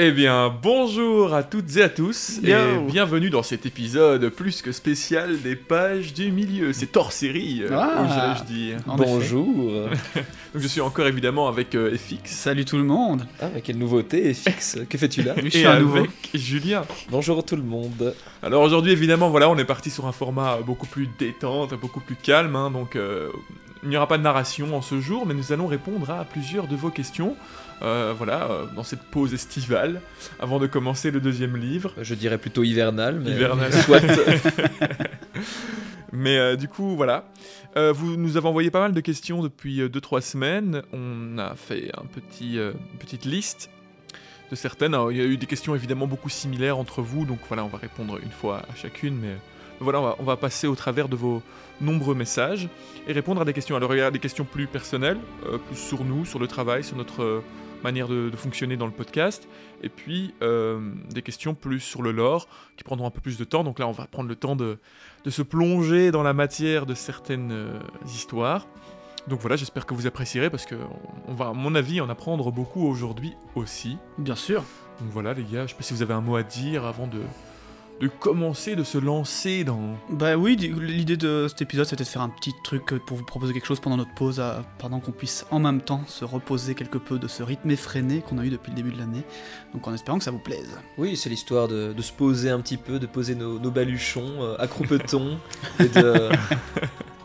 Eh bien, bonjour à toutes et à tous, Yo. et bienvenue dans cet épisode plus que spécial des pages du milieu. C'est hors série, euh, Ah. oserais-je dire. Bonjour. Donc, je suis encore évidemment avec euh, FX Salut tout le monde. Ah, mais quelle nouveauté, fixe. Que fais-tu là? Je suis et à avec nouveau. Julien. Bonjour tout le monde. Alors aujourd'hui, évidemment, voilà, on est parti sur un format beaucoup plus détente, beaucoup plus calme, hein, donc euh, il n'y aura pas de narration en ce jour, mais nous allons répondre à plusieurs de vos questions. Euh, voilà, euh, dans cette pause estivale, avant de commencer le deuxième livre. Je dirais plutôt hivernal, mais Hivernal. soit. Mais euh, du coup, voilà. Euh, vous nous avez envoyé pas mal de questions depuis 2-3 semaines. On a fait un petit, une petite liste de certaines. Alors, il y a eu des questions évidemment beaucoup similaires entre vous, donc voilà, on va répondre une fois à chacune. Mais mais voilà, on va, on va passer au travers de vos nombreux messages et répondre à des questions. Alors, il y a des questions plus personnelles, euh, plus sur nous, sur le travail, sur notre euh, manière de, de fonctionner dans le podcast. Et puis, euh, des questions plus sur le lore, qui prendront un peu plus de temps. Donc là, on va prendre le temps de de se plonger dans la matière de certaines euh, histoires. Donc voilà, j'espère que vous apprécierez parce que on va, à mon avis, en apprendre beaucoup aujourd'hui aussi. Bien sûr. Donc voilà, les gars, je sais pas si vous avez un mot à dire avant de, de commencer, de se lancer dans. Bah oui, l'idée de cet épisode c'était de faire un petit truc euh, pour vous proposer quelque chose pendant notre pause, à- pendant qu'on puisse en même temps se reposer quelque peu de ce rythme effréné qu'on a eu depuis le début de l'année. Donc en espérant que ça vous plaise. Oui, c'est l'histoire de, de se poser un petit peu, de poser nos, nos baluchons euh, à et de,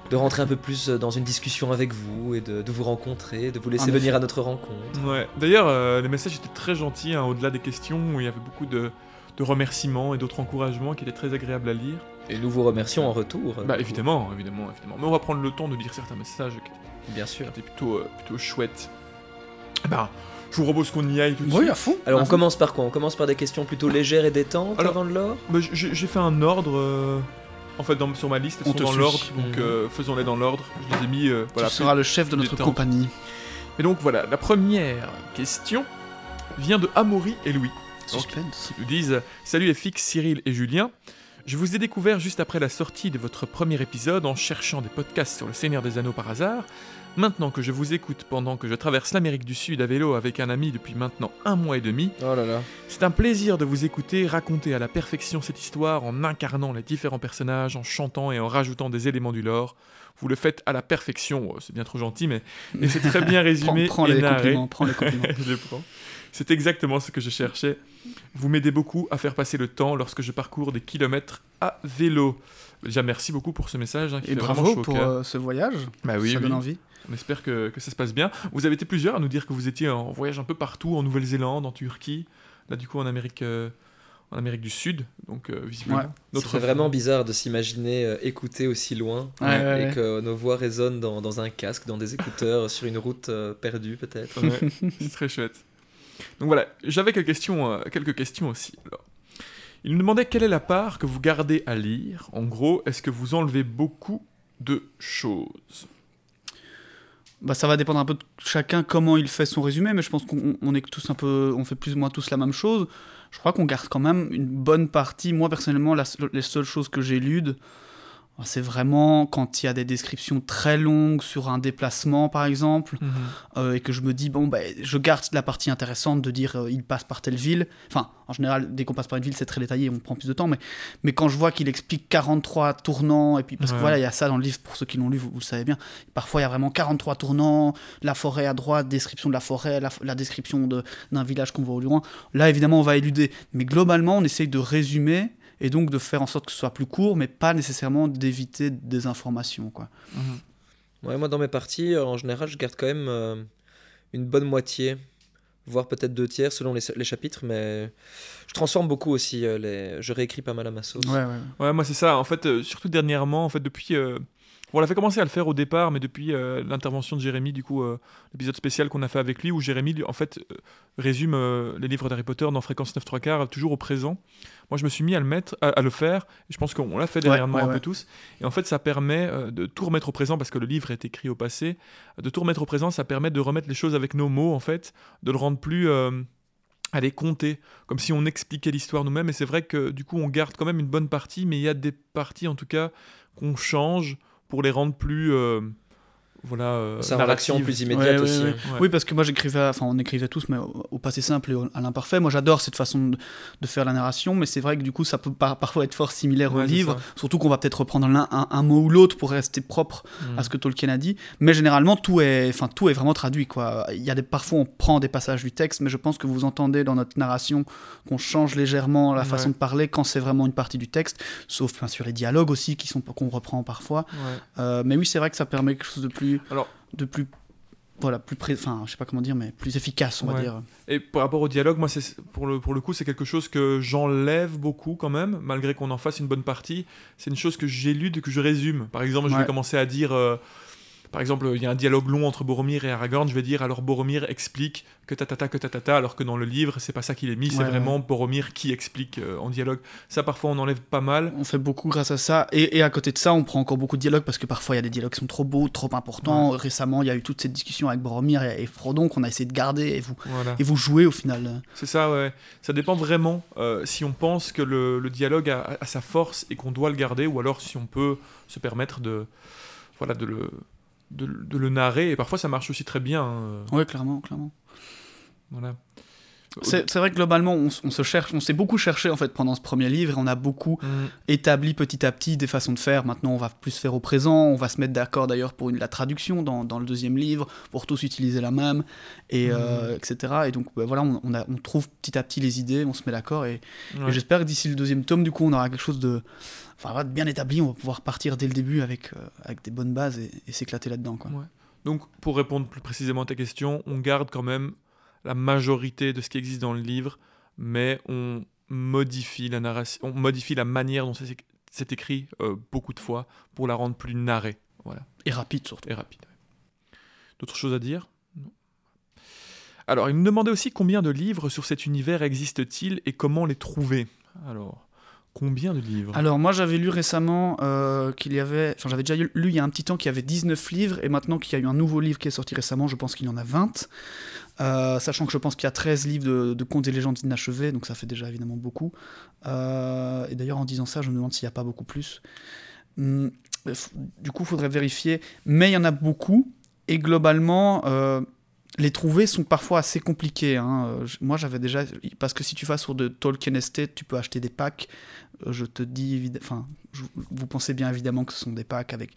de rentrer un peu plus dans une discussion avec vous et de, de vous rencontrer, de vous laisser En venir effet. à notre rencontre. Ouais. D'ailleurs, euh, les messages étaient très gentils, hein, au-delà des questions, où il y avait beaucoup de, de remerciements et d'autres encouragements qui étaient très agréables à lire. Et nous vous remercions en retour. Bah évidemment, évidemment, évidemment. Mais on va prendre le temps de lire certains messages qui Bien sûr. étaient plutôt, euh, plutôt chouettes. Bah, je vous propose qu'on y aille tout de Oui, suite. à fond. Alors à on fond. commence par quoi? On commence par des questions plutôt légères et détentes Alors- avant de l'or Bah, j'ai fait un ordre. euh, En fait, dans- sur ma liste, elles On sont te dans suit. l'ordre, donc euh, faisons-les dans l'ordre. Je les ai mis. euh, voilà. tu seras le chef de notre détente. compagnie. Et donc voilà, la première question vient de Amaury et Louis. Donc. Ils nous disent Salut FX, Cyril et Julien. Je vous ai découvert juste après la sortie de votre premier épisode en cherchant des podcasts sur le Seigneur des Anneaux par hasard. Maintenant que je vous écoute pendant que je traverse l'Amérique du Sud à vélo avec un ami depuis maintenant un mois et demi, Oh là là. c'est un plaisir de vous écouter raconter à la perfection cette histoire en incarnant les différents personnages, en chantant et en rajoutant des éléments du lore. Vous le faites à la perfection, Oh, c'est bien trop gentil, mais c'est très bien Prends, résumé prends et les narré. compliments, prends les compliments. je les prends. C'est exactement ce que je cherchais. Vous m'aidez beaucoup à faire passer le temps lorsque je parcours des kilomètres à vélo. Déjà, merci beaucoup pour ce message. hein, qui Et fait vraiment bravo pour euh, ce voyage. Bah oui, ça oui. donne envie. On espère que, que ça se passe bien. Vous avez été plusieurs à nous dire que vous étiez en voyage un peu partout, en Nouvelle-Zélande, en Turquie, là du coup en Amérique, euh, en Amérique du Sud. Donc euh, visiblement, Ouais. notre C'est vraiment bizarre de s'imaginer euh, écouter aussi loin Ouais, ouais, et ouais. que nos voix résonnent dans, dans un casque, dans des écouteurs, sur une route euh, perdue peut-être. Ouais, c'est très chouette. Donc voilà, j'avais quelques questions, euh, aussi. Il nous demandait quelle est la part que vous gardez à lire. En gros, est-ce que vous enlevez beaucoup de choses? Bah, ça va dépendre un peu de chacun comment il fait son résumé, mais je pense qu'on on est tous un peu, on fait plus ou moins tous la même chose. Je crois qu'on garde quand même une bonne partie. Moi personnellement, les seules choses que j'élude, c'est vraiment quand il y a des descriptions très longues sur un déplacement, par exemple, euh, et que je me dis bon, bah, je garde la partie intéressante de dire euh, il passe par telle ville. Enfin, en général, dès qu'on passe par une ville, c'est très détaillé, on prend plus de temps, mais, mais quand je vois qu'il explique 43 tournants, et puis parce Ouais. que voilà, il y a ça dans le livre, pour ceux qui l'ont lu, vous, vous le savez bien, parfois il y a vraiment 43 tournants, la forêt à droite, description de la forêt, la, la description de- d'un village qu'on voit au loin. Là, évidemment, on va éluder, mais globalement, on essaye de résumer. Et donc de faire en sorte que ce soit plus court, mais pas nécessairement d'éviter des informations. Quoi. Ouais, moi dans mes parties, euh, en général, je garde quand même euh, une bonne moitié, voire peut-être deux tiers selon les, les chapitres, mais je transforme beaucoup aussi, euh, les... je réécris pas mal à ma sauce. Ouais, ouais, ouais. Ouais, moi c'est ça. En fait, euh, surtout dernièrement, en fait, depuis. On avait commencé à le faire au départ, mais depuis euh, l'intervention de Jérémy, du coup, euh, l'épisode spécial qu'on a fait avec lui, où Jérémy, en fait, euh, résume les livres d'Harry Potter dans Fréquence 9 3 quarts, toujours au présent. Moi, je me suis mis à le mettre, à, à le faire. Et je pense qu'on l'a fait derrière Ouais, un ouais. peu tous. Et en fait, ça permet de tout remettre au présent parce que le livre est écrit au passé. De tout remettre au présent, ça permet de remettre les choses avec nos mots, en fait, de le rendre plus à les compter, comme si on expliquait l'histoire nous-mêmes. Et c'est vrai que du coup, on garde quand même une bonne partie, mais il y a des parties en tout cas qu'on change pour les rendre plus, euh, voilà, euh, réaction narrative. plus immédiate Ouais, aussi. ouais, hein. Ouais. Oui, parce que moi j'écrivais, enfin on écrivait tous, mais au, au passé simple et au- à l'imparfait. Moi j'adore cette façon de, de faire la narration, mais c'est vrai que du coup ça peut par- parfois être fort similaire Ouais, au livre, ça. surtout qu'on va peut-être reprendre un, un mot ou l'autre pour rester propre Mm. à ce que Tolkien a dit. Mais généralement tout est, enfin tout est vraiment traduit quoi. Il y a des, parfois on prend des passages du texte, mais je pense que vous entendez dans notre narration qu'on change légèrement la Ouais. façon de parler quand c'est vraiment une partie du texte, sauf bien sûr les dialogues aussi qui sont qu'on reprend parfois. Ouais. Euh, mais oui, c'est vrai que ça permet quelque chose de plus, Alors- de plus, voilà, plus près, enfin, je sais pas comment dire, mais plus efficace, on va dire. Et par rapport au dialogue, moi, c'est pour le, pour le coup, c'est quelque chose que j'enlève beaucoup quand même, malgré qu'on en fasse une bonne partie. C'est une chose que j'élude que je résume. Par exemple, je vais commencer à dire. euh, par exemple, il y a un dialogue long entre Boromir et Aragorn. Je vais dire alors Boromir explique que tatata que tatata, alors que dans le livre, c'est pas ça qu'il est mis. C'est vraiment Boromir qui explique euh, en dialogue. Ça, parfois, on enlève pas mal. On fait beaucoup grâce à ça, et, et à côté de ça, on prend encore beaucoup de dialogues parce que parfois il y a des dialogues qui sont trop beaux, trop importants. Récemment, il y a eu toute cette discussion avec Boromir et, et Frodon qu'on a essayé de garder et vous, Voilà. et vous jouez au final. C'est ça, ouais. Ça dépend vraiment euh, si on pense que le, le dialogue a, a sa force et qu'on doit le garder, ou alors si on peut se permettre de, voilà, de le, de, le- de le narrer. Et parfois, ça marche aussi très bien. hein, Ouais, clairement, clairement. Voilà. C'est c'est vrai que globalement, on, se cherche, on s'est beaucoup cherché en fait pendant ce premier livre et on a beaucoup Mm, établi petit à petit des façons de faire. Maintenant, on va plus faire au présent. On va se mettre d'accord d'ailleurs pour une, la traduction dans, dans le deuxième livre, pour tous utiliser la même, et, euh, etc. Et donc, bah, voilà, on, on a- on trouve petit à petit les idées, on se met d'accord. Et, et j'espère que d'ici le deuxième tome, du coup, on aura quelque chose de, enfin, bien établi. On va pouvoir partir dès le début avec, euh, avec des bonnes bases et, et s'éclater là-dedans. Quoi. Ouais. Donc, pour répondre plus précisément à ta question, on garde quand même la majorité de ce qui existe dans le livre, mais on modifie la narration, on modifie la manière dont c'est c'est écrit euh, beaucoup de fois pour la rendre plus narrée. Voilà. Et rapide surtout. et rapide. ouais. D'autres choses à dire? Non. Alors, il me demandait aussi combien de livres sur cet univers existent-ils et comment les trouver? Alors, combien de livres Alors moi j'avais lu récemment euh, qu'il y avait, enfin j'avais déjà lu il y a un petit temps qu'il y avait 19 livres et maintenant qu'il y a eu un nouveau livre qui est sorti récemment, je pense qu'il y en a 20. Euh, sachant que je pense qu'il y a 13 livres de, contes et légendes inachevés, donc ça fait déjà évidemment beaucoup. Euh, et d'ailleurs en disant ça, je me demande s'il n'y a pas beaucoup plus. Hum, du coup, il faudrait vérifier. Mais il y en a beaucoup et globalement... les trouver sont parfois assez compliqués. hein. Euh, Moi, j'avais déjà. Parce que si tu vas sur de Tolkien Estate, tu peux acheter des packs. Euh, Je te dis. Enfin, je- vous pensez bien évidemment que ce sont des packs avec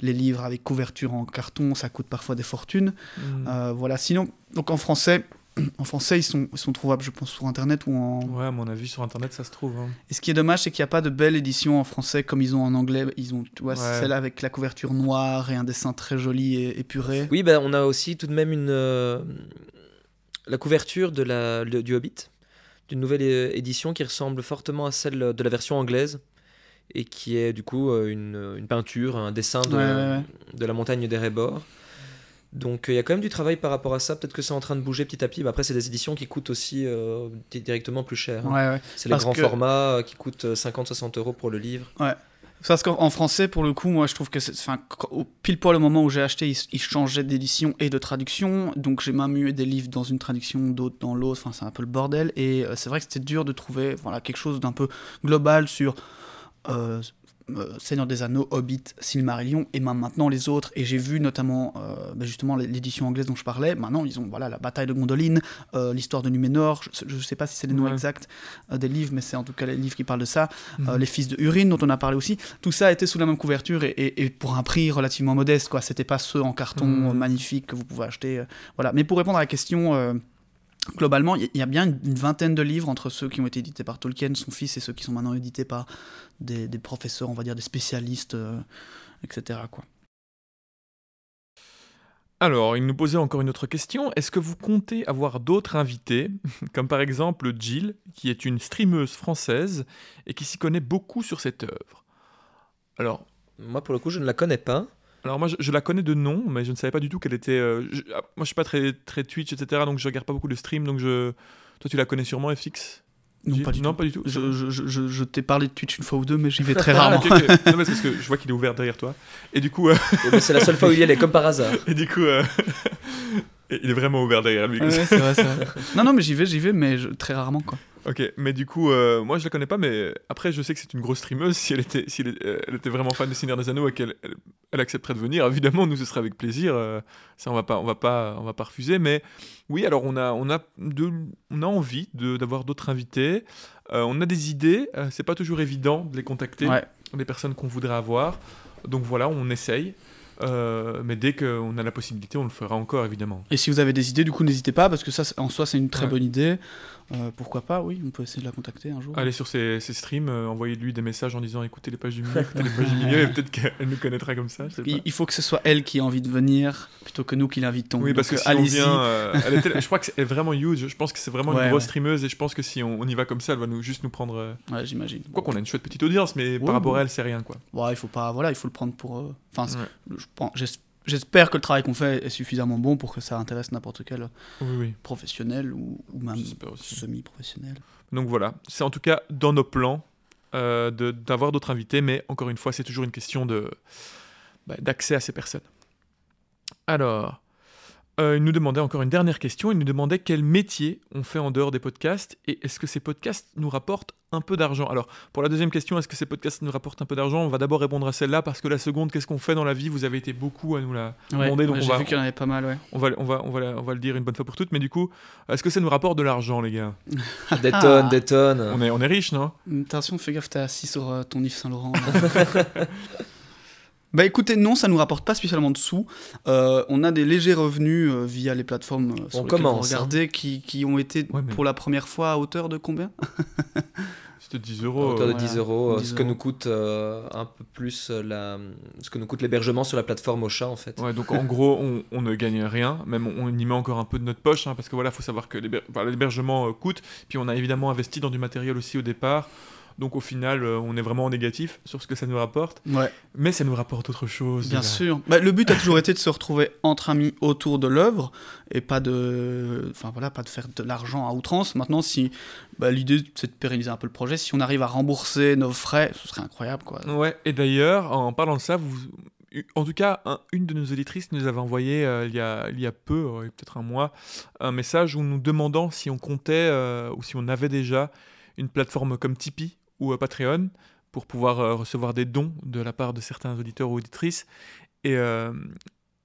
les livres, avec couverture en carton. Ça coûte parfois des fortunes. Hmm. Euh, voilà. Sinon, donc en français. En français, ils sont, ils sont trouvables, je pense, sur Internet ou en... Ouais, à mon avis, sur Internet, ça se trouve. hein. Et ce qui est dommage, c'est qu'il n'y a pas de belle édition en français comme ils ont en anglais. Ils ont, tu vois, Ouais. celle avec la couverture noire et un dessin très joli et épuré. Oui, bah, on a aussi tout de même une, euh, la couverture de la, le- du Hobbit, d'une nouvelle é- édition qui ressemble fortement à celle de la version anglaise et qui est du coup euh, une, une peinture, un dessin de, Ouais, ouais, ouais. de la montagne d'Erebor. Donc euh, il y a quand même du travail par rapport à ça. Peut-être que c'est en train de bouger petit à petit. Mais après, c'est des éditions qui coûtent aussi euh, di- directement plus cher. hein. Ouais, ouais. C'est les grands que- formats euh, qui coûtent 50-60 euros pour le livre. Parce qu'en en français, pour le coup, moi, je trouve que c'est, enfin, au pile poil au moment où j'ai acheté, ils, ils changeaient d'édition et de traduction. Donc, j'ai même eu des livres dans une traduction, d'autres dans l'autre. Enfin, c'est un peu le bordel. Et c'est vrai que c'était dur de trouver, voilà, quelque chose d'un peu global sur euh, Seigneur des Anneaux, Hobbit, Silmarillion et même maintenant les autres. Et j'ai vu notamment, euh, bah, justement, l'édition anglaise dont je parlais. Maintenant, ils ont, voilà, la bataille de Gondolin, euh, l'histoire de Numénor. Je, je sais pas si c'est les noms Ouais. exacts euh, des livres, mais c'est en tout cas les livres qui parlent de ça. Mhm. les fils de Urine dont on a parlé aussi, tout ça était sous la même couverture et, et- et pour un prix relativement modeste quoi. C'était pas ceux en carton Mhm. magnifiques que vous pouvez acheter. voilà. Mais pour répondre à la question. Globalement, il y- a bien une une vingtaine de livres entre ceux qui ont été édités par Tolkien, son fils, et ceux qui sont maintenant édités par des, des professeurs, on va dire des spécialistes, euh, etc. Quoi. Alors, il nous posait encore une autre question. Est-ce que vous comptez avoir d'autres invités, comme par exemple Jill, qui est une streameuse française et qui s'y connaît beaucoup sur cette œuvre? Alors, Moi, pour le coup, je ne la connais pas. Alors moi, je, je la connais de nom, mais je ne savais pas du tout qu'elle était. euh, je- ah, moi, je suis pas très, très Twitch, etc., donc je regarde pas beaucoup de streams. Donc, je, toi, tu la connais sûrement, FX Non, pas du non, tout. pas du tout. Je, je- je- je- t'ai parlé de Twitch une fois ou deux, mais j'y vais très rarement. Non, mais c'est parce que je vois qu'il est ouvert derrière toi. Et du coup, euh, ben, c'est la seule fois où il y allait, comme par hasard. et du coup, euh, il est vraiment ouvert derrière lui. Ouais, c'est vrai, c'est vrai. Non, non, mais j'y vais, j'y vais, mais je- très rarement, quoi. Ok, mais du coup, euh, moi je la connais pas, mais après je sais que c'est une grosse streameuse. Si elle était, si elle, euh, elle était vraiment fan de Seigneur des Anneaux et qu'elle elle, elle accepterait de venir, évidemment, nous ce serait avec plaisir. euh, ça, on va pas, on va pas, on va pas refuser. Mais oui, alors on a, on a, de, on a envie de- d'avoir d'autres invités. Euh, on a des idées. c'est pas toujours évident de les contacter, Ouais. les personnes qu'on voudrait avoir. Donc voilà, on essaye. Euh, mais dès qu'on a la possibilité, on le fera encore, évidemment. Et si vous avez des idées, du coup, n'hésitez pas, parce que ça, en soi, c'est une très Ouais. bonne idée. Euh, pourquoi pas, oui, on peut essayer de la contacter un jour. Allez sur ses, ses streams, euh, envoyez-lui des messages en disant écoutez les pages du milieu, écoutez les pages du milieu, et peut-être qu'elle nous connaîtra comme ça. je sais pas. Il, il faut que ce soit elle qui ait envie de venir, plutôt que nous qui l'invitons. Oui, parce que Donc, si euh, on vient, euh, elle est telle- je crois que c'est vraiment huge. Je pense que c'est vraiment Ouais, une grosse ouais. streameuse et je pense que si on, on y va comme ça, elle va nous juste nous prendre. euh, Ouais, j'imagine. Quoi qu'on a une chouette petite audience, mais par rapport à elle, c'est rien quoi. Ouais, il faut pas, voilà, il faut le prendre pour. Enfin, c'est- J'espère que le travail qu'on fait est suffisamment bon pour que ça intéresse n'importe quel Oui, oui. professionnel ou, ou même semi-professionnel. Donc voilà, c'est en tout cas dans nos plans euh, d'avoir d'autres invités, mais encore une fois, c'est toujours une question de bah, d'accès à ces personnes. Alors, euh, il nous demandait encore une dernière question. Il nous demandait quel métier on fait en dehors des podcasts et est-ce que ces podcasts nous rapportent un peu d'argent? Alors, pour la deuxième question, est-ce que ces podcasts nous rapportent un peu d'argent? On va d'abord répondre à celle-là parce que la seconde, qu'est-ce qu'on fait dans la vie? Vous avez été beaucoup à nous la demander, donc on j'ai va- vu qu'il y en avait pas mal, ouais. on va, on, va, on, va, on va le dire une bonne fois pour toutes, mais du coup, est-ce que ça nous rapporte de l'argent, les gars? Des tonnes, des tonnes. on est, on est riche, non? Attention, fais gaffe, t'es assis sur euh, ton Yves Saint-Laurent. bah écoutez, non, ça nous rapporte pas spécialement de sous. Euh, on a des légers revenus euh, via les plateformes euh, sur On lesquelles commence, vous regardez qui, qui ont été Ouais, mais- pour la première fois à hauteur de combien? C'était 10 à euros. hauteur de euh, voilà, 10 euros, euh, 10 ce que euros. nous coûte euh, un peu plus la, ce que nous coûte l'hébergement sur la plateforme Ocha en fait. Ouais, donc en gros, on, on ne gagne rien, même on, on y met encore un peu de notre poche, hein, parce que voilà, faut savoir que l'héber- enfin, l'hébergement euh, coûte, puis on a évidemment investi dans du matériel aussi au départ, donc au final, euh, on est vraiment en négatif sur ce que ça nous rapporte, Ouais, mais ça nous rapporte autre chose. bien là. sûr. Bah, le but a toujours été de se retrouver entre amis autour de l'œuvre et pas de, enfin voilà, pas de faire de l'argent à outrance. Maintenant, si bah, l'idée c'est de pérenniser un peu le projet, si on arrive à rembourser nos frais, ce serait incroyable, quoi. Ouais, et d'ailleurs, en parlant de ça, vous, en tout cas, un- une de nos auditrices nous avait envoyé euh, il, y a, il y a peu, euh, peut-être un mois, un message où nous demandant si on comptait euh, ou si on avait déjà une plateforme comme Tipeee ou euh, Patreon pour pouvoir euh, recevoir des dons de la part de certains auditeurs ou auditrices. Euh,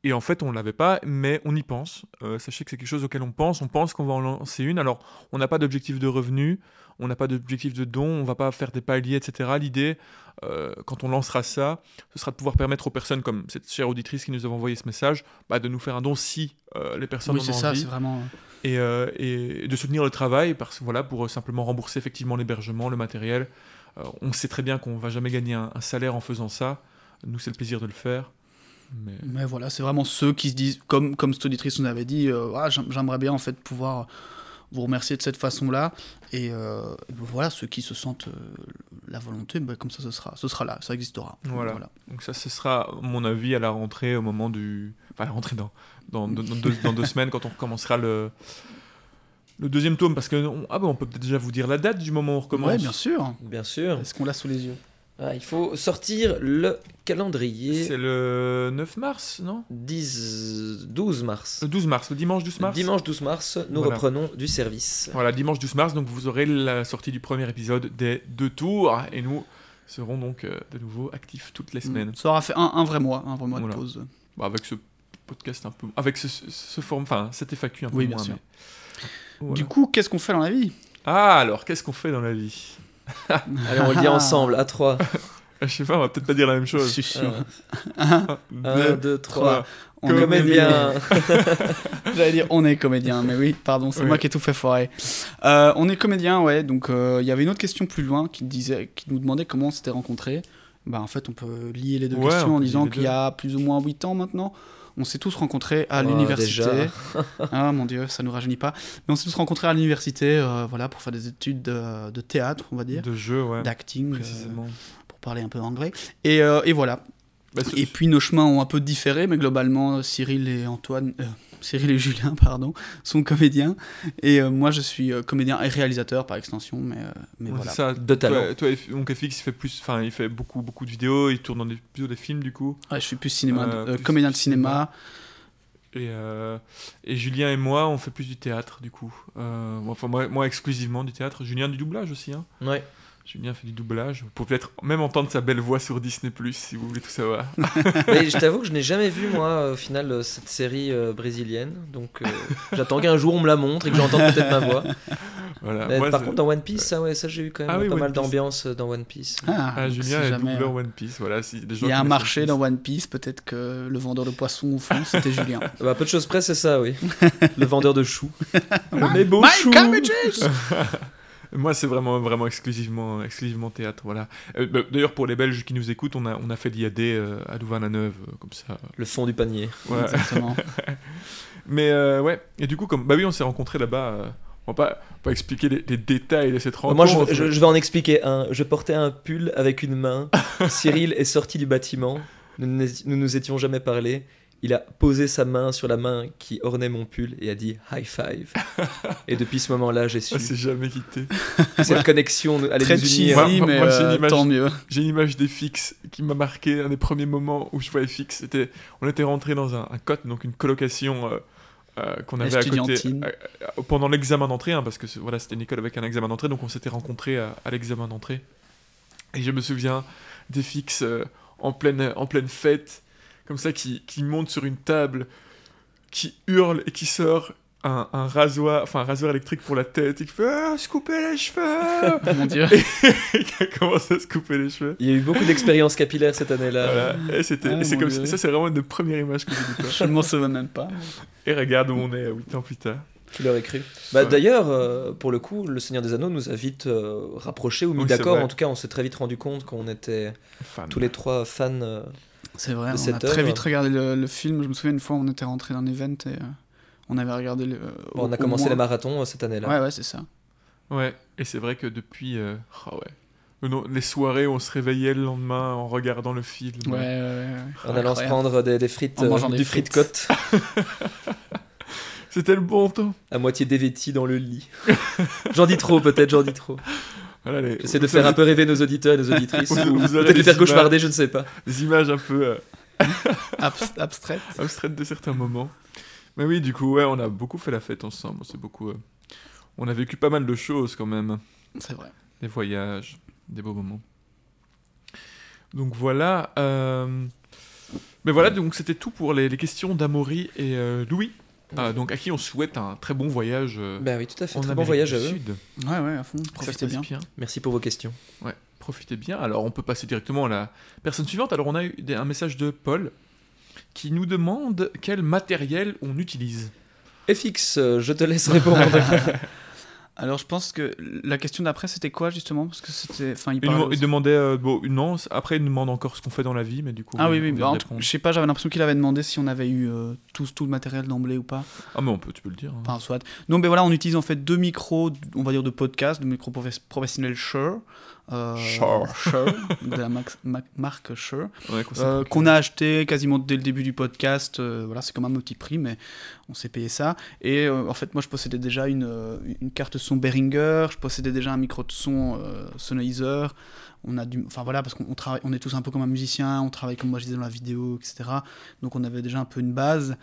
et en fait, on ne l'avait pas, mais on y pense. Euh, sachez que c'est quelque chose auquel on pense. On pense qu'on va en lancer une. Alors, on n'a pas d'objectif de revenu, on n'a pas d'objectif de don, on va pas faire des paliers, etc. L'idée, euh, quand on lancera ça, ce sera de pouvoir permettre aux personnes comme cette chère auditrice qui nous avait envoyé ce message, bah, de nous faire un don si euh, les personnes Oui, en ont ça, envie c'est vraiment. et, euh, et de soutenir le travail parce voilà pour simplement rembourser effectivement l'hébergement, le matériel. On sait très bien qu'on va jamais gagner un, un salaire en faisant ça. Nous, c'est le plaisir de le faire. Mais Mais voilà, c'est vraiment ceux qui se disent, comme, comme cette auditrice nous avait dit, euh, Ah, j'aim- j'aimerais bien en fait pouvoir vous remercier de cette façon-là. Et, euh, et ben voilà, ceux qui se sentent euh, la volonté, ben, comme ça, ce sera, ce sera là, ça existera. Voilà. donc ça, ce sera, mon avis, à la rentrée, au moment du, enfin, à la rentrée dans dans, dans- dans deux, dans deux semaines quand on recommencera le le deuxième tome parce que on, ah ben, on peut peut-être déjà vous dire la date du moment où on recommence. Ouais, bien sûr. Bien sûr. Est-ce qu'on l'a sous les yeux? Ah, il faut sortir le calendrier C'est le 9 mars, non? 10, 12 mars. Le 12 mars, le dimanche 12 mars? Dimanche 12 mars, nous Voilà. reprenons du service. Voilà, dimanche 12 mars, donc vous aurez la sortie du premier épisode des deux tours, et nous serons donc euh, de nouveau actifs toutes les semaines. Ça aura fait un, un vrai mois, un vrai mois Voilà. de pause. Bah, avec ce podcast un peu, avec ce, ce, ce forme, enfin cet FAQ un peu Oui, bien moins. sûr. mais- Voilà. Du coup, qu'est-ce qu'on fait dans la vie? Ah, alors qu'est-ce qu'on fait dans la vie? Allez, on le dit ensemble, à 3. Je sais pas, on va peut-être pas dire la même Je chose. suis sûr. Un, 1, deux, 2, trois. 3. On est Comédien. J'allais dire on est comédien, mais oui, pardon, c'est Oui. moi qui ai tout fait foirer. Euh, on est comédien, ouais. Donc euh, il y avait une autre question plus loin qui disait, qui nous demandait comment on s'était rencontrés. Bah en fait, on peut lier les deux Ouais, questions en disant qu'il y a plus ou moins 8 ans maintenant. On s'est tous rencontrés à Oh, l'université. ah mon dieu, ça nous rajeunit pas. Mais on s'est tous rencontrés à l'université, euh, voilà, pour faire des études de, de théâtre, on va dire, De jeu, ouais. d'acting, euh, Précisément. pour parler un peu anglais. Et, euh, et voilà. Bah, Et puis nos chemins ont un peu différé, mais globalement, Cyril et Antoine, euh, Cyril et Julien, pardon, sont comédiens. Et euh, moi, je suis euh, comédien et réalisateur par extension, mais, euh, mais ouais, voilà. c'est ça. De talent. Toi, toi, donc FX, il fait plus, enfin, il fait beaucoup, beaucoup de vidéos, il tourne dans des, plutôt des films du coup. Ouais, je suis plus cinéma, Euh, euh, plus comédien de cinéma. Et, euh, et Julien et moi, on fait plus du théâtre, du coup. Euh, enfin, moi, moi, exclusivement du théâtre. Julien, du doublage aussi. Hein. Ouais. Julien fait du doublage. Vous pouvez peut-être même entendre sa belle voix sur Disney Plus si vous voulez tout savoir. Mais je t'avoue que je n'ai jamais vu, moi, au final, euh, cette série euh, brésilienne. Donc euh, j'attends qu'un jour on me la montre et que j'entende peut-être ma voix. Voilà. Mais Moi, par contre, dans One Piece, ça, ouais, ça j'ai eu quand même Ah oui, pas One mal Piece. d'ambiance euh, dans One Piece. Ah, Ah, Julien est jamais, doubleur euh, One Piece. Voilà, si des gens Il y a un marché One dans. One Piece, peut-être que le vendeur de poissons au fond, c'était Julien. Bah, peu de choses près, c'est ça, oui. Le vendeur de choux. My- Les beaux My choux. Moi, c'est vraiment, vraiment exclusivement, exclusivement théâtre. Voilà. Euh, bah, D'ailleurs, pour les Belges qui nous écoutent, on a, on a fait l'IAD euh, à Louvain-la-Neuve, euh, comme ça. Le fond du panier. Ouais. Exactement. Mais euh, ouais, et du coup, comme bah oui, on s'est rencontrés là-bas. euh, on va pas, pas expliquer les, les détails de cette rencontre. Moi, je, je- je vais en expliquer un. Je portais un pull avec une main. Cyril est sorti du bâtiment. Nous ne nous, nous étions jamais parlé. Il a posé sa main sur la main qui ornait mon pull et a dit high five. Et depuis ce moment-là, j'ai su On s'est jamais quitté. cette connexion allait Très nous cheesy, unir. Moi- mais moi, j'ai une euh, image- tant mieux. J'ai une image des fixes qui m'a marqué. Un des premiers moments où je voyais fixe, c'était on était rentré dans un, un cote, donc une colocation euh, euh, qu'on avait à côté euh, pendant l'examen d'entrée, hein, parce que voilà, c'était une école avec un examen d'entrée, donc on s'était rencontrés à, à l'examen d'entrée. Et je me souviens des fixes euh, en pleine en pleine fête, comme ça, qui, qui montent sur une table, qui hurle et qui sort. Un, un rasoir, enfin un rasoir électrique pour la tête, et qui fait ah, se couper les cheveux Mon dieu. et qui a commencé à se couper les cheveux. Il y a eu beaucoup d'expériences capillaires cette année-là. Voilà. Et c'était, Ah, c'est comme Dieu. ça, ça, c'est vraiment une des premières images que j'ai vues. Je ne m'en souviens même pas. Et regarde où on est 8 ans plus tard. Qui l'aurait cru bah, Ouais. D'ailleurs, euh, pour le coup, Le Seigneur des Anneaux nous a vite euh, rapprochés ou mis Oui, d'accord. En tout cas, on s'est très vite rendu compte qu'on était tous les trois fans. euh, C'est vrai, de on a très vite regardé le, le film. Je me souviens une fois, on était rentré dans un event et euh, on avait regardé le. euh, bon, on a commencé moins- les marathons euh, cette année-là. Ouais, ouais, c'est ça. Ouais, et c'est vrai que depuis. euh, ah ouais. Non, Les soirées où on se réveillait le lendemain en regardant le film. Ouais, ouais, ouais. En allant se Incroyable. prendre des, des frites, En euh, mangeant des du frites frites. côte, C'était le bon temps. à moitié dévêti dans le lit. j'en dis trop, peut-être, j'en dis trop. Voilà, les- J'essaie de faire avez un peu rêver nos auditeurs et nos auditrices. Ou peut-être les faire cauchemarder, je ne sais pas. Des images un peu euh, Abs- abstraite. abstraites de certains moments. Mais oui, du coup, ouais, on a beaucoup fait la fête ensemble. C'est beaucoup. euh, On a vécu pas mal de choses quand même. C'est vrai. Des voyages, des beaux moments. Donc voilà. euh, Mais voilà, donc c'était tout pour les, les questions d'Amaury et euh, Louis. Ah, donc à qui on souhaite un très bon voyage euh, Bah oui, tout à fait. Très bon voyage du à eux. Sud. Ouais, ouais, à fond. Profitez passe bien. Merci pour vos questions. Ouais, profitez bien. Alors on peut passer directement à la personne suivante. Alors on a eu des- un message de Paul qui nous demande quel matériel on utilise. FX, euh, je te laisse répondre. Alors, je pense que la question d'après, c'était quoi justement? Parce que c'était. Enfin, il Il, demandait, euh, bon, non, après il demande encore ce qu'on fait dans la vie, mais du coup. Ah oui, oui, bah, en je sais pas, j'avais l'impression qu'il avait demandé si on avait eu euh, tout, tout le matériel d'emblée ou pas. Ah mais on peut, tu peux le dire. hein. Enfin, soit. Non, mais voilà, on utilise en fait deux micros, on va dire de podcast, deux micros profes- professionnels Shure. Euh. Shure, de la max- marque Shure. Ouais, qu'on s'est Euh, qu'on a acheté quasiment dès le début du podcast. euh, voilà, c'est quand même un petit prix, mais on s'est payé ça. Et euh, en fait, moi, je possédais déjà une, une carte son Behringer, je possédais déjà un micro de son Sennheiser. On a du, enfin voilà, parce qu'on on travaille, on est tous un peu comme un musicien, on travaille comme moi je disais dans la vidéo, etc. Donc on avait déjà un peu une base.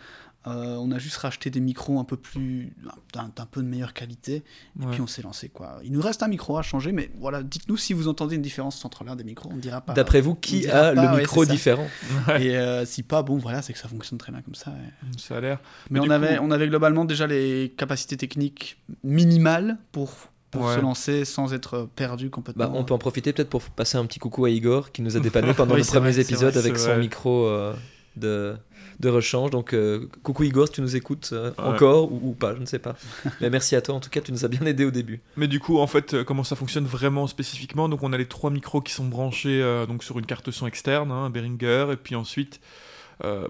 Euh, on a juste racheté des micros un peu plus, d'un peu de meilleure qualité, et Ouais. puis on s'est lancé quoi. Il nous reste un micro à changer, mais voilà, dites-nous si vous entendez une différence entre l'un des micros, on dira pas. D'après vous, qui a pas, le ouais, micro différent Ouais, Et euh, si pas, bon, voilà, c'est que ça fonctionne très bien comme ça. ouais. ça a l'air. Mais, on, avait, coup- on avait globalement déjà les capacités techniques minimales pour, pour Ouais. se lancer sans être perdu complètement. Bah, on peut en profiter peut-être pour passer un petit coucou à Igor qui nous a dépanné pendant Oui, c'est premiers vrai, épisodes vrai, avec son vrai. micro euh, de, de rechange. Donc euh, coucou Igor, si tu nous écoutes euh, Ouais. encore ou, ou pas, je ne sais pas. Mais merci à toi en tout cas, tu nous as bien aidé au début. Mais du coup, en fait, euh, comment ça fonctionne vraiment spécifiquement? Donc, on a les trois micros qui sont branchés euh, donc sur une carte son externe, hein, un Behringer, et puis ensuite,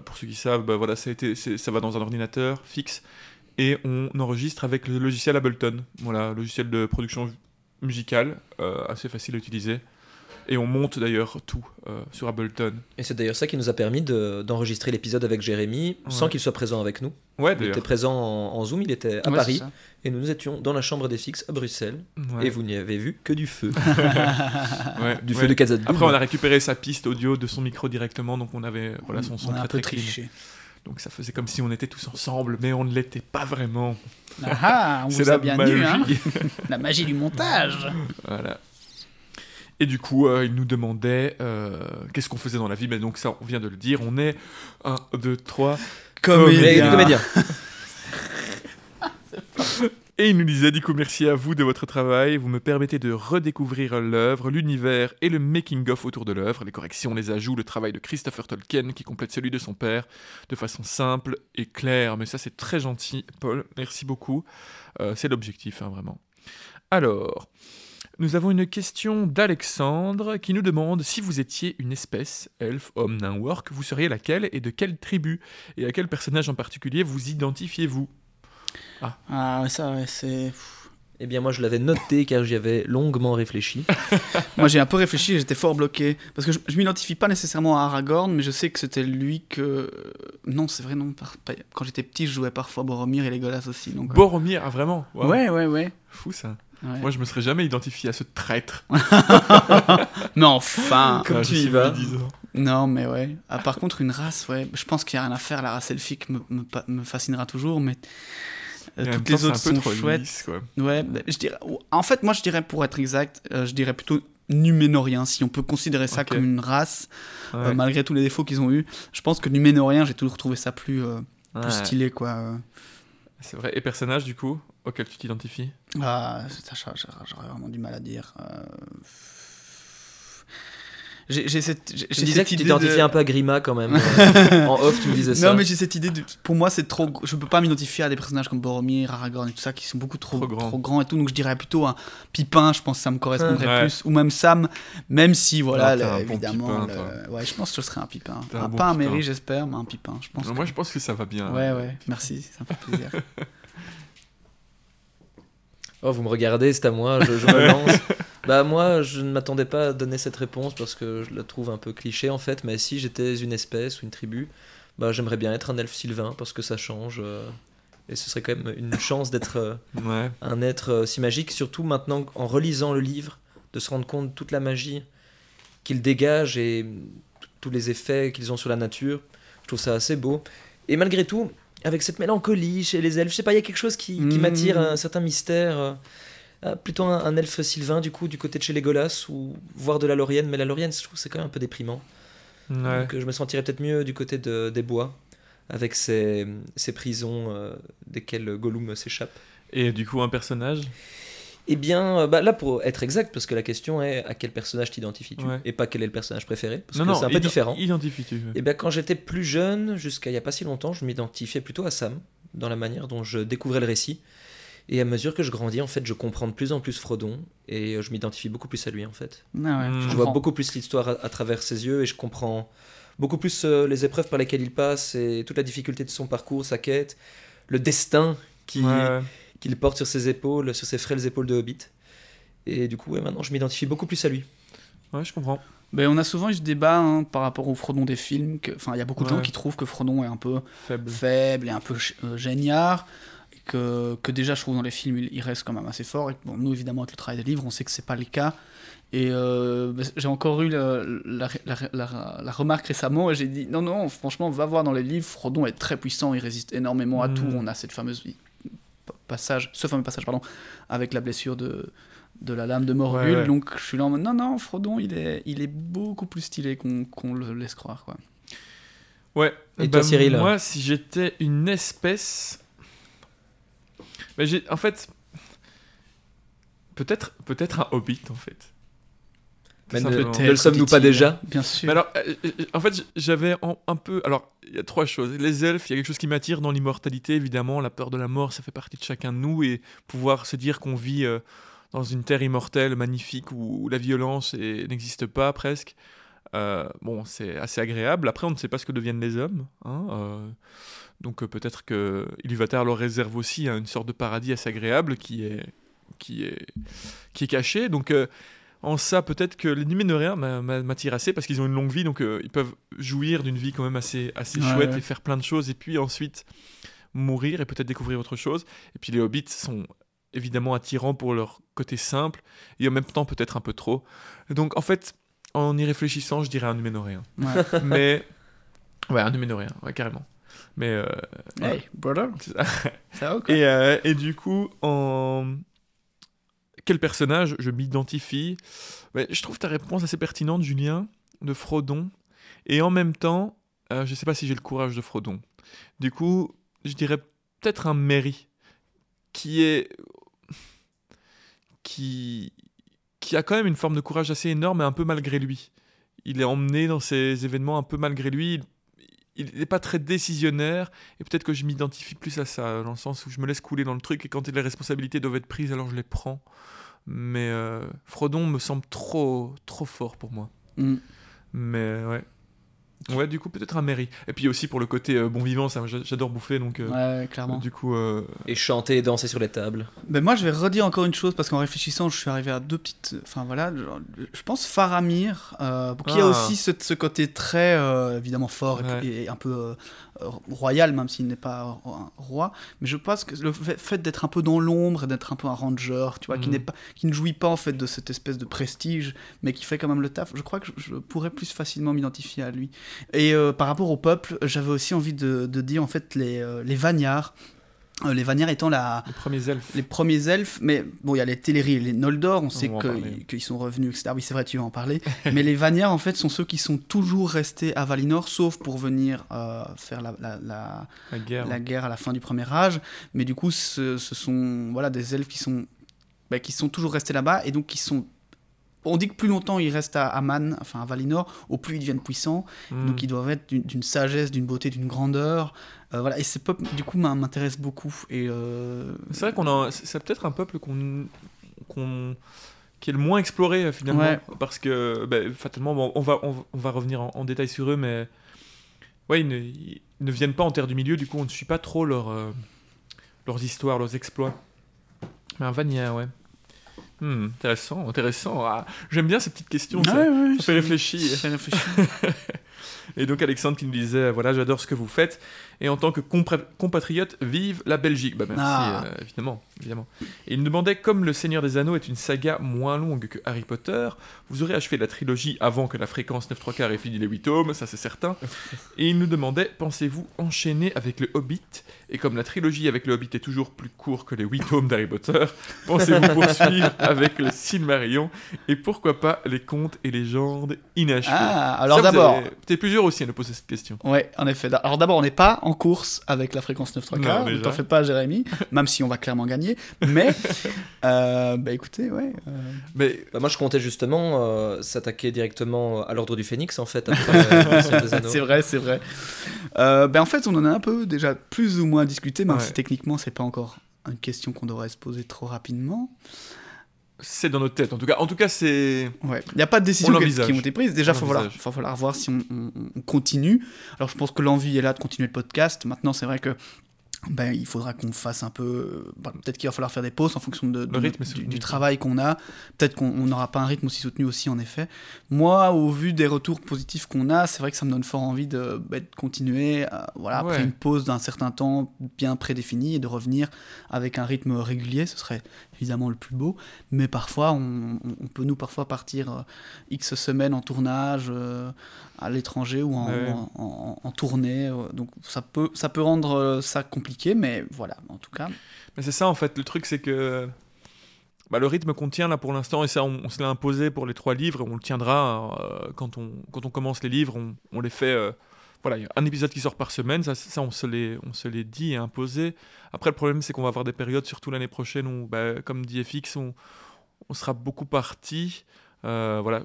pour ceux qui savent, bah, voilà, ça, a été, c'est- ça va dans un ordinateur fixe, et on enregistre avec le logiciel Ableton, voilà, logiciel de production musicale, assez facile à utiliser. Et on monte d'ailleurs tout euh, sur Ableton. Et c'est d'ailleurs ça qui nous a permis de- d'enregistrer l'épisode avec Jérémy sans qu'il soit présent avec nous. Ouais, Il était présent en, en Zoom, il était à Ouais, Paris et nous nous étions dans la chambre des fixes à Bruxelles Ouais. et vous n'y avez vu que du feu. Ouais, du ouais. feu de Kazad. Après, on a récupéré sa piste audio de son micro directement, donc on avait voilà, son son on a très un peu très clean. triché. Donc ça faisait comme si on était tous ensemble, mais on ne l'était pas vraiment. Ah, ah on C'est vous a la bien magie. hein La magie du montage. Voilà. Et du coup, euh, il nous demandait euh, qu'est-ce qu'on faisait dans la vie? Mais donc ça, on vient de le dire. On est 1, 2, 3. Mais Comédien. comédien. Et il nous disait, du coup, merci à vous de votre travail. Vous me permettez de redécouvrir l'œuvre, l'univers et le making-of autour de l'œuvre, les corrections, les ajouts, le travail de Christopher Tolkien qui complète celui de son père de façon simple et claire. Mais ça, c'est très gentil, Paul. Merci beaucoup. Euh, c'est l'objectif, hein, vraiment. Alors, nous avons une question d'Alexandre qui nous demande si vous étiez une espèce, elfe, homme, nain ou orc, vous seriez laquelle et de quelle tribu Et à quel personnage en particulier vous identifiez-vous? Ah, ouais, ça, ouais, c'est. Eh bien, moi, je l'avais noté car j'y avais longuement réfléchi. Moi, j'ai un peu réfléchi et j'étais fort bloqué. Parce que je, je m'identifie pas nécessairement à Aragorn, mais je sais que c'était lui que. Non, c'est vrai, non. par- Quand j'étais petit, je jouais parfois Boromir et Legolas aussi. Donc, euh, Boromir, ah vraiment? Waouh. Ouais, ouais, ouais. Fou ça. Ouais. Moi, je me serais jamais identifié à ce traître. Mais enfin. Comme Ah, tu y vas. Non, mais ouais. Ah, par contre, une race, ouais. Je pense qu'il y a rien à faire. La race elfique me, me, fascinera toujours, mais. euh, toutes les autres sont trop chouettes. lisse, quoi. Ouais, bah, je dirais. En fait, moi, je dirais, pour être exact, euh, je dirais plutôt Numénorien, si on peut considérer ça comme une race, euh, malgré tous les défauts qu'ils ont eu. Je pense que Numénorien, j'ai toujours trouvé ça plus, euh, plus Ouais. stylé, quoi. C'est vrai. Et personnage, du coup, auquel tu t'identifies Ah, ça, j'aurais vraiment du mal à dire. euh. J'ai cette, Je me disais que tu t'identifiais de- un peu à Grima quand même. euh, en off, tu me disais ça. Non, mais j'ai cette idée de. Pour moi, c'est trop. Je peux pas m'identifier à des personnages comme Boromir, Aragorn et tout ça qui sont beaucoup trop, Trop trop, grands. et tout. Donc je dirais plutôt un Pipin, je pense que ça me correspondrait Ouais. plus. Ou même Sam, même si, voilà, le- bon évidemment. Pipin, le- Ouais, je pense que ce serait un Pipin. Un Un- bon pas un. Merry, j'espère, mais un Pipin. Je pense. Non, que- Moi, je pense que ça va bien. Ouais, ouais, merci, ça me fait plaisir. Oh, vous me regardez, c'est à moi, je, je me lance. bah, moi, je ne m'attendais pas à donner cette réponse parce que je la trouve un peu cliché en fait. Mais si j'étais une espèce ou une tribu, bah, j'aimerais bien être un elfe sylvain parce que ça change. euh, et ce serait quand même une chance d'être euh, Ouais. un être euh, si magique, surtout maintenant en relisant le livre, de se rendre compte de toute la magie qu'il dégage et tous les effets qu'ils ont sur la nature. Je trouve ça assez beau. Et malgré tout, avec cette mélancolie chez les elfes, je sais pas, il y a quelque chose qui, qui Mhm. m'attire, un certain mystère. euh, ah, plutôt un, un elfe sylvain, du coup, du côté de chez Legolas, ou voir de la Laurienne, mais la Laurienne, je trouve que c'est quand même un peu déprimant. Ouais. Donc euh, je me sentirais peut-être mieux du côté de, des bois, avec ces, ces prisons euh, desquelles Gollum s'échappe. Et du coup, un personnage? Eh bien, euh, bah, là, pour être exact, parce que la question est à quel personnage t'identifies-tu Ouais. Et pas quel est le personnage préféré, parce Non, que c'est un peu différent. Identifie-tu Et bien, quand j'étais plus jeune, jusqu'à il n'y a pas si longtemps, je m'identifiais plutôt à Sam, dans la manière dont je découvrais le récit. Et à mesure que je grandis, en fait, je comprends de plus en plus Frodon, et euh, je m'identifie beaucoup plus à lui, en fait. Ah ouais, Mm. je Je vois beaucoup plus l'histoire à, à travers ses yeux, et je comprends beaucoup plus euh, les épreuves par lesquelles il passe, et toute la difficulté de son parcours, sa quête, le destin qui, Ouais. Qu'il porte sur ses épaules, sur ses frêles épaules de hobbit. Et du coup, ouais, maintenant, je m'identifie beaucoup plus à lui. ouais, je comprends. Ben, on a souvent eu ce débat hein, par rapport au Frodon des films. que- Enfin, il y a beaucoup de gens qui trouvent que Frodon est un peu Faible. faible et un peu euh, géniard. et Que, que déjà, je trouve dans les films, il, il reste quand même assez fort. Et bon, nous, évidemment, avec le travail des livres, on sait que c'est pas le cas. Et euh, ben, j'ai encore eu la, la- la- la remarque récemment et j'ai dit non, non, franchement, va voir dans les livres. Frodon est très puissant, il résiste énormément à tout. On a cette fameuse passage, ce fameux passage, pardon, avec la blessure de, de la lame de Morgul. Ouais, ouais. Donc je suis là en mode non, non, Frodon, il est, il est beaucoup plus stylé qu'on le laisse croire. Quoi. Ouais. Et toi, Bah, Cyril Moi, si j'étais une espèce. Bah, j'ai... En fait. Peut-être, peut-être un hobbit, en fait. Mais ne, le sommes-nous pas déjà Bien sûr. Mais alors, euh, euh, en fait, j'avais un peu. Alors, il y a trois choses. Les elfes, il y a quelque chose qui m'attire dans l'immortalité, évidemment. La peur de la mort, ça fait partie de chacun de nous. Et pouvoir se dire qu'on vit euh, dans une terre immortelle, magnifique, où, où la violence n'existe pas presque. euh, bon, c'est assez agréable. Après, on ne sait pas ce que deviennent les hommes. hein, euh, donc, euh, peut-être que Ilúvatar leur réserve aussi hein, une sorte de paradis assez agréable qui est, qui est, qui est caché. Donc, euh, en ça, peut-être que les Numénoréens m'a- m'a- m'attirent assez parce qu'ils ont une longue vie, donc euh, ils peuvent jouir d'une vie quand même assez, assez Ouais, chouette ouais. et faire plein de choses, et puis ensuite mourir et peut-être découvrir autre chose. Et puis les hobbits sont évidemment attirants pour leur côté simple, et en même temps peut-être un peu trop. Donc en fait, en y réfléchissant, je dirais un Numénoréen. Ouais. Mais. Ouais, un Numénoréen, ouais, carrément. Mais euh. Hey, brother, ça. ça va ou quoi? Et, euh, et du coup, en quel personnage je m'identifie Je trouve ta réponse assez pertinente, Julien, de Frodon. Et en même temps, euh, je ne sais pas si j'ai le courage de Frodon. Du coup, je dirais peut-être un Merry, qui est. qui. qui a quand même une forme de courage assez énorme, mais un peu malgré lui. Il est emmené dans ces événements un peu malgré lui. N'est pas très décisionnaire, et peut-être que je m'identifie plus à ça, dans le sens où je me laisse couler dans le truc, et quand les responsabilités doivent être prises, alors je les prends. Mais euh, Frodon me semble trop, trop fort pour moi. Mm. Mais ouais. Ouais, du coup, peut-être un Mary. Et puis aussi pour le côté euh, bon vivant, ça, j'a- j'adore bouffer, donc euh, Ouais, clairement. du coup, euh, Et chanter et danser sur les tables. Ben moi, je vais redire encore une chose parce qu'en réfléchissant, je suis arrivé à deux petites. Enfin voilà, genre, je pense Faramir, euh, qui a Ah. aussi ce, ce côté très euh, évidemment fort et, Ouais. puis- et un peu royal, même s'il n'est pas un roi. Mais je pense que le fait, d'être un peu dans l'ombre et d'être un peu un ranger, tu vois, qui Mhm. n'est pas, qui ne jouit pas en fait de cette espèce de prestige, mais qui fait quand même le taf. Je crois que je, je pourrais plus facilement m'identifier à lui. Et euh, par rapport au peuple, j'avais aussi envie de, de dire en fait les, euh, les Vagnards. Euh, les Vagnards étant la, les premiers elfes. les premiers elfes, mais bon, il y a les Teleri et les Noldor, on sait qu'ils sont revenus, etc. Oui, c'est vrai, tu vas en parler. mais les Vanyar, en fait, sont ceux qui sont toujours restés à Valinor, sauf pour venir euh, faire la, la, la- La guerre. la guerre à la fin du premier âge. Mais du coup, ce, ce sont voilà, des elfes qui sont, bah, qui sont toujours restés là-bas, et donc qui sont... On dit que plus longtemps ils restent à Aman, enfin à Valinor, au plus ils deviennent puissants. Hmm. Donc ils doivent être d'une- sagesse, d'une beauté, d'une grandeur. Euh, voilà. Et ces peuples, du coup, m'in- m'intéressent beaucoup. Et euh, C'est vrai qu'on a. C'est peut-être un peuple qu'on. qu'on- qui est le moins exploré euh, finalement. Ouais. Parce que, bah, fatalement, bon, on, va, on, va- on va revenir en, en détail sur eux, mais. Ouais, ils ne, ils ne viennent pas en terre du milieu, du coup, on ne suit pas trop leur, euh, leurs histoires, leurs exploits. Mais un Vania, ouais. Hmm, intéressant, intéressant. Ah, J'aime bien ces petites questions. ça. Ouais, ça fait réfléchir. Ça fait réfléchir. Et donc Alexandre qui nous disait, voilà, j'adore ce que vous faites. Et en tant que compatriote, vive la Belgique. Bah merci, Ah. euh, évidemment, évidemment. Et il nous demandait, comme Le Seigneur des Anneaux est une saga moins longue que Harry Potter, vous aurez achevé la trilogie avant que la fréquence 9 3 quarts ait fini les 8 tomes, ça c'est certain. Et il nous demandait, pensez-vous enchaîner avec le Hobbit? Et comme la trilogie avec le Hobbit est toujours plus court que les 8 tomes d'Harry Potter, pensez-vous poursuivre avec le Silmarillion? Et pourquoi pas les contes et légendes inachevés Ah, alors d'abord. avez- T'es plusieurs aussi à nous poser cette question. Ouais, en effet. Alors d'abord, on n'est pas en course avec la fréquence 9 3 Non, quarts. Ne t'en fais pas, Jérémy. même si on va clairement gagner. Mais, euh, bah écoutez, ouais. euh, Mais Bah, moi, je comptais justement euh, s'attaquer directement à l'ordre du Phénix, en fait, c'est vrai, c'est vrai. Euh, ben en fait, on en a un peu déjà plus ou moins discuté, même Ouais. si techniquement, c'est pas encore une question qu'on devrait se poser trop rapidement. C'est dans notre tête. En tout cas, en tout cas c'est. Ouais. Il n'y a pas de décision On qui ont été prises. Déjà, il va falloir, voir si on, on- on continue. Alors, je pense que l'envie est là de continuer le podcast. Maintenant, c'est vrai que ben, il faudra qu'on fasse un peu. ben, Peut-être qu'il va falloir faire des pauses en fonction de, de Le rythme du- travail qu'on a. Peut-être qu'on on n'aura pas un rythme aussi soutenu aussi, en effet. Moi, au vu des retours positifs qu'on a, c'est vrai que ça me donne fort envie de, ben, de continuer. euh, voilà, après une pause d'un certain temps bien prédéfinie et de revenir avec un rythme régulier. Ce serait évidemment le plus beau. Mais parfois, on, peut nous parfois partir euh, X semaines en tournage euh, à l'étranger ou en, Ouais. en- en- en tournée. euh, donc ça peut, ça peut rendre ça compliqué, mais voilà, en tout cas. Mais c'est ça en fait. Le truc c'est que. Bah, le rythme qu'on tient là pour l'instant, et ça on, on se l'a imposé pour les trois livres, et on le tiendra quand, on, quand on commence les livres, on, on les fait. Voilà, il y a un épisode qui sort par semaine, ça, ça on se l'est on se l'est dit et imposé. Après, le problème c'est qu'on va avoir des périodes, surtout l'année prochaine, où, bah, comme dit FX, on, on sera beaucoup parti. euh, voilà,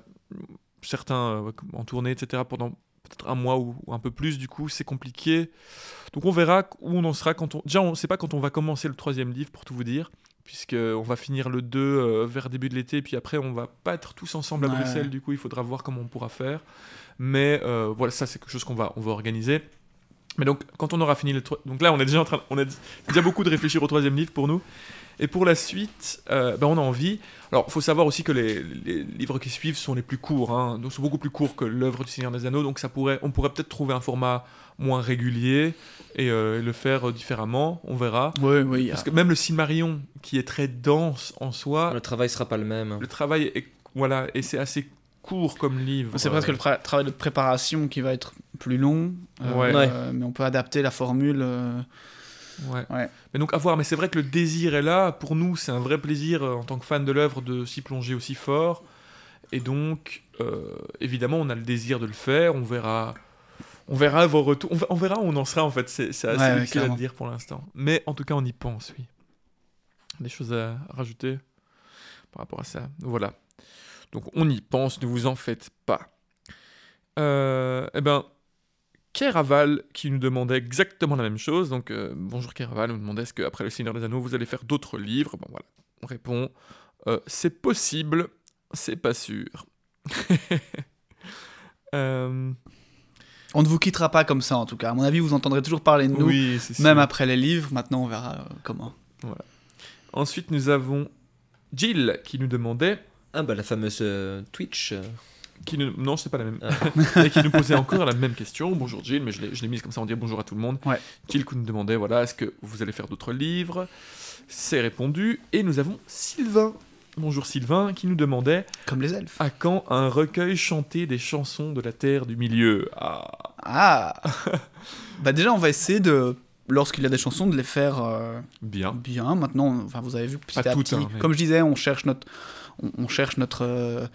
certains euh, en tournée, etc., pendant peut-être un mois ou, ou un peu plus, du coup, c'est compliqué. Donc on verra où on en sera quand on... Déjà, on ne sait pas quand on va commencer le troisième livre, pour tout vous dire, puisqu'on va finir le 2 euh, vers début de l'été, et puis après, on va pas être tous ensemble à Ouais. Bruxelles, du coup, il faudra voir comment on pourra faire. Mais euh, voilà, ça, c'est quelque chose qu'on va, on va organiser. Mais donc, quand on aura fini le... Donc là, on est déjà en train... On a déjà beaucoup de réfléchir au troisième livre pour nous. Et pour la suite, euh, ben, on a envie... Alors, il faut savoir aussi que les, les livres qui suivent sont les plus courts, hein, donc sont beaucoup plus courts que l'œuvre du Seigneur des Anneaux, donc ça pourrait, on pourrait peut-être trouver un format moins régulier et euh, le faire euh, différemment, on verra. Oui, oui. Parce que même le Silmarillion, qui est très dense en soi, Le travail sera pas le même. le travail est, voilà, et c'est assez court comme livre. C'est presque le tra- travail de préparation qui va être plus long, euh, Ouais. Ouais. euh, mais on peut adapter la formule. euh, Ouais. Ouais. Mais donc à voir, mais c'est vrai que le désir est là. Pour nous, c'est un vrai plaisir euh, en tant que fan de l'œuvre de s'y plonger aussi fort. Et donc, euh, évidemment, on a le désir de le faire. On verra, on verra vos retours. On, verra où on en sera en fait. C'est assez Ouais, ouais, difficile à dire pour l'instant. Mais en tout cas, on y pense, oui. Des choses à rajouter par rapport à ça. Voilà. Donc on y pense. Ne vous en faites pas. Euh, eh ben, Keraval qui nous demandait exactement la même chose. Donc, euh, bonjour Keraval, nous demandait est-ce qu'après Le Seigneur des Anneaux, vous allez faire d'autres livres? Bon, voilà. On répond euh, c'est possible, c'est pas sûr. Euh, On ne vous quittera pas comme ça, en tout cas. À mon avis, vous entendrez toujours parler de nous, oui, c'est sûr. même après les livres. Maintenant, on verra comment. Ensuite, nous avons Jill qui nous demandait. Ah bah la fameuse euh, Twitch. euh. Qui nous... Non, c'est pas la même. Ah. et qui nous posait encore la même question. Bonjour Jill, mais je l'ai je l'ai mise comme ça, on dit bonjour à tout le monde. Ouais. Jill qui nous demandait voilà, est-ce que vous allez faire d'autres livres? C'est répondu. Et nous avons Sylvain. Bonjour Sylvain, qui nous demandait Comme les elfes. à quand un recueil chanté des chansons de la Terre du Milieu? Ah, Ah Bah déjà, on va essayer de, lorsqu'il y a des chansons, de les faire euh, bien. bien. Maintenant, enfin, vous avez vu petit Pas à toutes, petit. hein, mais- Comme je disais, on cherche notre, on, cherche notre, euh,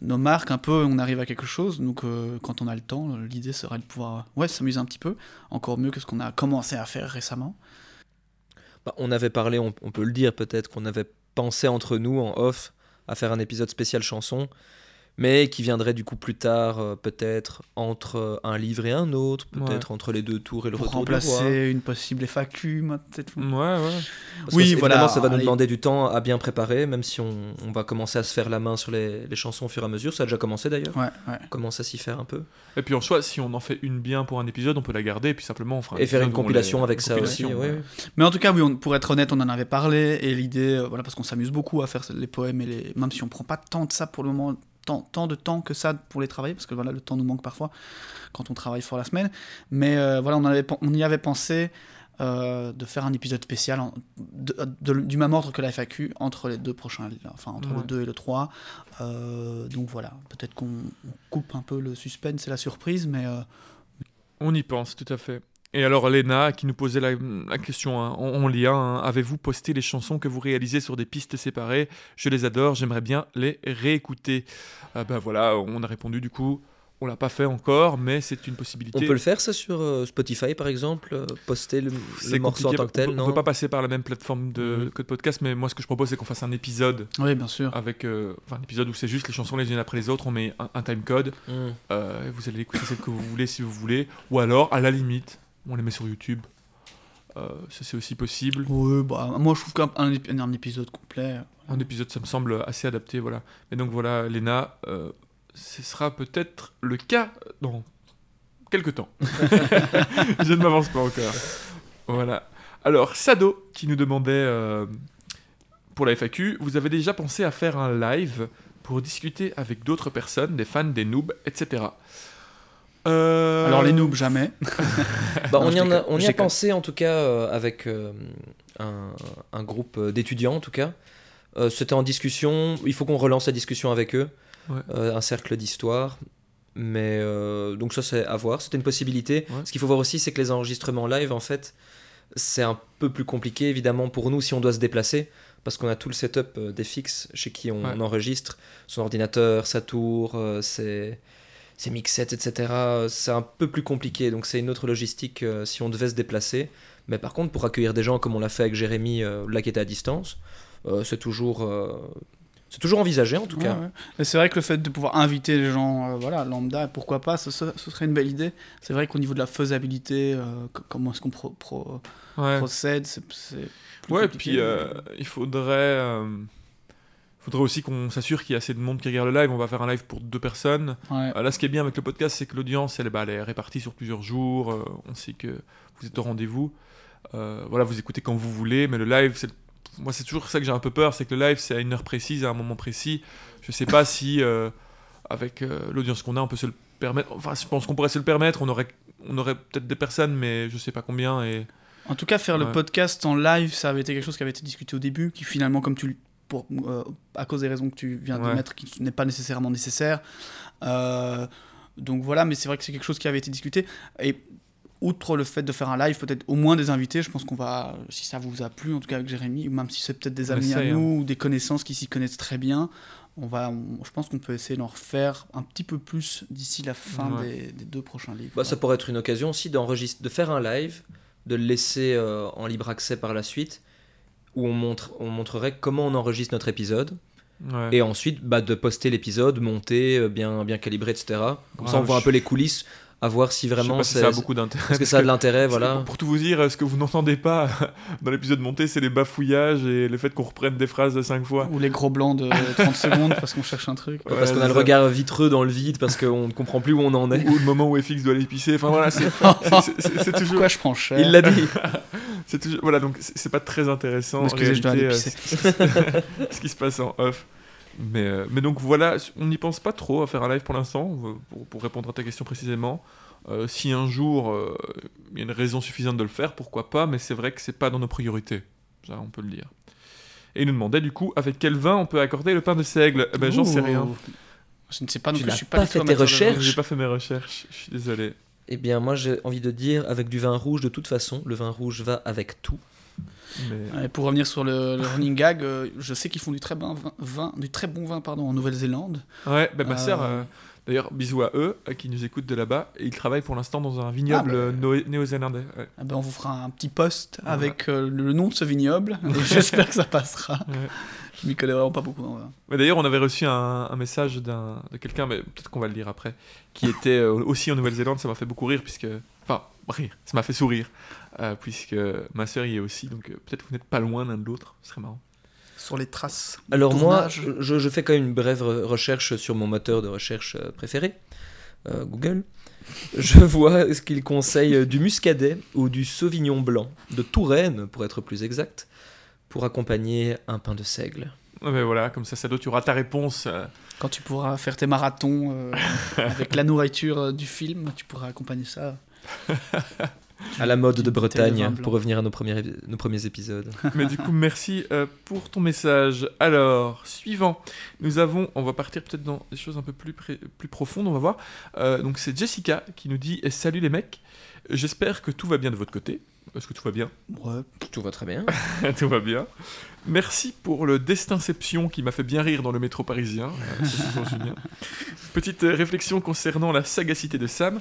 nos marques un peu, on arrive à quelque chose. Donc, euh, quand on a le temps, euh, l'idée serait de pouvoir, ouais, s'amuser un petit peu. Encore mieux que ce qu'on a commencé à faire récemment. Bah, on avait parlé, on, on peut le dire peut-être, qu'on avait pensé entre nous en off à faire un épisode spécial chanson, mais qui viendrait du coup plus tard, euh, peut-être entre euh, un livre et un autre, peut-être entre les deux tours et le Pour retour remplacer une possible FAQ, peut-être. Ouais, ouais. Parce Oui, que, voilà, ça va nous demander du temps à bien préparer, même si on, on va commencer à se faire la main sur les, les chansons au fur et à mesure. Ça a déjà commencé d'ailleurs. Ouais, ouais. On commence à s'y faire un peu. Et puis en soi, si on en fait une bien pour un épisode, on peut la garder et puis simplement on fera un Et faire une compilation les- avec une ça aussi. compilation, ouais. Mais en tout cas, oui, on- pour être honnête, on en avait parlé et l'idée, euh, voilà, parce qu'on s'amuse beaucoup à faire les poèmes et les, même si on prend pas tant de ça pour le moment, tant, tant de temps que ça pour les travailler, parce que voilà, le temps nous manque parfois quand on travaille fort la semaine. Mais euh, voilà, on, avait, on y avait pensé euh, de faire un épisode spécial en- de- de- du même ordre que la FAQ entre les deux prochains, enfin entre Ouais. le 2 et le 3. Euh, donc voilà, peut-être qu'on on coupe un peu le suspense et la surprise, mais On y pense, tout à fait. Et alors Léna qui nous posait la, la question hein, en, en lien, hein, avez-vous posté les chansons que vous réalisez sur des pistes séparées? Je les adore, j'aimerais bien les réécouter. Ah bah voilà, on a répondu du coup, on l'a pas fait encore, mais c'est une possibilité. On peut le faire ça sur euh, Spotify par exemple, euh, poster le, le C'est morceau en tant que tel, on, peut- on non? peut pas passer par la même plateforme de Mhm. que de podcast, mais moi ce que je propose c'est qu'on fasse un épisode oui, bien sûr. avec, euh, enfin un épisode où c'est juste les chansons les unes après les autres, on met un, un timecode, Hmm. euh, et vous allez écouter celle que vous voulez si vous voulez, ou alors à la limite, on les met sur YouTube. Euh, ça c'est aussi possible. Bah, moi je trouve qu'un un, ép- un épisode complet. Un épisode, ça me semble assez adapté, voilà. Mais donc voilà, Léna, euh, ce sera peut-être le cas dans quelques temps. Je ne m'avance pas encore. Voilà. Alors, Sado, qui nous demandait euh, pour la FAQ, vous avez déjà pensé à faire un live pour discuter avec d'autres personnes, des fans, des noobs, etc. Euh, Alors les noobs, jamais. Bah, Non, on y, en a, on y pensé en tout cas euh, avec euh, un, un groupe d'étudiants en tout cas. Euh, C'était en discussion, il faut qu'on relance la discussion avec eux, Ouais. Euh, un cercle d'histoire. Mais euh, donc ça c'est à voir, c'était une possibilité. Ouais. Ce qu'il faut voir aussi c'est que les enregistrements live en fait c'est un peu plus compliqué évidemment pour nous si on doit se déplacer parce qu'on a tout le setup euh, des fixes chez qui on, Ouais. enregistre, son ordinateur, sa tour, euh, ses, ses mixettes, etc. C'est un peu plus compliqué, donc c'est une autre logistique euh, si on devait se déplacer. Mais par contre, pour accueillir des gens comme on l'a fait avec Jérémy, euh, là qui était à distance, euh, c'est toujours, euh, c'est toujours envisagé en tout cas. Ouais, c'est vrai que le fait de pouvoir inviter les gens, euh, voilà, lambda, pourquoi pas, ce, ce- ce serait une belle idée. C'est vrai qu'au niveau de la faisabilité, euh, co- comment est-ce qu'on pro- pro- Ouais. procède, c'est. Ouais, compliqué. puis euh, il faudrait, euh, faudrait aussi qu'on s'assure qu'il y a assez de monde qui regarde le live. On va faire un live pour deux personnes. Ouais. Euh, Là, ce qui est bien avec le podcast, c'est que l'audience, elle, bah, elle est répartie sur plusieurs jours. Euh, on sait que vous êtes au rendez-vous. Euh, voilà, vous écoutez quand vous voulez, mais le live, moi, c'est toujours ça que j'ai un peu peur, c'est que le live, c'est à une heure précise, à un moment précis. Je sais pas si, avec l'audience qu'on a, on peut se le permettre. Enfin, je pense qu'on pourrait se le permettre. On aurait, on aurait peut-être des personnes, mais je sais pas combien. Et En tout cas, faire le podcast en live, ça avait été quelque chose qui avait été discuté au début, qui finalement, comme tu le- pour, euh, à cause des raisons que tu viens de mettre, qui n'est pas nécessairement nécessaire. Euh, Donc voilà, mais c'est vrai que c'est quelque chose qui avait été discuté. Et outre le fait de faire un live, peut-être au moins des invités, je pense qu'on va, si ça vous a plu, en tout cas avec Jérémy, ou même si c'est peut-être des amis à essaye, nous ou des connaissances qui s'y connaissent très bien, on va, on- je pense qu'on peut essayer d'en refaire un petit peu plus d'ici la fin Ouais. des, des deux prochains livres. Bah, ça pourrait être une occasion aussi d'enregistrer, de faire un live, de le laisser euh, en libre accès par la suite, où on, montre, on montrerait comment on enregistre notre épisode, Ouais. et ensuite bah, de poster l'épisode, monter, euh, bien, bien calibré, etc. Comme ça, on voit un peu les coulisses, à voir si vraiment si c'est- ça a beaucoup d'intérêt. Est-ce que ça a de l'intérêt, voilà. Pour tout vous dire, ce que vous n'entendez pas dans l'épisode monté, c'est les bafouillages et le fait qu'on reprenne des phrases de 5 fois. Ou les gros blancs de 30 secondes parce qu'on cherche un truc. Ouais, parce qu'on a le regard vitreux dans le vide, parce qu'on ne comprend plus où on en est. Ou le moment où FX doit aller pisser. Enfin voilà, c'est toujours. Pourquoi je prends cher Il l'a dit. C'est toujours, voilà, donc c'est pas très intéressant. Parce je dois aller réalité, pisser. euh, ce qui se passe en off. Mais, euh, mais donc voilà, on n'y pense pas trop à faire un live pour l'instant, pour, pour répondre à ta question précisément. Euh, si un jour euh, il y a une raison suffisante de le faire, pourquoi pas, mais c'est vrai que c'est pas dans nos priorités. Ça, on peut le dire. Et il nous demandait du coup avec quel vin on peut accorder le pain de seigle? Eh ben, j'en sais rien. Je ne sais pas, Tu je suis pas, fait tes recherches? J'ai pas fait mes recherches, je suis désolé. Eh bien, moi, j'ai envie de dire, avec du vin rouge, de toute façon, le vin rouge va avec tout. Mais... Pour revenir sur le, le running gag, euh, je sais qu'ils font du très bon vin, vin- du très bon vin pardon, en Nouvelle-Zélande. Ouais, bah, ma Euh. sœur, euh, d'ailleurs, bisous à eux, euh, qui nous écoutent de là-bas, et ils travaillent pour l'instant dans un vignoble Ah, bah. euh, néo-zélandais. ouais. Ah ben, on vous fera un petit post Ouais. avec euh, le nom de ce vignoble j'espère que ça passera. Ouais. Je m'y connais vraiment pas beaucoup d'ailleurs, on avait reçu un, un message d'un, de quelqu'un, mais peut-être qu'on va le lire après, qui était euh, aussi en Nouvelle-Zélande. Ça m'a fait beaucoup rire, puisque. Enfin, rire, ça m'a fait sourire, euh, puisque ma sœur y est aussi, donc euh, peut-être vous n'êtes pas loin l'un de l'autre, ce serait marrant. Sur les traces. Alors moi, je, je fais quand même une brève re- recherche sur mon moteur de recherche euh, préféré, euh, Google. Je vois ce qu'il conseille euh, du muscadet ou du sauvignon blanc, de Touraine pour être plus exact, pour accompagner un pain de seigle. Ouais, mais voilà, comme ça, ça doit, tu auras ta réponse. euh, Quand tu pourras faire tes marathons euh, avec la nourriture euh, du film, tu pourras accompagner ça. À la mode de Bretagne, pour revenir à nos premiers, nos premiers épisodes. Mais du coup, merci euh, pour ton message. Alors, suivant, nous avons, on va partir peut-être dans des choses un peu plus, plus profondes, on va voir. Euh, donc, c'est Jessica qui nous dit eh, Salut les mecs, j'espère que tout va bien de votre côté. Est-ce que tout va bien? Ouais. Tout va très bien. Tout va bien. Merci pour le Destinception qui m'a fait bien rire dans le métro parisien. Euh, c'est toujours Julien. Petite réflexion concernant la sagacité de Sam.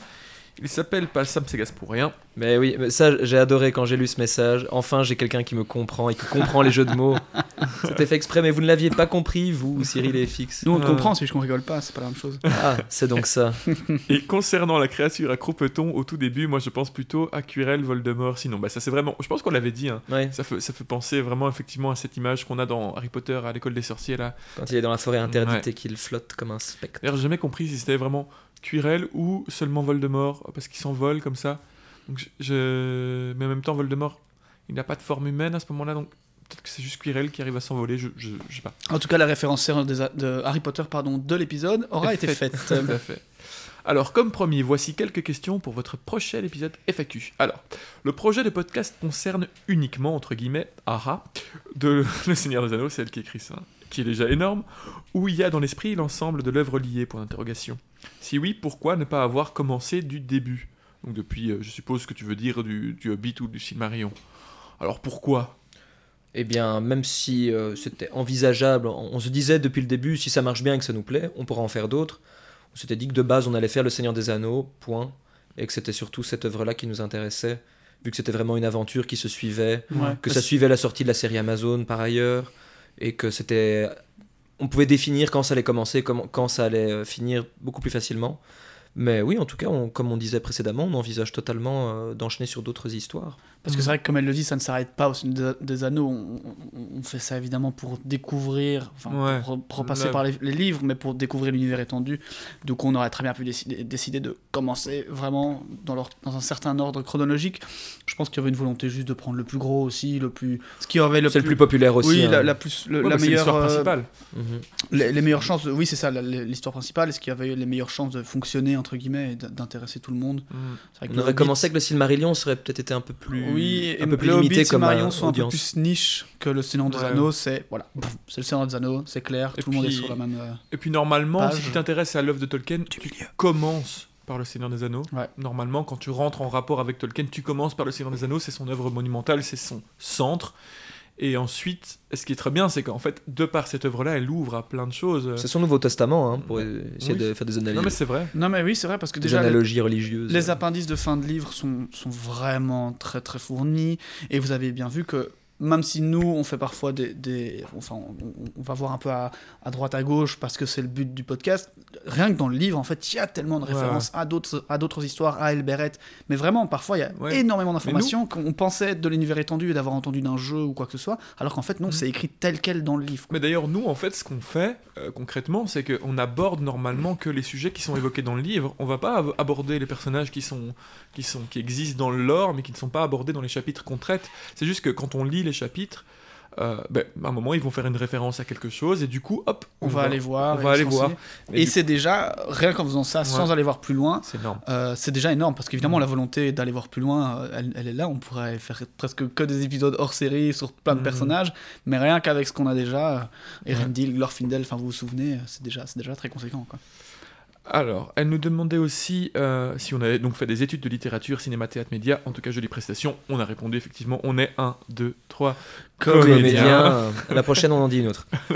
Il s'appelle pas Sam Sagas pour rien. Mais oui, mais ça j'ai adoré quand j'ai lu ce message. Enfin, j'ai quelqu'un qui me comprend et qui comprend les jeux de mots. C'était fait exprès, mais vous ne l'aviez pas compris, vous, Cyril et FX. Nous on te Euh. comprend, c'est juste qu'on rigole pas, c'est pas la même chose. Ah, c'est donc ça. Et concernant la créature à croupeton, au tout début, moi je pense plutôt à Quirrell, Voldemort. Sinon, bah ça c'est vraiment. Je pense qu'on l'avait dit. hein. Ouais, Ça, fait, ça fait penser vraiment effectivement à cette image qu'on a dans Harry Potter à l'école des sorciers là. quand il est dans la forêt interdite Ouais. et qu'il flotte comme un spectre. D'ailleurs, j'ai jamais compris si c'était vraiment Quirrell ou seulement Voldemort, parce qu'il s'envole comme ça. Donc, je, je- Mais en même temps, Voldemort, il n'a pas de forme humaine à ce moment-là, donc peut-être que c'est juste Quirrell qui arrive à s'envoler, je, je, je sais pas. En tout cas, la référence de Harry Potter pardon, de l'épisode aura été faite. Tout à fait. Alors, comme promis, voici quelques questions pour votre prochain épisode FAQ. Alors, le projet de podcast concerne uniquement, entre guillemets, aha, de Le Seigneur des Anneaux, c'est elle qui écrit ça, qui est déjà énorme, où il y a dans l'esprit l'ensemble de l'œuvre liée, pour l'interrogation. Si oui, pourquoi ne pas avoir commencé du début? Donc depuis, euh, je suppose que tu veux dire du, du Hobbit ou du Silmarillion. Alors pourquoi? Eh bien, même si euh, c'était envisageable, on, on se disait depuis le début, si ça marche bien et que ça nous plaît, on pourra en faire d'autres. On s'était dit que de base, on allait faire Le Seigneur des Anneaux, point. Et que c'était surtout cette œuvre-là qui nous intéressait, vu que c'était vraiment une aventure qui se suivait, Ouais. que ça suivait la sortie de la série Amazon par ailleurs, et que c'était. On pouvait définir quand ça allait commencer, quand ça allait euh, finir beaucoup plus facilement. Mais oui, en tout cas, comme on disait précédemment, on envisage totalement euh, d'enchaîner sur d'autres histoires. Parce que c'est vrai que, comme elle le dit, ça ne s'arrête pas au Seigneur des, des anneaux. On, on- on fait ça évidemment pour découvrir, enfin, Ouais. pour, pour repasser Là- par les, les livres, mais pour découvrir l'univers étendu. Donc, on aurait très bien pu décider, décider de commencer vraiment dans, leur- dans un certain ordre chronologique. Je pense qu'il y avait une volonté juste de prendre le plus gros aussi, le plus. Ce qui avait le C'est le plus populaire aussi. Oui, hein. la, la plus, le- Ouais, la c'est meilleure. l'histoire euh, principale. Les, les meilleures chances, de- oui c'est ça, l'histoire principale, est-ce qu'il y avait les meilleures chances de fonctionner en entre guillemets, et d'intéresser tout le monde? Mm. C'est vrai que On aurait Hobbit- commencé avec le Silmarillion, ça aurait peut-être été un peu plus, Oui, un et peu plus limité Hobbit, comme Silmarillion euh, sont un peu plus niche que le Seigneur des Ouais. Anneaux. C'est voilà, c'est le Seigneur des Anneaux, c'est clair, Et tout le monde est puis- sur la même. euh, Et puis normalement, Page. si tu t'intéresses à l'œuvre de Tolkien, tu commences par le Seigneur des Anneaux. Ouais. Normalement, quand tu rentres en rapport avec Tolkien, tu commences par le Seigneur des Anneaux, c'est son œuvre monumentale, c'est son centre. Et ensuite, ce qui est très bien, c'est qu'en fait, de par cette œuvre-là, elle ouvre à plein de choses. C'est son Nouveau Testament, hein, pour essayer Oui. de faire des, analyses, Non mais c'est vrai. Non mais oui, c'est vrai parce que des déjà les- analogies religieuses. Les appendices de fin de livre sont, sont vraiment très très fournis et vous avez bien vu que même si nous on fait parfois des, des- enfin on, on va voir un peu à, à droite à gauche parce que c'est le but du podcast rien que dans le livre en fait il y a tellement de Ouais, références à d'autres à d'autres histoires à Elberet mais vraiment parfois il y a Ouais. énormément d'informations qu'on pensait être de l'univers étendu et d'avoir entendu d'un jeu ou quoi que ce soit alors qu'en fait non Mhm. c'est écrit tel quel dans le livre Mais d'ailleurs, nous, en fait, ce qu'on fait euh, concrètement, c'est qu'on aborde normalement que les sujets qui sont évoqués dans le livre. On va pas ab- aborder les personnages qui sont, qui sont, qui existent dans le lore, mais qui ne sont pas abordés dans les chapitres qu'on traite. C'est juste que quand on lit les chapitres, euh, ben, à un moment, ils vont faire une référence à quelque chose, et du coup, hop, on, va, aller voir on et va aller voir. Mais et c'est déjà rien qu'en faisant ça sans aller voir plus loin c'est énorme. Euh, c'est déjà énorme parce qu'évidemment la volonté d'aller voir plus loin, euh, elle, elle est là. On pourrait faire presque que des épisodes hors série sur plein de Mhm. personnages, mais rien qu'avec ce qu'on a déjà, euh, Ouais. Erendil, Glorfindel, enfin vous vous souvenez, c'est déjà, c'est déjà très conséquent. Quoi. Alors, elle nous demandait aussi euh, si on avait donc fait des études de littérature, cinéma, théâtre, média, en tout cas jolie prestation. On a répondu effectivement, on est 1, 2, 3 Comédien. La prochaine, on en dit une autre.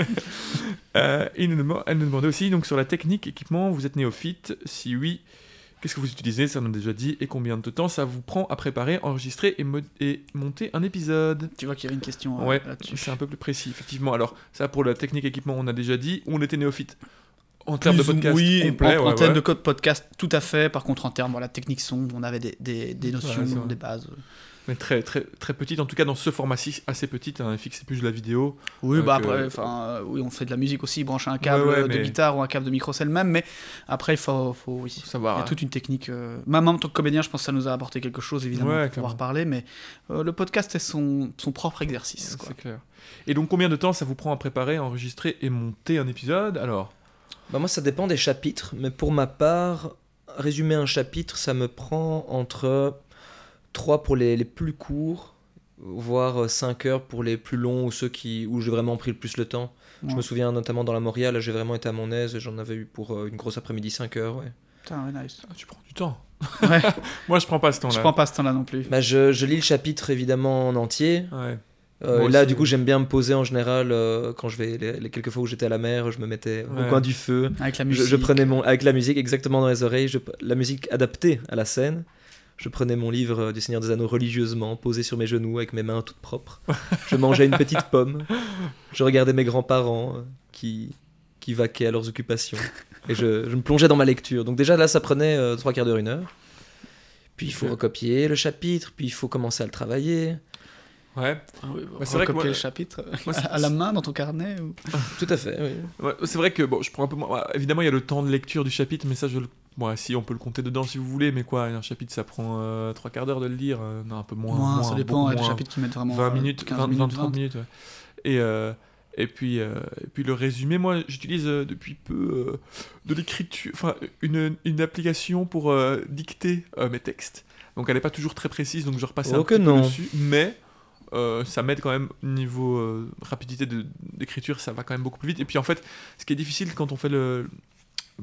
Euh, il nous demande- elle nous demandait aussi donc sur la technique, équipement, vous êtes néophyte Si oui, qu'est-ce que vous utilisez? Ça on a déjà dit. Et combien de temps ça vous prend à préparer, enregistrer et, mo- et monter un épisode? Tu vois qu'il y avait une question euh, Ouais, là-dessus. c'est un peu plus précis, effectivement. Alors, ça pour la technique équipement, on a déjà dit. On était néophyte en termes de podcast oui, complet. en, en ouais, termes ouais. de code podcast, tout à fait. Par contre, en termes voilà, technique son, on avait des, des, des notions, Ouais, des bases. Mais très, très, très petite, en tout cas dans ce format-ci, assez petite. Hein, FX, c'est plus de la vidéo. Oui, bah euh, après, enfin, euh, oui, on fait de la musique aussi, brancher un câble de guitare ou un câble de micro, c'est le même, mais après, il faut, faut oui. Faut savoir. Il y a toute une technique. euh, Même en tant que comédien, je pense que ça nous a apporté quelque chose, évidemment, pour pouvoir parler, mais euh, le podcast est son, son propre exercice. C'est clair. Et donc, combien de temps ça vous prend à préparer, enregistrer et monter un épisode? Alors, Bah moi, ça dépend des chapitres, mais pour ma part, résumer un chapitre, ça me prend entre 3 pour les, les plus courts, voire 5 heures pour les plus longs ou ceux qui, où j'ai vraiment pris le plus le temps. Je me souviens notamment dans la Moria, là j'ai vraiment été à mon aise, j'en avais eu pour euh, une grosse après-midi 5 heures. Ouais. Putain, nice. ah, tu prends du temps. Ouais, Moi, je prends pas ce temps-là. je prends pas ce temps-là non plus. Bah, je, je lis le chapitre évidemment en entier. Ouais. Euh, là, aussi, du coup, oui. j'aime bien me poser en général euh, quand je vais les, les quelques fois où j'étais à la mer, je me mettais Ouais. au coin du feu. Avec la Je, musique. je prenais mon avec la musique exactement dans les oreilles, je- la musique adaptée à la scène. Je prenais mon livre euh, du Seigneur des Anneaux religieusement, posé sur mes genoux avec mes mains toutes propres. Je mangeais une petite pomme. Je regardais mes grands-parents euh, qui qui vaquaient à leurs occupations et je, je me plongeais dans ma lecture. Donc déjà là, ça prenait euh, trois quarts d'heure, une heure. Puis il faut recopier le chapitre, puis il faut commencer à le travailler. Ouais. Oui, Bah, c'est vrai que recopier moi- le chapitre moi, c'est- à la main dans ton carnet. ou- Tout à fait. oui. Ouais, c'est vrai que bon, je prends un peu moins. ouais, Évidemment, il y a le temps de lecture du chapitre, mais ça, je le. Ouais, si on peut le compter dedans si vous voulez, mais quoi, un chapitre ça prend euh, trois quarts d'heure de le lire, euh, non, un peu moins. Moins, moins, ça dépend. y a des moins. chapitres qui mettent vraiment 20 euh, minutes, 15 20, minutes, 20, 30 20. minutes. ouais. Et, euh, et, puis, euh, et puis le résumé, moi j'utilise euh, depuis peu euh, de l'écriture, enfin une, une application pour euh, dicter euh, mes textes. Donc elle n'est pas toujours très précise, donc je repasse Oh un que petit peu non. dessus, mais euh, ça m'aide quand même niveau euh, rapidité d'écriture, ça va quand même beaucoup plus vite. Et puis en fait, ce qui est difficile quand on fait le,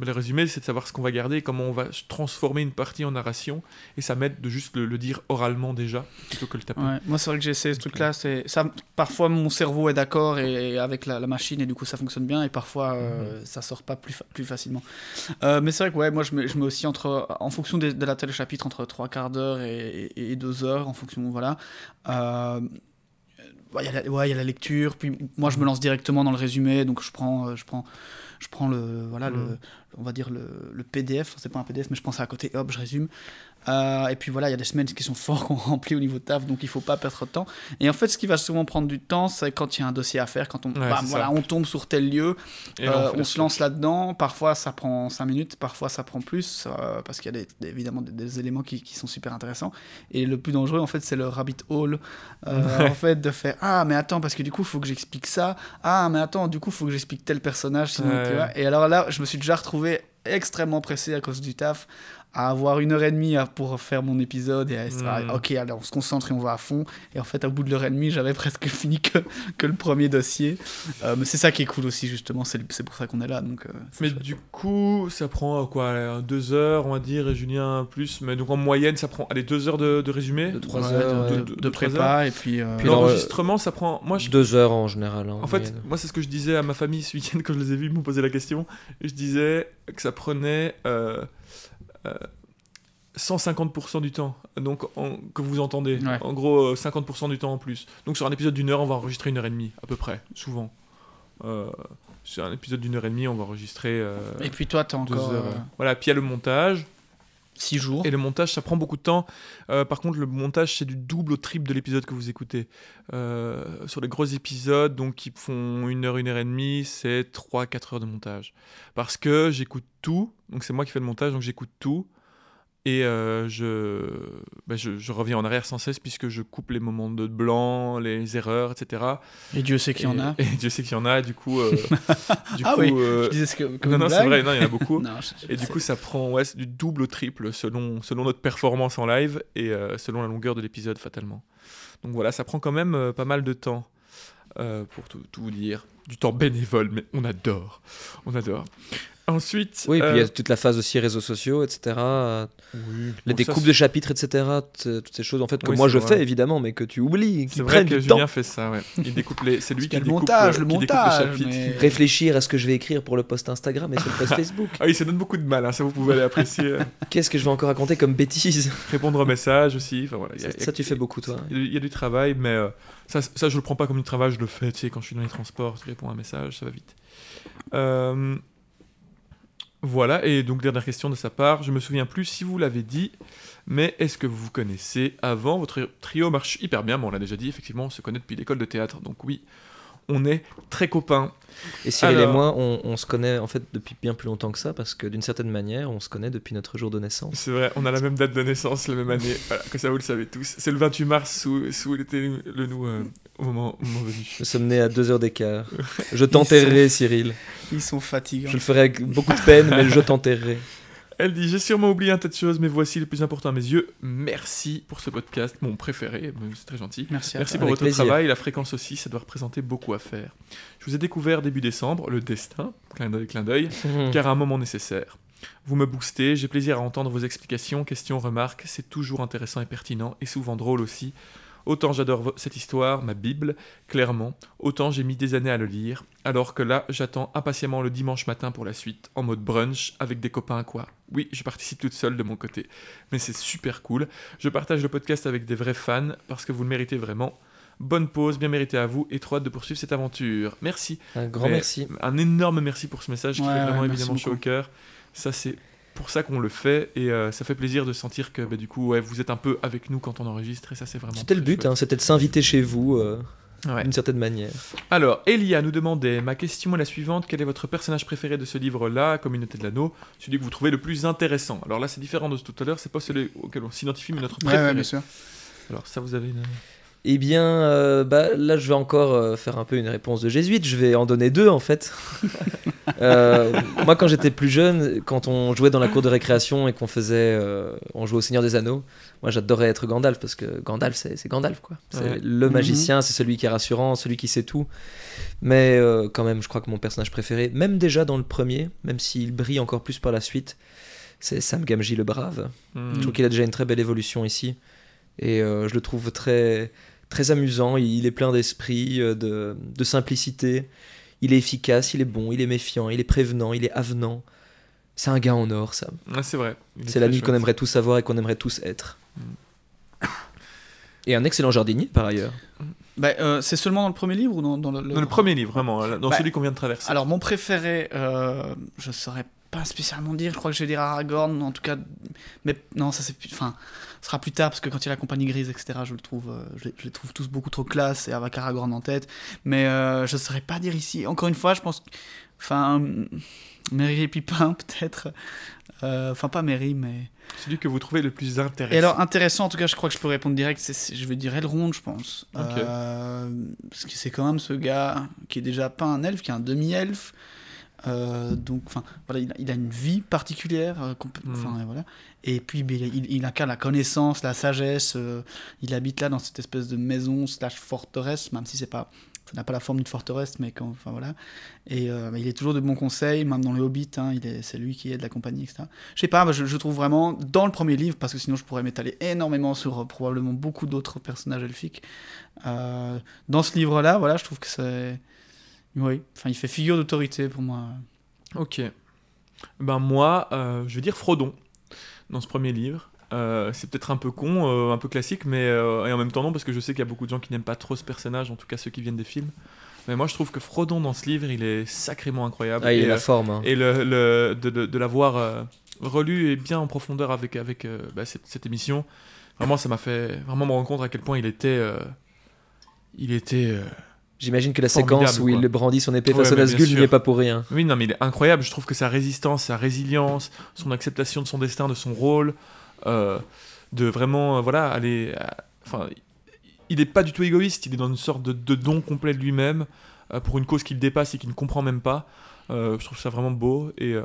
le résumé, c'est de savoir ce qu'on va garder, comment on va transformer une partie en narration, et ça m'aide de juste le, le dire oralement déjà, plutôt que le taper. Ouais, moi c'est vrai que j'ai essayé ce truc-là. C'est ça. Parfois mon cerveau est d'accord et, et avec la, la machine et du coup ça fonctionne bien et parfois euh, ça sort pas plus, fa- plus facilement. Euh, mais c'est vrai que ouais, moi je mets, je mets aussi entre, en fonction des- de, la telle chapitre entre trois quarts d'heure et, et, et deux heures en fonction voilà. Euh, ouais, il y a la- ouais, y a la lecture. Puis moi je me lance directement dans le résumé donc je prends, euh, je prends, je prends le voilà le, Mhm. On va dire le, le PDF. C'est pas un PDF mais je ça à côté. Hop, je résume. Euh, et puis voilà, il y a des semaines qui sont fort qu'on remplit au niveau taf, donc il faut pas perdre de temps. Et en fait, ce qui va souvent prendre du temps, c'est quand il y a un dossier à faire, quand on, Ouais, c'est voilà, on tombe sur tel lieu, euh, on la se lance là-dedans. Parfois, ça prend 5 minutes, parfois, ça prend plus, euh, parce qu'il y a des- des- évidemment des, des éléments qui, qui sont super intéressants. Et le plus dangereux, en fait, c'est le rabbit hole. euh, en fait, de faire Ah, mais attends, parce que du coup, il faut que j'explique ça. Ah, mais attends, du coup, il faut que j'explique tel personnage. Sinon. Et alors là, je me suis déjà retrouvé extrêmement pressé à cause du taf à avoir une heure et demie à- pour faire mon épisode et à être Mm. ok allez on se concentre et on va à fond et en fait au bout de l'heure et demie j'avais presque fini que, que le premier dossier Euh, mais c'est ça qui est cool aussi justement c'est c'est pour ça qu'on est là donc euh, Mais chouette. du coup, ça prend euh, quoi Deux heures, on va dire, et Julien plus. Mais donc en moyenne, ça prend allez, deux heures de, de résumé? De trois Ouais, heures, de, de- de de trois prépa et puis, euh, L'enregistrement, ça prend. Moi, je Deux heures en général. hein, En fait, moyenne. moi, c'est ce que je disais à ma famille ce week-end quand je les ai vus me poser la question. Je disais que ça prenait euh, euh, 150% du temps, donc en- que vous entendez. Ouais. En gros, euh, 50% du temps en plus. Donc sur un épisode d'une heure, on va enregistrer une heure et demie, à peu près, souvent. Euh, sur un épisode d'une heure et demie, on va enregistrer euh, et puis toi t'as encore heures. euh, euh. Voilà, puis il y a le montage. Six jours Et le montage, ça prend beaucoup de temps. Euh, par contre, le montage, c'est du double au triple de l'épisode que vous écoutez. Euh, sur les gros épisodes, donc qui font une heure, une heure et demie, c'est 3-4 heures de montage. Parce que j'écoute tout, donc c'est moi qui fais le montage, donc j'écoute tout. Et euh, je, ben, je, je reviens en arrière sans cesse puisque je coupe les moments de blanc, les erreurs, etc. et Dieu sait qu'il y en a Et Dieu sait qu'il y en a, du coup. euh, du Ah coup, oui, euh, je disais ce que comme non, non, c'est vrai, non, il y en a beaucoup. Non, je- je Et du coup, ça prend ouais, du double au triple selon, selon notre performance en live et euh, selon la longueur de l'épisode, fatalement. Donc voilà, ça prend quand même pas mal de temps pour tout, tout vous dire. Du temps bénévole, mais on adore. On adore. Ensuite. Oui, puis il y euh, a toute la phase aussi réseaux sociaux, etc. euh, oui, Les bon, ça, découpes de chapitres, etc. Toutes ces choses en fait que Oui, moi je vrai. fais évidemment, mais que tu oublies, C'est vrai que du temps. Julien fait ça, ouais. Il découpe les. C'est lui qui le découpe, montage, euh, le qui découpe les montage, chapitres. mais- qui- Réfléchir à ce que je vais écrire pour le post Instagram et sur le post Facebook. Ah oui, ça donne beaucoup de mal, hein, ça vous pouvez aller apprécier. euh, Qu'est-ce que je vais encore raconter comme bêtises répondre aux messages aussi. Enfin, voilà, a- ça, tu fais beaucoup toi. Il y a- il y a du travail, mais euh, ça, ça, je le prends pas comme du travail, je le fais, tu sais, quand je suis dans les transports, je réponds à un message, ça va vite. Euh, voilà, et donc dernière question de sa part, je me souviens plus si vous l'avez dit, mais est-ce que vous vous connaissez? Avant Votre trio marche hyper bien, mais on l'a déjà dit, effectivement, on se connaît depuis l'école de théâtre, donc oui, on est très copains. Et Cyril Alors- et moi, on, on se connaît en fait depuis bien plus longtemps que ça, parce que d'une certaine manière, on se connaît depuis notre jour de naissance. C'est vrai, on a la même date de naissance, la même année, voilà, que ça vous le savez tous. C'est le 28 mars sous, sous l'été, le nous, euh, au, moment, au moment venu. Nous sommes nés à deux heures d'écart. Je t'enterrerai, Cyril. ils sont fatigants Je le ferai avec beaucoup de peine, mais je t'enterrerai. Elle dit J'ai sûrement oublié un tas de choses, mais voici le plus important à mes yeux. Merci pour ce podcast, mon préféré, c'est très gentil. merci à Merci pour votre plaisir. travail, la fréquence aussi, ça doit représenter beaucoup à faire. Je vous ai découvert début décembre, le destin, clin d'œil, clin d'œil, car à un moment nécessaire. Vous me boostez, j'ai plaisir à entendre vos explications, questions, remarques, c'est toujours intéressant et pertinent, et souvent drôle aussi. Autant j'adore cette histoire, ma Bible, clairement, autant j'ai mis des années à le lire, alors que là, j'attends impatiemment le dimanche matin pour la suite, en mode brunch, avec des copains quoi. Oui, je participe toute seule de mon côté, mais c'est super cool. Je partage le podcast avec des vrais fans, parce que vous le méritez vraiment. Bonne pause, bien méritée à vous, et trop hâte de poursuivre cette aventure. Merci. Un grand Mais merci. Un énorme merci pour ce message qui Ouais, fait vraiment ouais, évidemment chaud au cœur. Ça, c'est pour ça qu'on le fait et euh, ça fait plaisir de sentir que bah, du coup, ouais, vous êtes un peu avec nous quand on enregistre et ça, c'est vraiment. C'était le but, hein, c'était de s'inviter chez vous euh. Ouais. d'une certaine manière. Alors, Elia nous demandait ma question est la suivante quel est votre personnage préféré de ce livre-là, Communauté de l'anneau? Celui que vous trouvez le plus intéressant. Alors là, c'est différent de tout à l'heure, c'est pas celui auquel on s'identifie, mais notre Ouais, préféré. ouais, bien sûr. Alors, ça, vous avez une. Eh bien, euh, bah, là, je vais encore euh, faire un peu une réponse de jésuite. Je vais en donner deux, en fait. Euh, moi, quand j'étais plus jeune, quand on jouait dans la cour de récréation et qu'on faisait, euh, on jouait au Seigneur des Anneaux, moi, j'adorais être Gandalf parce que Gandalf, c'est Gandalf, quoi. C'est Ouais. le magicien, c'est celui qui est rassurant, celui qui sait tout. Mais euh, quand même, je crois que mon personnage préféré, même déjà dans le premier, même s'il brille encore plus par la suite, c'est Sam Gamgee le Brave. Hmm. Je trouve qu'il a déjà une très belle évolution ici. Et euh, je le trouve très, très amusant. Il est plein d'esprit, euh, de, de simplicité. Il est efficace, il est bon, il est méfiant, il est prévenant, il est avenant. C'est un gars en or, ça. Ouais, c'est vrai. C'est l'ami qu'on aimerait tous savoir et qu'on aimerait tous être. Mm. Et un excellent jardinier, par ailleurs. Bah, euh, c'est seulement dans le premier livre ou dans, dans le, Dans le premier livre, vraiment, là, dans Bah, celui qu'on vient de traverser. Alors, mon préféré, euh, je saurais pas spécialement dire. Je crois que je vais dire Aragorn, en tout cas. Mais non, ça c'est plus. Enfin, sera plus tard parce que quand il y a la compagnie grise, etc., je le trouve, euh, je, les, je les trouve tous beaucoup trop classe et avec Aragorn en tête. Mais euh, je saurais pas dire ici. Encore une fois, je pense. Enfin, Merry et Pipin, peut-être. Euh, Enfin, pas Merry, mais. Celui que vous trouvez le plus intéressant. Et alors, intéressant, en tout cas, je crois que je peux répondre direct, c'est- je vais dire Elrond, je pense. Parce que c'est quand même ce gars qui est déjà pas un elfe, qui est un demi-elfe, Euh, donc, enfin, voilà, il a, il a une vie particulière. euh, Mm. enfin, voilà. Et puis, ben, il, il incarne la connaissance, la sagesse. euh, il habite là dans cette espèce de maison slash forteresse, même si c'est pas, ça n'a pas la forme d'une forteresse, mais quand, enfin voilà. Et euh, ben, il est toujours de bons conseils, même dans le Hobbit. hein, il est, c'est lui qui aide la compagnie, etc. Je sais pas, je, je trouve vraiment dans le premier livre, parce que sinon je pourrais m'étaler énormément sur probablement beaucoup d'autres personnages elfiques. Dans ce livre-là, voilà, je trouve que c'est, oui, enfin, il fait figure d'autorité pour moi. Ok. Ben moi, euh, je vais dire Frodon dans ce premier livre. Euh, c'est peut-être un peu con, euh, un peu classique, mais euh, et en même temps non, parce que je sais qu'il y a beaucoup de gens qui n'aiment pas trop ce personnage, en tout cas ceux qui viennent des films. Mais moi, je trouve que Frodon dans ce livre, il est sacrément incroyable. Ah, il et, la forme. hein. et le, le- de, de- de l'avoir euh, relu et bien en profondeur avec, avec euh, bah, cette, cette émission, vraiment, ça m'a fait vraiment me rendre compte à quel point il était. euh, il était. J'imagine que la Formidable, séquence où quoi. il brandit son épée Ouais, face au Nazgûl n'y est pas pour rien. Oui, non, mais il est incroyable. Je trouve que sa résistance, sa résilience, son acceptation de son destin, de son rôle, euh, de vraiment, euh, voilà, aller. euh, Enfin, il n'est pas du tout égoïste. Il est dans une sorte de, de don complet de lui-même pour une cause qu'il dépasse et qu'il ne comprend même pas. Je trouve ça vraiment beau et,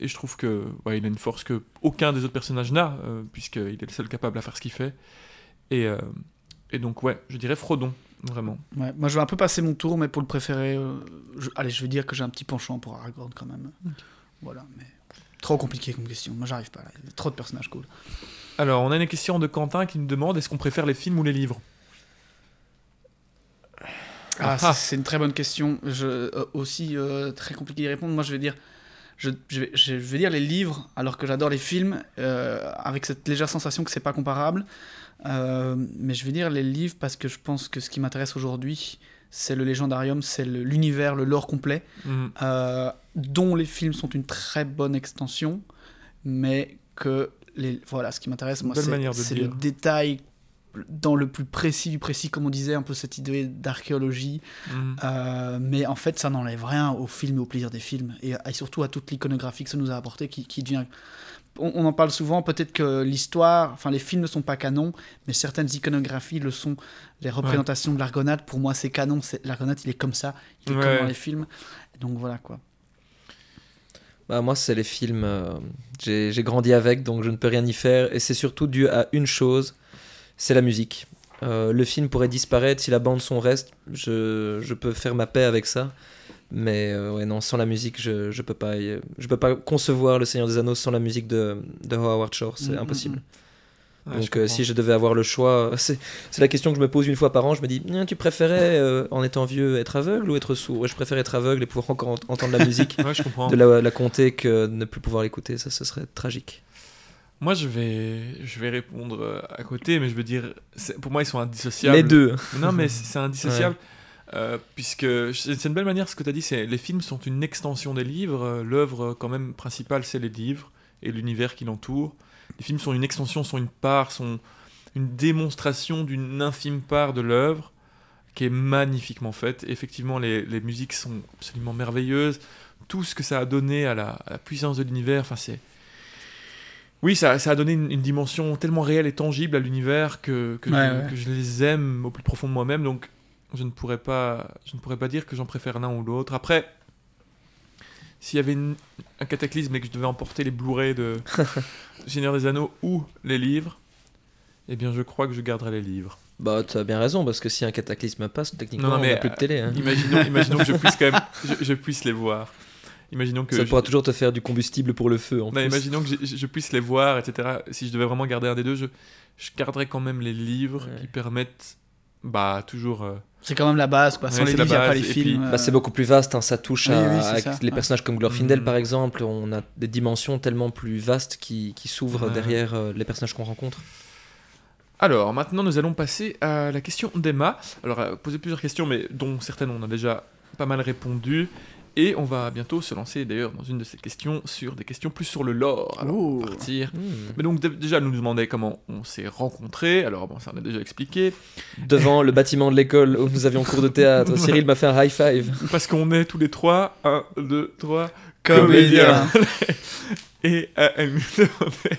et je trouve que ouais, il a une force que aucun des autres personnages n'a puisqu'il est le seul capable à faire ce qu'il fait. Et, et donc ouais, je dirais Frodon, vraiment. Ouais, moi, je vais un peu passer mon tour, mais pour le préférer, euh, je- allez, je vais dire que j'ai un petit penchant pour Aragorn quand même. Voilà, mais trop compliqué comme question. Moi, j'arrive pas. Là. Il y a trop de personnages cool. Alors, on a une question de Quentin qui nous demande est-ce qu'on préfère les films ou les livres? Ah, Ah. ça, c'est une très bonne question. Je, euh, aussi euh, très compliqué d'y répondre. Moi, je vais dire, je, je vais, je vais dire les livres, alors que j'adore les films, avec cette légère sensation que c'est pas comparable. Euh, mais je vais dire les livres parce que je pense que ce qui m'intéresse aujourd'hui, c'est le légendarium, c'est l'univers, le lore complet. Mhm. euh, dont les films sont une très bonne extension, mais que les, voilà, ce qui m'intéresse, moi, c'est le détail dans le plus précis du précis, comme on disait, un peu cette idée d'archéologie. Mhm. Euh, mais en fait, ça n'enlève rien au film et au plaisir des films, et, et surtout à toute l'iconographie que ça nous a apporté, qui, qui devient... On, on en parle souvent, peut-être que l'histoire, enfin les films ne sont pas canons, mais certaines iconographies le sont. Les représentations de l'Argonate, pour moi, c'est canon. c'est- L'Argonate, il est comme ça, il est Ouais. comme dans les films. Donc voilà quoi. Bah, moi, c'est les films. euh, j'ai j'ai grandi avec, donc je ne peux rien y faire. Et c'est surtout dû à une chose c'est la musique. Euh, le film pourrait disparaître si la bande son reste. Je, je peux faire ma paix avec ça. Mais euh, ouais, non, sans la musique, je, je peux pas. Je peux pas concevoir Le Seigneur des Anneaux sans la musique de, de Howard Shore. C'est Mm, mm, impossible. mm. Ouais, Donc je euh, si je devais avoir le choix, c'est la question que je me pose une fois par an. Je me dis, Hm, tu préférais, euh, en étant vieux, être aveugle ou être sourd? Ouais, Je préfère être aveugle et pouvoir encore ent- entendre la musique Ouais, je comprends. de la, la compter que de ne plus pouvoir l'écouter. Ça, ce serait tragique. Moi, je vais, je vais répondre euh, à côté, mais je veux dire, pour moi, ils sont indissociables. Les deux. Non, mais c'est indissociable. Euh, puisque c'est une belle manière, ce que tu as dit, c'est les films sont une extension des livres. euh, L'œuvre, quand même, principale, c'est les livres et l'univers qui l'entoure. Les films sont une extension, sont une part, sont une démonstration d'une infime part de l'œuvre qui est magnifiquement faite. Effectivement, les, les musiques sont absolument merveilleuses. Tout ce que ça a donné à la, à la puissance de l'univers, enfin, c'est. Oui, ça, ça a donné une, une dimension tellement réelle et tangible à l'univers que, que, Ouais, je, ouais. que je les aime au plus profond de moi-même. Donc, je ne pourrais pas, je ne pourrais pas dire que j'en préfère l'un ou l'autre. Après, s'il y avait une- un cataclysme et que je devais emporter les Blu-ray de Seigneur des Anneaux ou les livres, eh bien, je crois que je garderai les livres. Bah, tu as bien raison, parce que si un cataclysme passe, techniquement, Non, non, on mais, n'a plus de télé. hein. Imaginons, imaginons que je puisse quand même, je, je puisse les voir. Imaginons que Ça je- pourra toujours te faire du combustible pour le feu. En Non, plus. imaginons que je, je puisse les voir, etc. Si je devais vraiment garder un des deux, je, je garderais quand même les livres Ouais. qui permettent, bah, toujours. euh, C'est quand même la base, quoi. Sans Ouais, les livres, il n'y a pas les films. puis- euh, Bah, c'est beaucoup plus vaste, hein, ça touche Oui, à, oui, ça, les ouais. personnages comme Glorfindel Mhm. par exemple, on a des dimensions tellement plus vastes qui, qui s'ouvrent Ouais. derrière euh, les personnages qu'on rencontre. Alors, maintenant, nous allons passer à la question d'Emma. Alors, elle a posé plusieurs questions, mais dont certaines on a déjà pas mal répondu. Et on va bientôt se lancer, d'ailleurs, dans une de ces questions sur des questions plus sur le lore. Alors, on va Oh. partir. Hmm. Mais donc, dé- déjà, elle nous demandait comment on s'est rencontrés. Alors, bon, ça, on a déjà expliqué. Devant le bâtiment de l'école où nous avions cours de théâtre, Cyril m'a fait un high five. Parce qu'on est tous les trois, un, deux, trois, Comédien. Et euh, elle nous demandait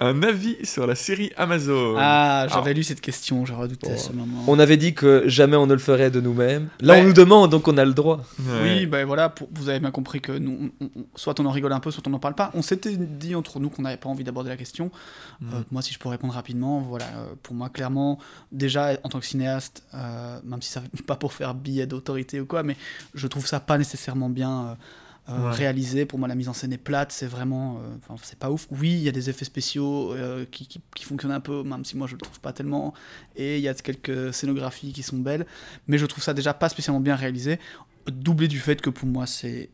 Un avis sur la série Amazon. Ah, j'avais lu cette question, je redoutais ce moment. On avait dit que jamais on ne le ferait de nous-mêmes. Là, Ouais. on nous demande, donc on a le droit. Ouais. Oui, ben voilà, pour- vous avez bien compris que nous, on- on- soit on en rigole un peu, soit on n'en parle pas. On s'était dit entre nous qu'on n'avait pas envie d'aborder la question. Mhm. Euh, moi, si je peux répondre rapidement, voilà, euh, pour moi, clairement, déjà en tant que cinéaste, euh, même si ça n'est pas pour faire billet d'autorité ou quoi, mais je trouve ça pas nécessairement bien euh, Ouais. réalisé. Pour moi, la mise en scène est plate, c'est vraiment, euh, c'est pas ouf. Oui, il y a des effets spéciaux euh, qui, qui, qui fonctionnent un peu, même si moi je le trouve pas tellement, et il y a quelques scénographies qui sont belles, mais je trouve ça déjà pas spécialement bien réalisé, doublé du fait que pour moi c'est,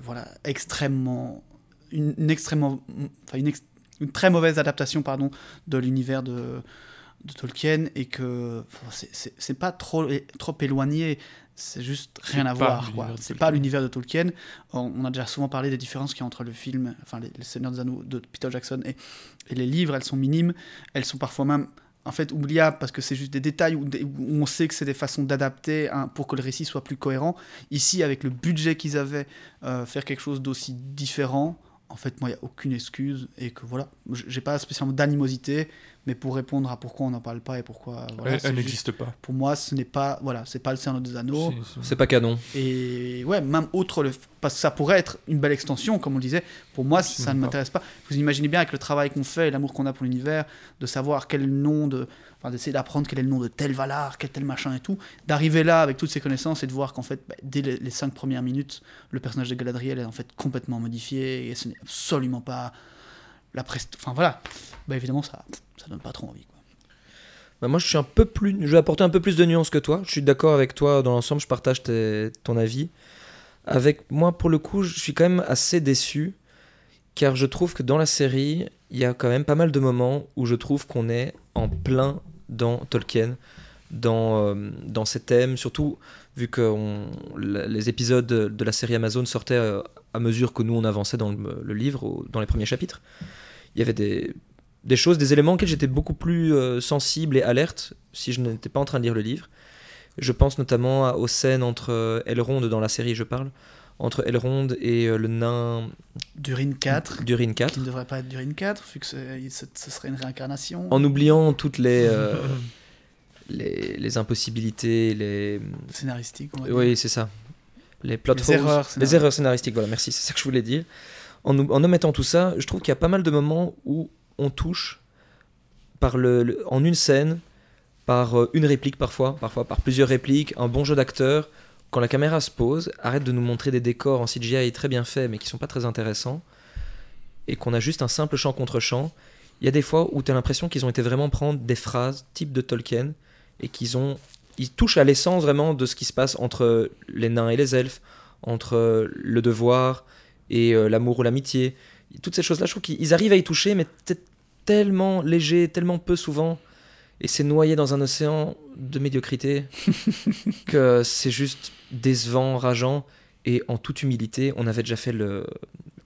voilà, extrêmement, une, une extrêmement, enfin une, ex- une très mauvaise adaptation, pardon, de l'univers de de Tolkien et que c'est pas trop, trop éloigné, c'est juste rien à voir. C'est pas l'univers de Tolkien. On, on a déjà souvent parlé des différences qu'il y a entre le film, enfin les, les Seigneurs des Anneaux de Peter Jackson et, et les livres, elles sont minimes, elles sont parfois même en fait oubliables parce que c'est juste des détails où, on sait que c'est des façons d'adapter hein, pour que le récit soit plus cohérent. Ici, avec le budget qu'ils avaient, euh, faire quelque chose d'aussi différent, en fait, moi, il n'y a aucune excuse et que voilà, j'ai pas spécialement d'animosité, mais pour répondre à pourquoi on n'en parle pas et pourquoi, voilà, Elle, n'existe pas. pour moi, ce n'est pas, voilà, c'est pas le Seigneur des Anneaux. C'est- pas canon. Et ouais, même outre le. Parce que ça pourrait être une belle extension, comme on le disait. Pour moi, ça ne m'intéresse pas. Vous imaginez bien avec le travail qu'on fait et l'amour qu'on a pour l'univers, de savoir quel est le nom de. Enfin, d'essayer d'apprendre quel est le nom de tel Valar, quel tel machin et tout. D'arriver là avec toutes ces connaissances et de voir qu'en fait, bah, dès les, les cinq premières minutes, le personnage de Galadriel est en fait complètement modifié et ce n'est absolument pas la prest. Enfin voilà. Bah évidemment, ça, ça donne pas trop envie. Bah, moi, je suis un peu plus. Je vais apporter un peu plus de nuances que toi. Je suis d'accord avec toi dans l'ensemble. Je partage ton avis. Avec moi, pour le coup, je suis quand même assez déçu, car je trouve que dans la série, il y a quand même pas mal de moments où je trouve qu'on est en plein dans Tolkien, dans, euh, dans ses thèmes, surtout vu que les épisodes de la série Amazon sortaient euh, à mesure que nous on avançait dans le, livre, dans les premiers chapitres. Il y avait des, des choses, des éléments auxquels j'étais beaucoup plus euh, sensible et alerte si je n'étais pas en train de lire le livre. Je pense notamment à- aux scènes entre euh, Elrond, dans la série je parle, entre Elrond et euh, le nain Durin 4, d'Urin 4, qui ne devrait pas être Durin 4, vu que ce ce serait une réincarnation. en oubliant toutes les, euh, les, les impossibilités, les... Scénaristique, on va dire. Oui, c'est ça. Les plot Les erreurs les scénaristiques. erreurs scénaristiques, voilà, merci, c'est ça que je voulais dire. En, omettant tout ça, je trouve qu'il y a pas mal de moments où on touche en une scène, par euh, une réplique parfois, parfois par plusieurs répliques, un bon jeu d'acteur. Quand la caméra se pose, arrête de nous montrer des décors en CGI très bien faits, mais qui sont pas très intéressants, et qu'on a juste un simple chant contre chant. Il y a des fois où tu as l'impression qu'ils ont été vraiment prendre des phrases type de Tolkien et qu'ils ont ils touchent à l'essence vraiment de ce qui se passe entre les nains et les elfes, entre le devoir et euh, l'amour ou l'amitié. Toutes ces choses-là, je trouve qu'ils arrivent à y toucher, mais tellement léger, tellement peu souvent, et c'est noyé dans un océan de médiocrité que c'est juste décevant, rageant. Et en toute humilité, on avait déjà fait le,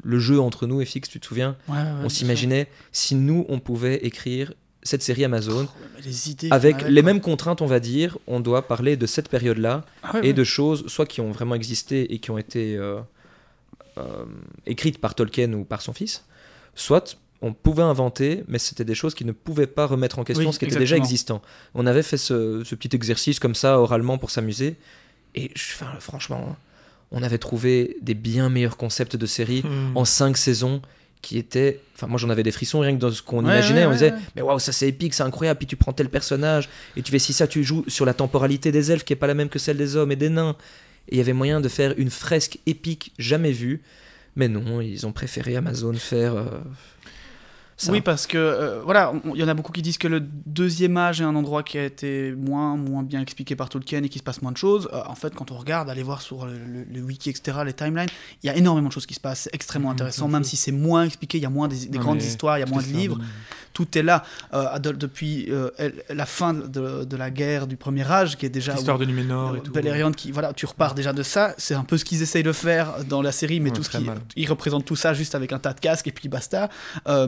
le jeu entre nous, et Fix, tu te souviens Ouais, ouais, bien On s'imaginait si nous, on pouvait écrire cette série Amazon Oh, les idées avec les mêmes contraintes, on va dire. On doit parler de cette période-là Ah ouais, et de choses soit qui ont vraiment existé et qui ont été euh, écrites par Tolkien ou par son fils, soit on pouvait inventer, mais c'était des choses qui ne pouvaient pas remettre en question Oui, ce qui était déjà existant. On avait fait ce, ce petit exercice comme ça oralement pour s'amuser, et je- enfin, franchement, on avait trouvé des bien meilleurs concepts de série Hmm. en cinq saisons qui étaient. Enfin, moi j'en avais des frissons rien que dans ce qu'on Ouais, imaginait. ouais, on disait, ouais. mais waouh, ça c'est épique, c'est incroyable. Puis tu prends tel personnage et tu fais si ça, tu joues sur la temporalité des elfes qui est pas la même que celle des hommes et des nains. Et il y avait moyen de faire une fresque épique jamais vue. Mais non, ils ont préféré Amazon faire. euh, ça. Oui, parce que euh, voilà, il y en a beaucoup qui disent que le deuxième âge est un endroit qui a été moins, moins bien expliqué par Tolkien et qu'il se passe moins de choses. Euh, en fait, quand on regarde, allez voir sur le, le- le wiki, etc., les timelines, il y a énormément de choses qui se passent. C'est extrêmement Mhm, intéressant, même si c'est moins expliqué, il y a moins des, grandes histoires, il y a moins de livres. tout est là euh, de- depuis la fin de, de la guerre du premier âge, qui est déjà L'histoire de Numénor et tout. Beleriand qui voilà tu repars déjà de ça c'est un peu ce qu'ils essayent de faire dans la série mais Ouais, tout ce qui mal. ils représentent tout ça juste avec un tas de casques et puis basta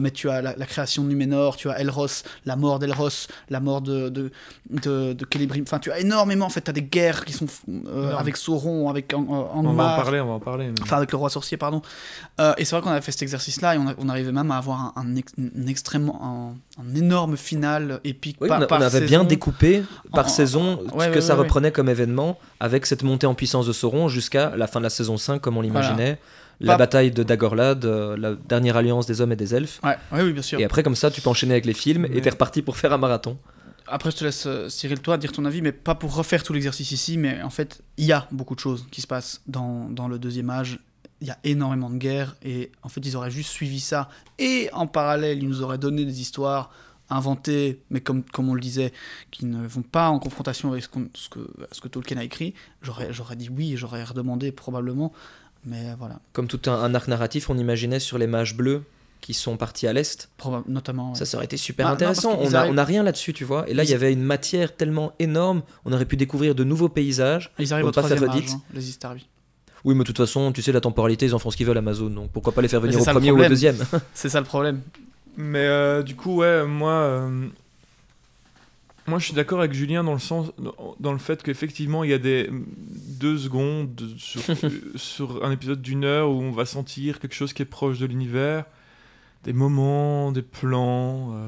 mais tu as la, la création de Numénor tu as Elros la mort d'Elros la mort de de, de, enfin tu as énormément en fait tu as des guerres qui sont euh, avec Sauron avec Ang- euh, On va en parler, on va en parler. mais- Enfin, avec le roi sorcier, pardon. Euh, et c'est vrai qu'on avait fait cet exercice-là et on, a- on arrivait même à avoir un, un ex- un extrêmement, un, un énorme final épique Oui, par, on, a- par on avait saison. bien découpé par En- saison ouais, ce que ouais, ça ouais, ouais. reprenait comme événement, avec cette montée en puissance de Sauron jusqu'à la fin de la saison 5, comme on l'imaginait. La Pas- bataille de Dagorlad, euh, la dernière alliance des hommes et des elfes. Ouais, ouais, oui, bien sûr. Et après, comme ça, tu peux enchaîner avec les films et t'es reparti pour faire un marathon. Après, je te laisse, euh, Cyril, toi, dire ton avis, mais pas pour refaire tout l'exercice ici, mais en fait, il y a beaucoup de choses qui se passent dans, dans le deuxième âge. Il y a énormément de guerres, et en fait, ils auraient juste suivi ça. Et en parallèle, ils nous auraient donné des histoires inventées, mais comme, comme on le disait, qui ne vont pas en confrontation avec ce, que, ce que Tolkien a écrit. J'aurais dit oui, j'aurais redemandé probablement, mais voilà, Comme tout un, un arc narratif, on imaginait sur les mages bleus qui sont partis à l'est. Notamment. Ça, ça aurait été super Ah, non, intéressant. on, a, arrivent- on a rien là-dessus, tu vois. Et là, il y avait une matière tellement énorme. On aurait pu découvrir de nouveaux paysages. Ils arrivent au pas faire âge, redite. hein, les Istarvi. Oui, mais de toute façon, tu sais, la temporalité, ils en font ce qu'ils veulent Amazon. Donc pourquoi pas les faire venir au le premier ou au deuxième? C'est ça le problème. Mais euh, du coup, ouais, moi, euh, moi, je suis d'accord avec Julien dans le sens, dans- le fait qu'effectivement, il y a des deux secondes sur, euh, sur un épisode d'une heure où on va sentir quelque chose qui est proche de l'univers, des moments, des plans. euh,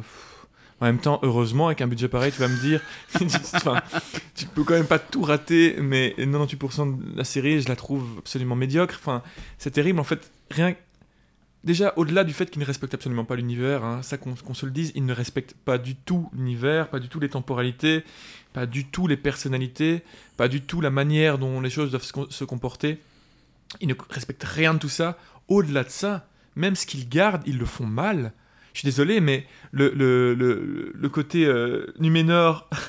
en même temps, heureusement, avec un budget pareil, tu vas me dire, enfin, tu peux quand même pas tout rater, mais 98% de la série, je la trouve absolument médiocre. Enfin, c'est terrible. En fait, rien Déjà, au-delà du fait qu'il ne respecte absolument pas l'univers, hein, ça qu'on se le dise, il ne respecte pas du tout l'univers, pas du tout les temporalités, pas du tout les personnalités, pas du tout la manière dont les choses doivent se, comporter. Il ne respecte rien de tout ça. Au-delà de ça, même ce qu'ils gardent, ils le font mal. Je suis désolé, mais le, le, le, le côté euh, Numénor...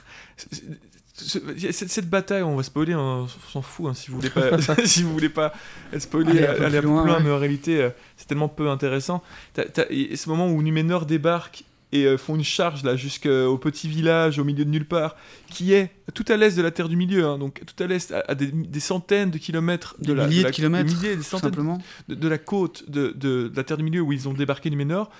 ce- cette, bataille, on va spoiler, hein, on s'en fout hein, si vous voulez pas, si vous voulez pas spoiler, Aller un peu aller plus loin, ouais. mais en réalité, euh, c'est tellement peu intéressant. T'as- et ce moment où Numénor débarque et euh, font une charge là jusqu'au petit village au milieu de nulle part, qui est tout à l'est de la Terre du Milieu, hein, donc tout à l'est, à, à des, des centaines de kilomètres de Des la, milliers la- de kilomètres, des milliers, des Tout centaines de, de la côte de, de- de la Terre du Milieu où ils ont débarqué Numénor,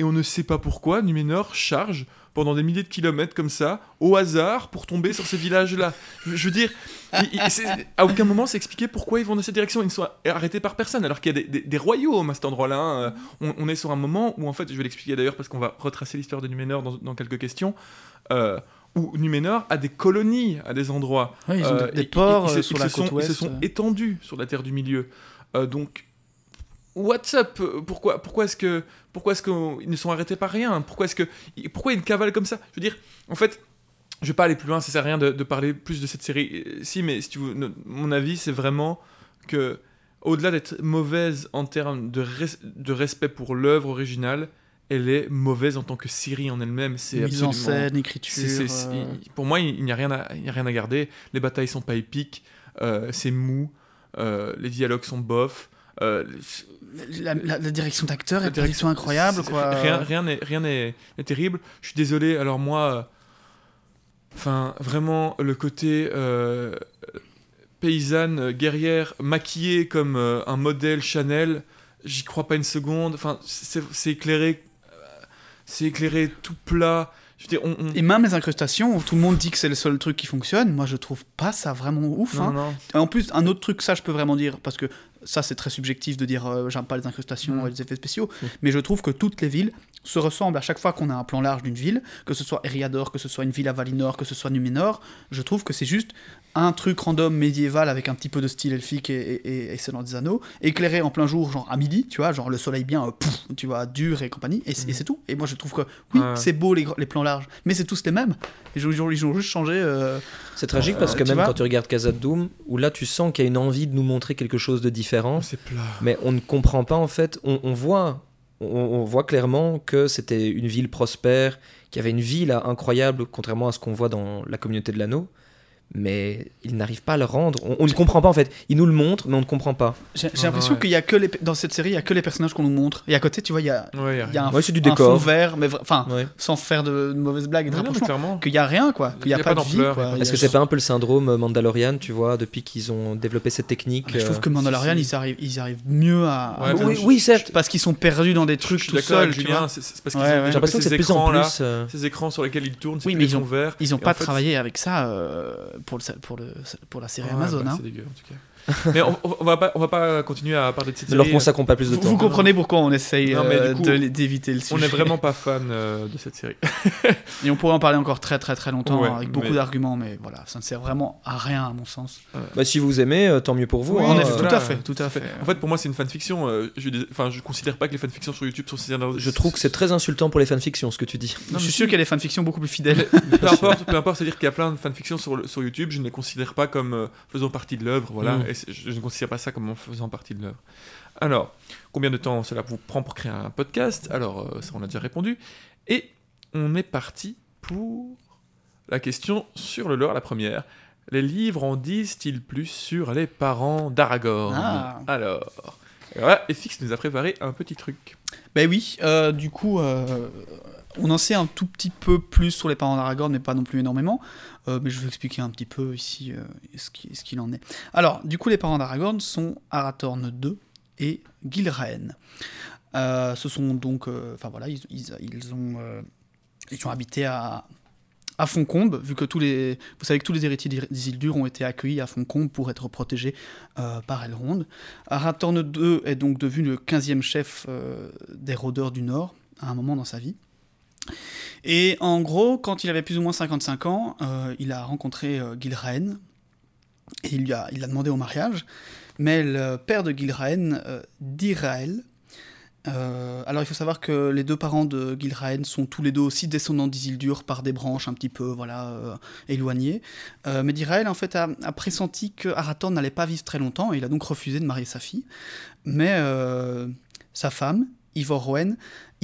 et on ne sait pas pourquoi Numénor charge pendant des milliers de kilomètres comme ça, au hasard, pour tomber sur ces villages-là. Je, je veux dire, il- il- c'est- à aucun moment c'est expliqué pourquoi ils vont dans cette direction. Ils ne sont arrêtés par personne, alors qu'il y a des, des- des royaumes à cet endroit-là. hein. Euh, On, on est sur un moment où, en fait, je vais l'expliquer d'ailleurs parce qu'on va retracer l'histoire de Numénor dans, dans quelques questions, euh, où Numénor a des colonies à des endroits. Ils ont Euh, des, des ils- ports ils, euh, se- sur ils la se côte sont, ouest. Ils se sont euh. étendus sur la terre du milieu. Euh, donc, what's up? Euh, Pourquoi, pourquoi est-ce que, pourquoi est-ce qu'ils ne sont arrêtés par rien? Pourquoi est-ce que, pourquoi ils cavalent comme ça? Je veux dire, en fait, je vais pas aller plus loin. Ça sert à rien de, de parler plus de cette série. Euh, Si, mais si tu veux, mon avis, c'est vraiment que, au-delà d'être mauvaise en termes de, res- de respect pour l'œuvre originale, elle est mauvaise en tant que série en elle-même. C'est Mise en scène, écriture. euh, pour moi, il n'y a, rien à- il n'y a rien à garder. Les batailles sont pas épiques, euh, c'est mou, euh, les dialogues sont bof. Euh, la, la- la direction d'acteur est direction incroyable, quoi. Rien rien n'est rien n'est terrible. Je suis désolé. Alors moi, euh, vraiment le côté euh, paysanne guerrière maquillée comme un modèle Chanel, j'y crois pas une seconde. Enfin c'est éclairé, c'est éclairé tout plat. Dire, on, on- Et même les incrustations, tout le monde dit que c'est le seul truc qui fonctionne, moi je trouve pas ça vraiment ouf. non, hein. non. En plus, un autre truc, ça je peux vraiment dire, parce que ça c'est très subjectif de dire euh, j'aime pas les incrustations Mm. et les effets spéciaux, Mm. mais je trouve que toutes les villes se ressemblent à chaque fois qu'on a un plan large d'une ville, que ce soit Eriador, que ce soit une ville à Valinor, que ce soit Numénor, je trouve que c'est juste un truc random médiéval avec un petit peu de style elfique et, et, et, Seigneur des Anneaux, éclairé en plein jour, genre à midi, tu vois, genre le soleil bien, euh, pouf, tu vois, dur et compagnie, et, c'est- Mhm. c'est tout. Et moi je trouve que oui, Ouais. c'est beau les, les plans larges, mais c'est tous les mêmes. Ils ont, ils ont- ils ont juste changé. euh, C'est tragique Euh, parce que même vois quand tu regardes Casa de Doom, où là tu sens qu'il y a une envie de nous montrer quelque chose de différent, C'est plat. mais on ne comprend pas en fait. On, on voit, on, voit clairement que c'était une ville prospère, qu'il y avait une vie là incroyable, contrairement à ce qu'on voit dans la communauté de l'anneau. Mais il n'arrive pas à le rendre. On, on ne comprend pas en fait. Il nous le montre, mais on ne comprend pas. J'ai l'impression ouais. qu'il y a que les, dans cette série, il y a que les personnages qu'on nous montre. Et à côté, tu vois, il y a, Ouais, y a il y a un, Ouais, c'est du un décor. fond vert, mais enfin, Ouais. sans faire de, de mauvaises blagues de. Qu'il y a rien, quoi. Qu'il y a, pas, de vie, pas Il y Est-ce que c'est pas un peu le syndrome Mandalorian, tu vois, depuis qu'ils ont développé cette technique Ah, Je trouve euh, que Mandalorian, si, si. ils arrivent, ils arrivent mieux à. Oui, certes. Parce qu'ils sont perdus dans des trucs tout seuls, Julien, c'est parce qu'ils ont l'impression que ces c'est de plus en écrans là, plus. euh, ces écrans sur lesquels ils tournent, Oui, mais ils ont-. Ils ont Et pas travaillé avec ça euh, pour, le, pour, le, pour la série Ouais, Amazon. bah, hein. C'est dégueu en tout cas. mais on, on va pas, on va pas continuer à parler de cette Ne leur série. consacrons pas plus de Vous, temps. vous comprenez pourquoi on essaye Non, mais du euh, d'éviter le sujet. On n'est vraiment pas fan euh, de cette série. Et on pourrait en parler encore très très très longtemps Ouais, avec beaucoup mais- d'arguments, mais voilà, ça ne sert vraiment à rien à mon sens. Bah, si vous aimez, euh, tant mieux pour vous. Oui, hein, en euh, effet, euh, tout à fait, tout à fait. En fait, pour moi, c'est une fanfiction. euh, je, enfin, je considère pas que les fanfictions sur YouTube sont scénario- Je trouve que c'est très insultant pour les fanfictions ce que tu dis. Non, je suis sûr qu'il y a des fanfictions beaucoup plus fidèles. peu importe, peu importe, c'est-à-dire qu'il y a plein de fanfictions sur, sur YouTube, je ne les considère pas comme euh, faisant partie de l'œuvre, voilà, Mm. Et je, ne considère pas ça comme en faisant partie de l'œuvre. Alors, combien de temps cela vous prend pour créer un podcast? Alors, euh, ça on a déjà répondu. Et on est parti pour la question sur le lore, la première. Les livres en disent-ils plus sur les parents d'Aragorn? Ah. Alors, et voilà, FX nous a préparé un petit truc. Ben oui, euh, du coup, euh, on en sait un tout petit peu plus sur les parents d'Aragorn, mais pas non plus énormément. Euh, mais je vais expliquer un petit peu ici euh, ce qui- ce qu'il en est. Alors, du coup, les parents d'Aragorn sont Arathorn II et Gilraen. Euh, ce sont donc, enfin voilà, ils, ont, habités à Foncombe, vu que tous les, vous savez que tous les héritiers d'Ir- d'Isildur ont été accueillis à Foncombe pour être protégés par Elrond. Arathorn II est donc devenu le 15e chef des rôdeurs du Nord à un moment dans sa vie. Et en gros, quand il avait plus ou moins 55 ans, euh, il a rencontré euh, Gilraen et il lui a, il l'a demandé au mariage. Mais le père de Gilraen, euh, Dirael, euh, alors il faut savoir que les deux parents de Gilraen sont tous les deux aussi descendants d'Isildur par des branches un petit peu voilà euh, éloignées. Mais Dirael en fait a, a pressenti que Arathorn n'allait pas vivre très longtemps et il a donc refusé de marier sa fille. Mais sa femme, Ivor Rowen,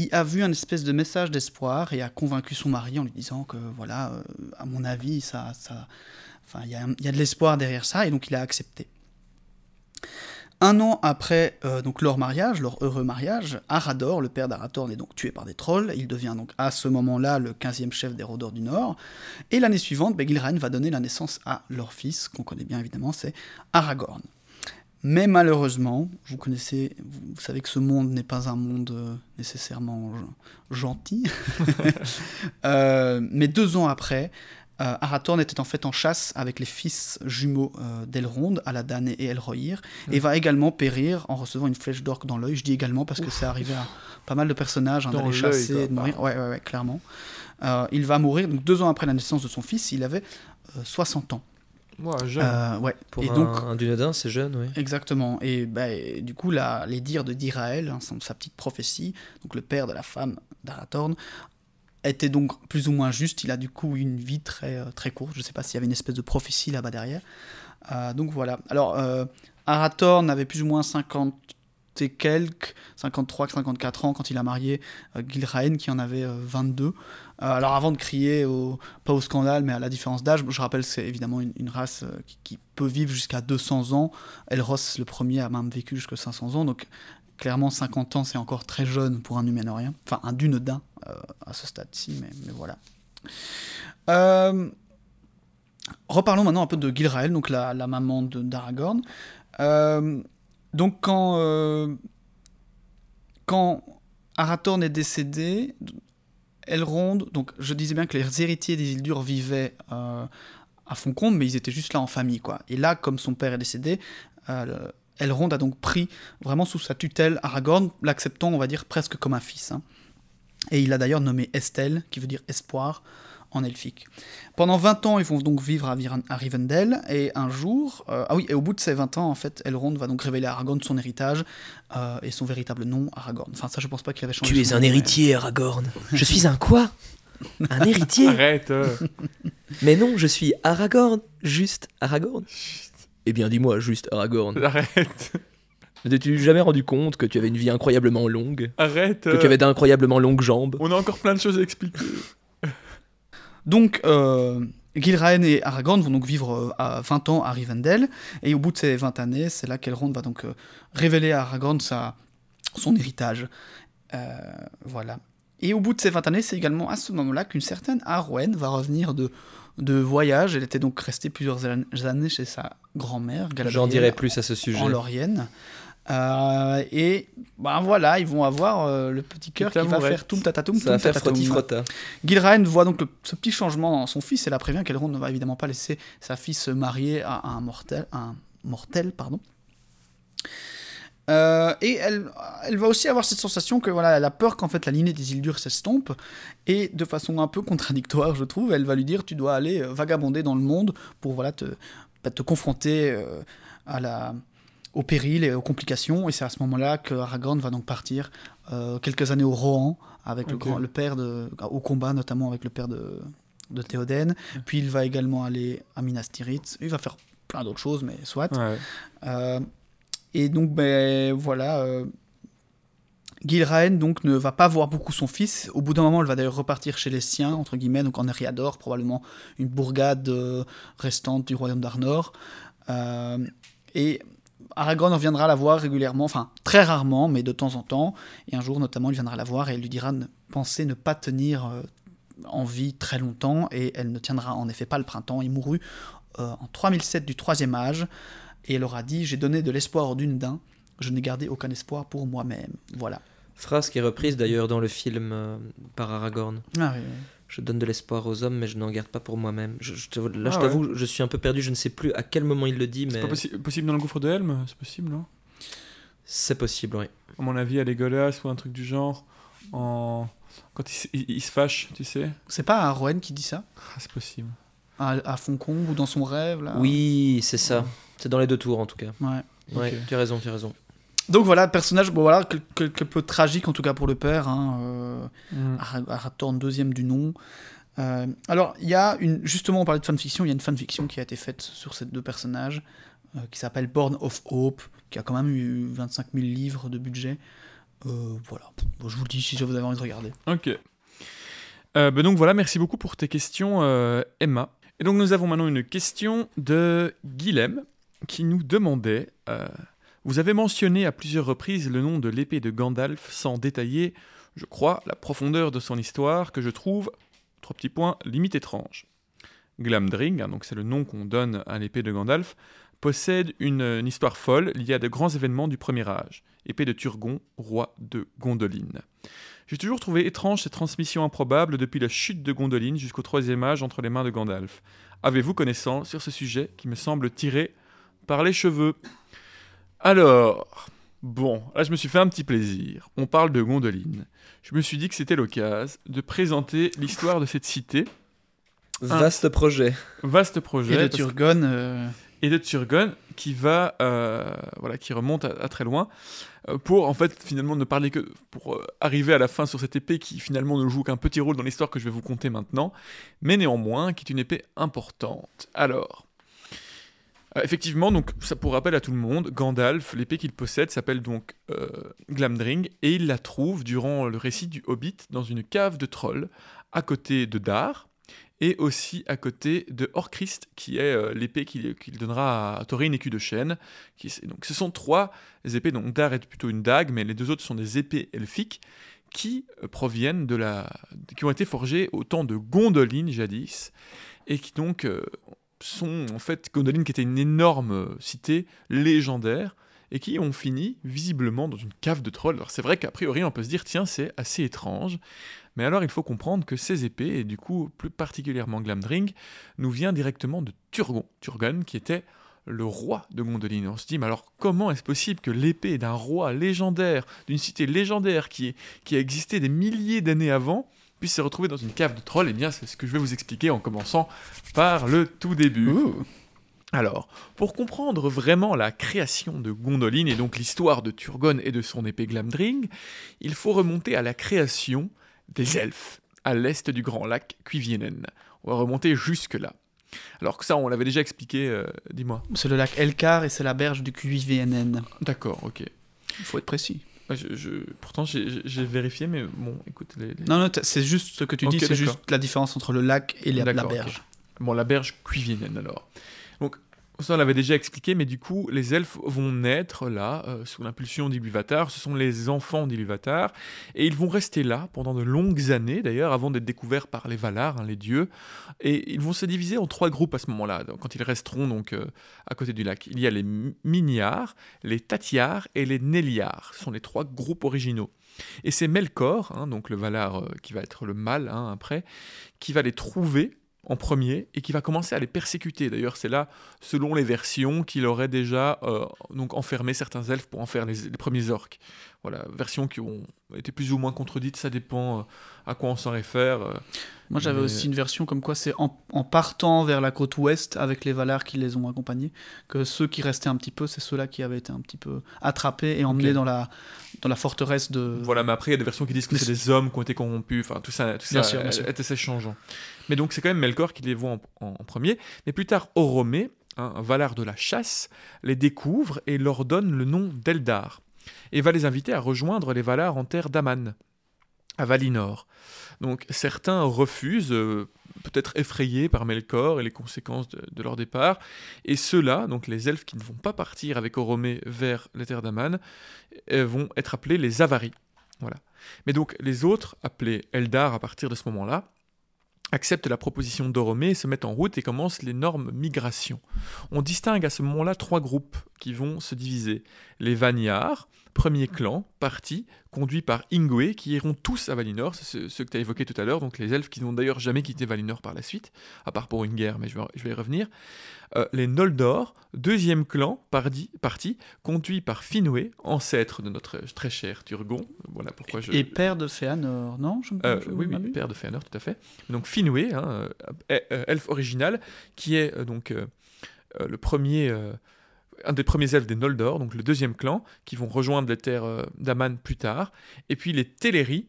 y a vu un espèce de message d'espoir et a convaincu son mari en lui disant que voilà, euh, à mon avis, ça, ça, il y a, il de l'espoir derrière ça et donc il a accepté. Un an après euh, donc leur mariage, leur heureux mariage, Arador, le père d'Arathorn, est donc tué par des trolls. Il devient donc à ce moment-là le 15e chef des Rôdeurs du Nord. Et l'année suivante, Gilraen va donner la naissance à leur fils, qu'on connaît bien évidemment, c'est Aragorn. Mais malheureusement, vous connaissez, vous savez que ce monde n'est pas un monde euh, nécessairement gen- gentil. Euh, mais deux ans après, euh, Arathorn était en fait en chasse avec les fils jumeaux euh, d'Elrond, Aladan et Elrohir, et va également périr en recevant une flèche d'orque dans l'œil. Je dis également parce que c'est arrivé à pas mal de personnages hein, d'aller chasser quoi. et de mourir. Ouais, ouais, ouais, clairement. Euh, il va mourir donc deux ans après la naissance de son fils. Il avait euh, 60 ans. Moi, jeune. Euh, ouais. Pour et un, donc, un c'est jeune, oui. Exactement. Et, bah, et du coup, la- les dires de Dirael, hein, sa petite prophétie, donc le père de la femme d'Arathorn, était donc plus ou moins juste. Il a du coup une vie très, euh, très courte. Je ne sais pas s'il y avait une espèce de prophétie là-bas derrière. Euh, donc voilà. Alors, euh, Arathorn avait plus ou moins 50 et quelques, 53, 54 ans quand il a marié Gilraen qui en avait euh, 22. Euh, alors avant de crier pas au scandale mais à la différence d'âge, je rappelle que c'est évidemment une, race euh, qui, peut vivre jusqu'à 200 ans. Elros le premier a même vécu jusqu'à 500 ans donc clairement 50 ans c'est encore très jeune pour un Numénorien, enfin un Dunedain euh, à ce stade-ci mais, voilà. Euh, reparlons maintenant un peu de Gilrael, donc la, maman d'Aragorn. Donc quand, quand Arathorn est décédé, Elrond, donc je disais bien que les héritiers des Isildur vivaient euh, à Foncombe, mais ils étaient juste là en famille, quoi. Et là, comme son père est décédé, euh, Elrond a donc pris vraiment sous sa tutelle Aragorn, l'acceptant, on va dire, presque comme un fils. hein. Et il a d'ailleurs nommé Estelle, qui veut dire espoir, en elfique. Pendant 20 ans, ils vont donc vivre à, Viren- à Rivendell, et un jour, euh, ah oui, et au bout de ces 20 ans, en fait, Elrond va donc révéler à Aragorn son héritage, euh, et son véritable nom, Aragorn. Enfin, ça, je pense pas qu'il avait changé Tu es un nom, mais- héritier, Aragorn. Je suis un quoi? Un héritier? Arrête. euh. Mais non, je suis Aragorn. Juste Aragorn. Eh bien, dis-moi, juste Aragorn. Arrête. Ne t'es-tu jamais rendu compte que tu avais une vie incroyablement longue? Arrête. Que tu avais d'incroyablement longues jambes? On a encore plein de choses à expliquer. Donc, euh, Gilraen et Aragorn vont donc vivre euh, à 20 ans à Rivendell, et au bout de ces 20 années, c'est là qu'Elrond va donc euh, révéler à Aragorn sa, son héritage. Euh, voilà. Et au bout de ces 20 années, c'est également à ce moment-là qu'une certaine Arwen va revenir de, de voyage. Elle était donc restée plusieurs années chez sa grand-mère, J'en Galadriel, dirai plus à ce sujet. en. Euh, et ben voilà, ils vont avoir euh, le petit cœur qui va faire tout tatatoum, Ça va toum faire tatatoum. frotti-frotta. Gilraen voit donc le- ce petit changement dans son fils et la prévient qu'Elrond ne va évidemment pas laisser sa fille se marier à un mortel. Un mortel pardon. Euh, et elle, elle va aussi avoir cette sensation que voilà, elle a peur qu'en fait la lignée des Isildur s'estompe et de façon un peu contradictoire, je trouve, elle va lui dire tu dois aller vagabonder dans le monde pour voilà te, bah, te confronter euh, à la au péril et aux complications et c'est à ce moment-là que Aragorn va donc partir euh, quelques années au Rohan avec le, grand, le père de au combat notamment avec le père de de Théoden puis il va également aller à Minas Tirith il va faire plein d'autres choses mais soit Ouais. euh, et donc, ben, voilà. Euh, Gilraen donc ne va pas voir beaucoup son fils. Au bout d'un moment, elle va d'ailleurs repartir chez les siens, entre guillemets, donc en Eriador, probablement une bourgade euh, restante du royaume d'Arnor. Euh, et Aragorn reviendra la voir régulièrement, enfin très rarement, mais de temps en temps. Et un jour, notamment, il viendra la voir et elle lui dira ne, penser ne pas tenir euh, en vie très longtemps. Et elle ne tiendra en effet pas le printemps. Il mourut euh, en 3007 du troisième âge. Et elle aura dit J'ai donné de l'espoir aux dunes d'un, je n'ai gardé aucun espoir pour moi-même. Voilà. Phrase qui est reprise d'ailleurs dans le film euh, par Aragorn. Ah, oui, oui. Je donne de l'espoir aux hommes, mais je n'en garde pas pour moi-même. Je, je te- là, je Ah t'avoue, je suis un peu perdu. Je ne sais plus à quel moment il le dit, C'est mais pas possi- possible dans le gouffre de Helm? C'est possible, non? C'est possible, oui. À mon avis, à Legolas ou un truc du genre. En... Quand il, s- il- il se fâche, tu sais C'est pas Arwen qui dit ça? Ah, C'est possible. à, à Foncombe ou dans son rêve là? Oui, c'est ça. C'est dans les deux tours, en tout cas. Ouais. Ouais, Ok. tu as raison, tu as raison. Donc voilà, personnage, bon voilà, quel- quelque peu tragique en tout cas pour le père. Hein, euh, Mm. Deuxième du nom. Euh, alors, il y a une. Justement, on parlait de fanfiction, il y a une fanfiction qui a été faite sur ces deux personnages, euh, qui s'appelle Born of Hope, qui a quand même eu 25 000 livres de budget. Voilà. Bon, je vous le dis si vous avez envie de regarder. Ok. Ben donc voilà, merci beaucoup pour tes questions, Emma. Et donc nous avons maintenant une question de Guilhem qui nous demandait Vous avez mentionné à plusieurs reprises le nom de l'épée de Gandalf sans détailler, je crois, la profondeur de son histoire que je trouve, trois petits points, limite étrange. Glamdring, hein, donc c'est le nom qu'on donne à l'épée de Gandalf, possède une, une histoire folle liée à de grands événements du premier âge. Épée de Turgon, roi de Gondolin. J'ai toujours trouvé étrange cette transmission improbable depuis la chute de Gondolin jusqu'au troisième âge entre les mains de Gandalf. Avez-vous connaissance sur ce sujet qui me semble tiré par les cheveux? Alors, bon, là je me suis fait un petit plaisir. On parle de Gondolin. Je me suis dit que c'était l'occasion de présenter l'histoire de cette cité. Vaste projet. Vaste projet. Et de Turgon. euh, et de Turgon qui va euh, voilà qui remonte à, à très loin euh, pour en fait finalement ne parler que pour euh, arriver à la fin sur cette épée qui finalement ne joue qu'un petit rôle dans l'histoire que je vais vous conter maintenant mais néanmoins qui est une épée importante alors effectivement donc ça pour rappel à tout le monde Gandalf l'épée qu'il possède s'appelle donc euh, Glamdring et il la trouve durant le récit du Hobbit dans une cave de trolls à côté de Dar et aussi à côté de Orchrist, qui est euh, l'épée qu'il donnera à Thorin écu de chêne. Qui, donc, ce sont trois épées, donc Dar est plutôt une dague, mais les deux autres sont des épées elfiques qui euh, proviennent de la, qui ont été forgées au temps de Gondolin jadis, et qui donc euh, sont en fait Gondolin qui était une énorme euh, cité légendaire et qui ont fini visiblement dans une cave de trolls. Alors c'est vrai qu'a priori on peut se dire tiens c'est assez étrange, mais alors il faut comprendre que ces épées, et du coup plus particulièrement Glamdring, nous vient directement de Turgon, Turgon qui était le roi de Gondolin. On se dit, mais alors comment est-ce possible que l'épée d'un roi légendaire, d'une cité légendaire qui a existé des milliers d'années avant, puisse se retrouver dans une cave de trolls Eh bien, c'est ce que je vais vous expliquer en commençant par le tout début. Alors, pour comprendre vraiment la création de Gondolin et donc l'histoire de Turgon et de son épée Glamdring, il faut remonter à la création des elfes à l'est du grand lac Cuivienen. On va remonter jusque-là. Alors que ça, on l'avait déjà expliqué, euh, dis-moi. C'est le lac Elkar et c'est la berge du QIVNN. D'accord, ok. Il faut être précis. Ouais, je- je- Pourtant, j'ai vérifié, mais bon, écoute, les, les- Non, non, c'est juste ce que tu dis, c'est juste la différence entre le lac et la, berge. Bon, la berge Cuivienen alors. Donc, ça on l'avait déjà expliqué, mais du coup, les elfes vont naître là, euh, sous l'impulsion d'Iluvatar. Ce sont les enfants d'Iluvatar, et ils vont rester là pendant de longues années, d'ailleurs, avant d'être découverts par les Valar, hein, les dieux. Et ils vont se diviser en trois groupes à ce moment-là, quand ils resteront donc euh, à côté du lac. Il y a les Mignards, les Tatiars et les Néliars. Ce sont les trois groupes originaux. Et c'est Melkor, hein, donc le Valar euh, qui va être le mal hein, après, qui va les trouver en premier et qui va commencer à les persécuter. D'ailleurs, c'est là, selon les versions, qu'il aurait déjà euh, donc enfermé certains elfes pour en faire les, premiers orques. Voilà, versions qui ont été plus ou moins contredites, ça dépend euh, à quoi on s'en réfère. Euh. Moi, j'avais aussi une version comme quoi c'est en, partant vers la côte ouest avec les Valar qui les ont accompagnés que ceux qui restaient un petit peu, c'est ceux-là qui avaient été un petit peu attrapés et emmenés dans, la, dans la forteresse de. Voilà, mais après, il y a des versions qui disent que c'est des hommes qui ont été corrompus, enfin, tout ça, tout ça est assez changeant. Mais donc c'est quand même Melkor qui les voit en, premier. Mais plus tard, Oromé, hein, un Valar de la chasse, les découvre et leur donne le nom d'Eldar. Et va les inviter à rejoindre les Valar en terre d'Aman, à Valinor. Donc certains refusent, euh, peut-être effrayés par Melkor et les conséquences de, leur départ. Et ceux-là, donc les elfes qui ne vont pas partir avec Oromé vers les terres d'Aman, euh, vont être appelés les Avaris. Voilà. Mais donc les autres, appelés Eldar à partir de ce moment-là, acceptent la proposition d'Oromé, se mettent en route et commencent l'énorme migration. On distingue à ce moment-là trois groupes qui vont se diviser. Les Vanyar, premier clan, parti, conduit par Ingwe, qui iront tous à Valinor, ceux que tu as évoqués tout à l'heure, donc les elfes qui n'ont d'ailleurs jamais quitté Valinor par la suite, à part pour une guerre, mais je vais, y revenir. Euh, les Noldor, deuxième clan, parti, parti, conduit par Finwë, ancêtre de notre très cher Turgon. Voilà pourquoi je... Et père de Fëanor, non euh, Oui, oui, père de Fëanor, tout à fait. Donc Finwë, hein, euh, elfe original, qui est donc le premier un des premiers elfes des Noldor, donc le deuxième clan, qui vont rejoindre les terres euh, d'Aman plus tard, et puis les Teleri,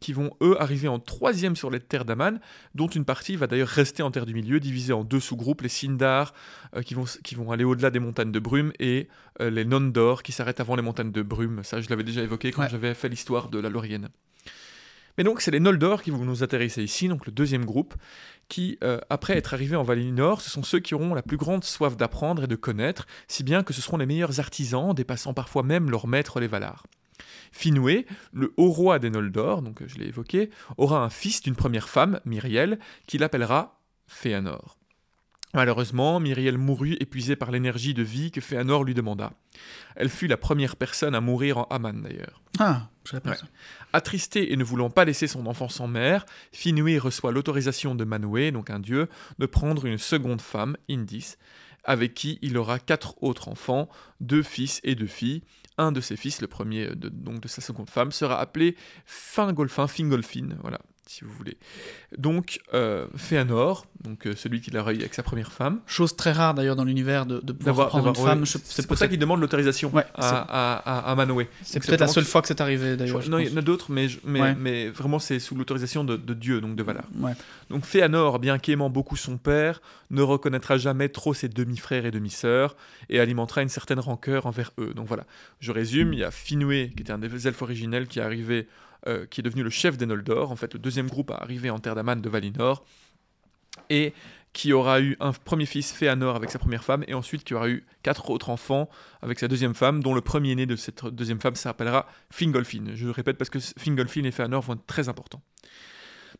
qui vont eux arriver en troisième sur les terres d'Aman, dont une partie va d'ailleurs rester en terre du milieu, divisée en deux sous-groupes, les Sindar, euh, qui, vont, qui vont aller au-delà des montagnes de brume, et euh, les Nondor, qui s'arrêtent avant les montagnes de brume. Ça, je l'avais déjà évoqué quand j'avais fait l'histoire de la Lorienne. Mais donc, c'est les Noldor qui vont nous intéresser ici, donc le deuxième groupe, qui, euh, après être arrivés en Valinor, ce sont ceux qui auront la plus grande soif d'apprendre et de connaître, si bien que ce seront les meilleurs artisans, dépassant parfois même leurs maîtres les Valar. Finwë, le haut roi des Noldor, donc euh, je l'ai évoqué, aura un fils d'une première femme, Myriel, qui l'appellera Féanor. Malheureusement, Myriel mourut épuisée par l'énergie de vie que Féanor lui demanda. Elle fut la première personne à mourir en Aman d'ailleurs. Ah, je ouais. Attristé et ne voulant pas laisser son enfant sans mère, Finwë reçoit l'autorisation de Manwë, donc un dieu, de prendre une seconde femme, Indis, avec qui il aura quatre autres enfants, deux fils et deux filles. Un de ses fils, le premier de, donc de sa seconde femme, sera appelé Fingolfin, Fingolfin, voilà, si vous voulez. Donc, euh, Féanor, donc euh, celui qui l'a eu avec sa première femme. Chose très rare d'ailleurs dans l'univers de, de pouvoir prendre une femme. C'est pour ça qu'il demande l'autorisation à, à, Manwë. C'est peut-être la seule fois que c'est arrivé d'ailleurs. Non, il y en a d'autres, mais, mais, mais, vraiment c'est sous l'autorisation de, Dieu, donc de Valar. Donc Féanor, bien qu'aimant beaucoup son père, ne reconnaîtra jamais trop ses demi-frères et demi-sœurs et alimentera une certaine rancœur envers eux. Donc voilà, je résume, il y a Finwë, qui était un des elfes originels, qui est arrivé euh, qui est devenu le chef des Noldor, en fait le deuxième groupe à arriver en terre d'Aman de Valinor, et qui aura eu un premier fils Féanor avec sa première femme, et ensuite qui aura eu quatre autres enfants avec sa deuxième femme, dont le premier né de cette deuxième femme s'appellera Fingolfin. Je le répète parce que Fingolfin et Féanor vont être très importants.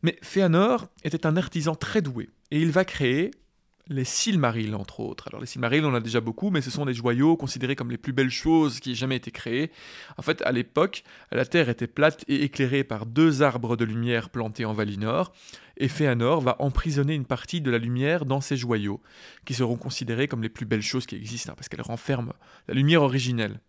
Mais Féanor était un artisan très doué, et il va créer les Silmarils, entre autres. Alors les Silmarils, on en a déjà beaucoup, mais ce sont des joyaux considérés comme les plus belles choses qui aient jamais été créées. En fait, à l'époque, la Terre était plate et éclairée par deux arbres de lumière plantés en Valinor, et Féanor va emprisonner une partie de la lumière dans ces joyaux, qui seront considérés comme les plus belles choses qui existent, hein, parce qu'elles renferment la lumière originelle.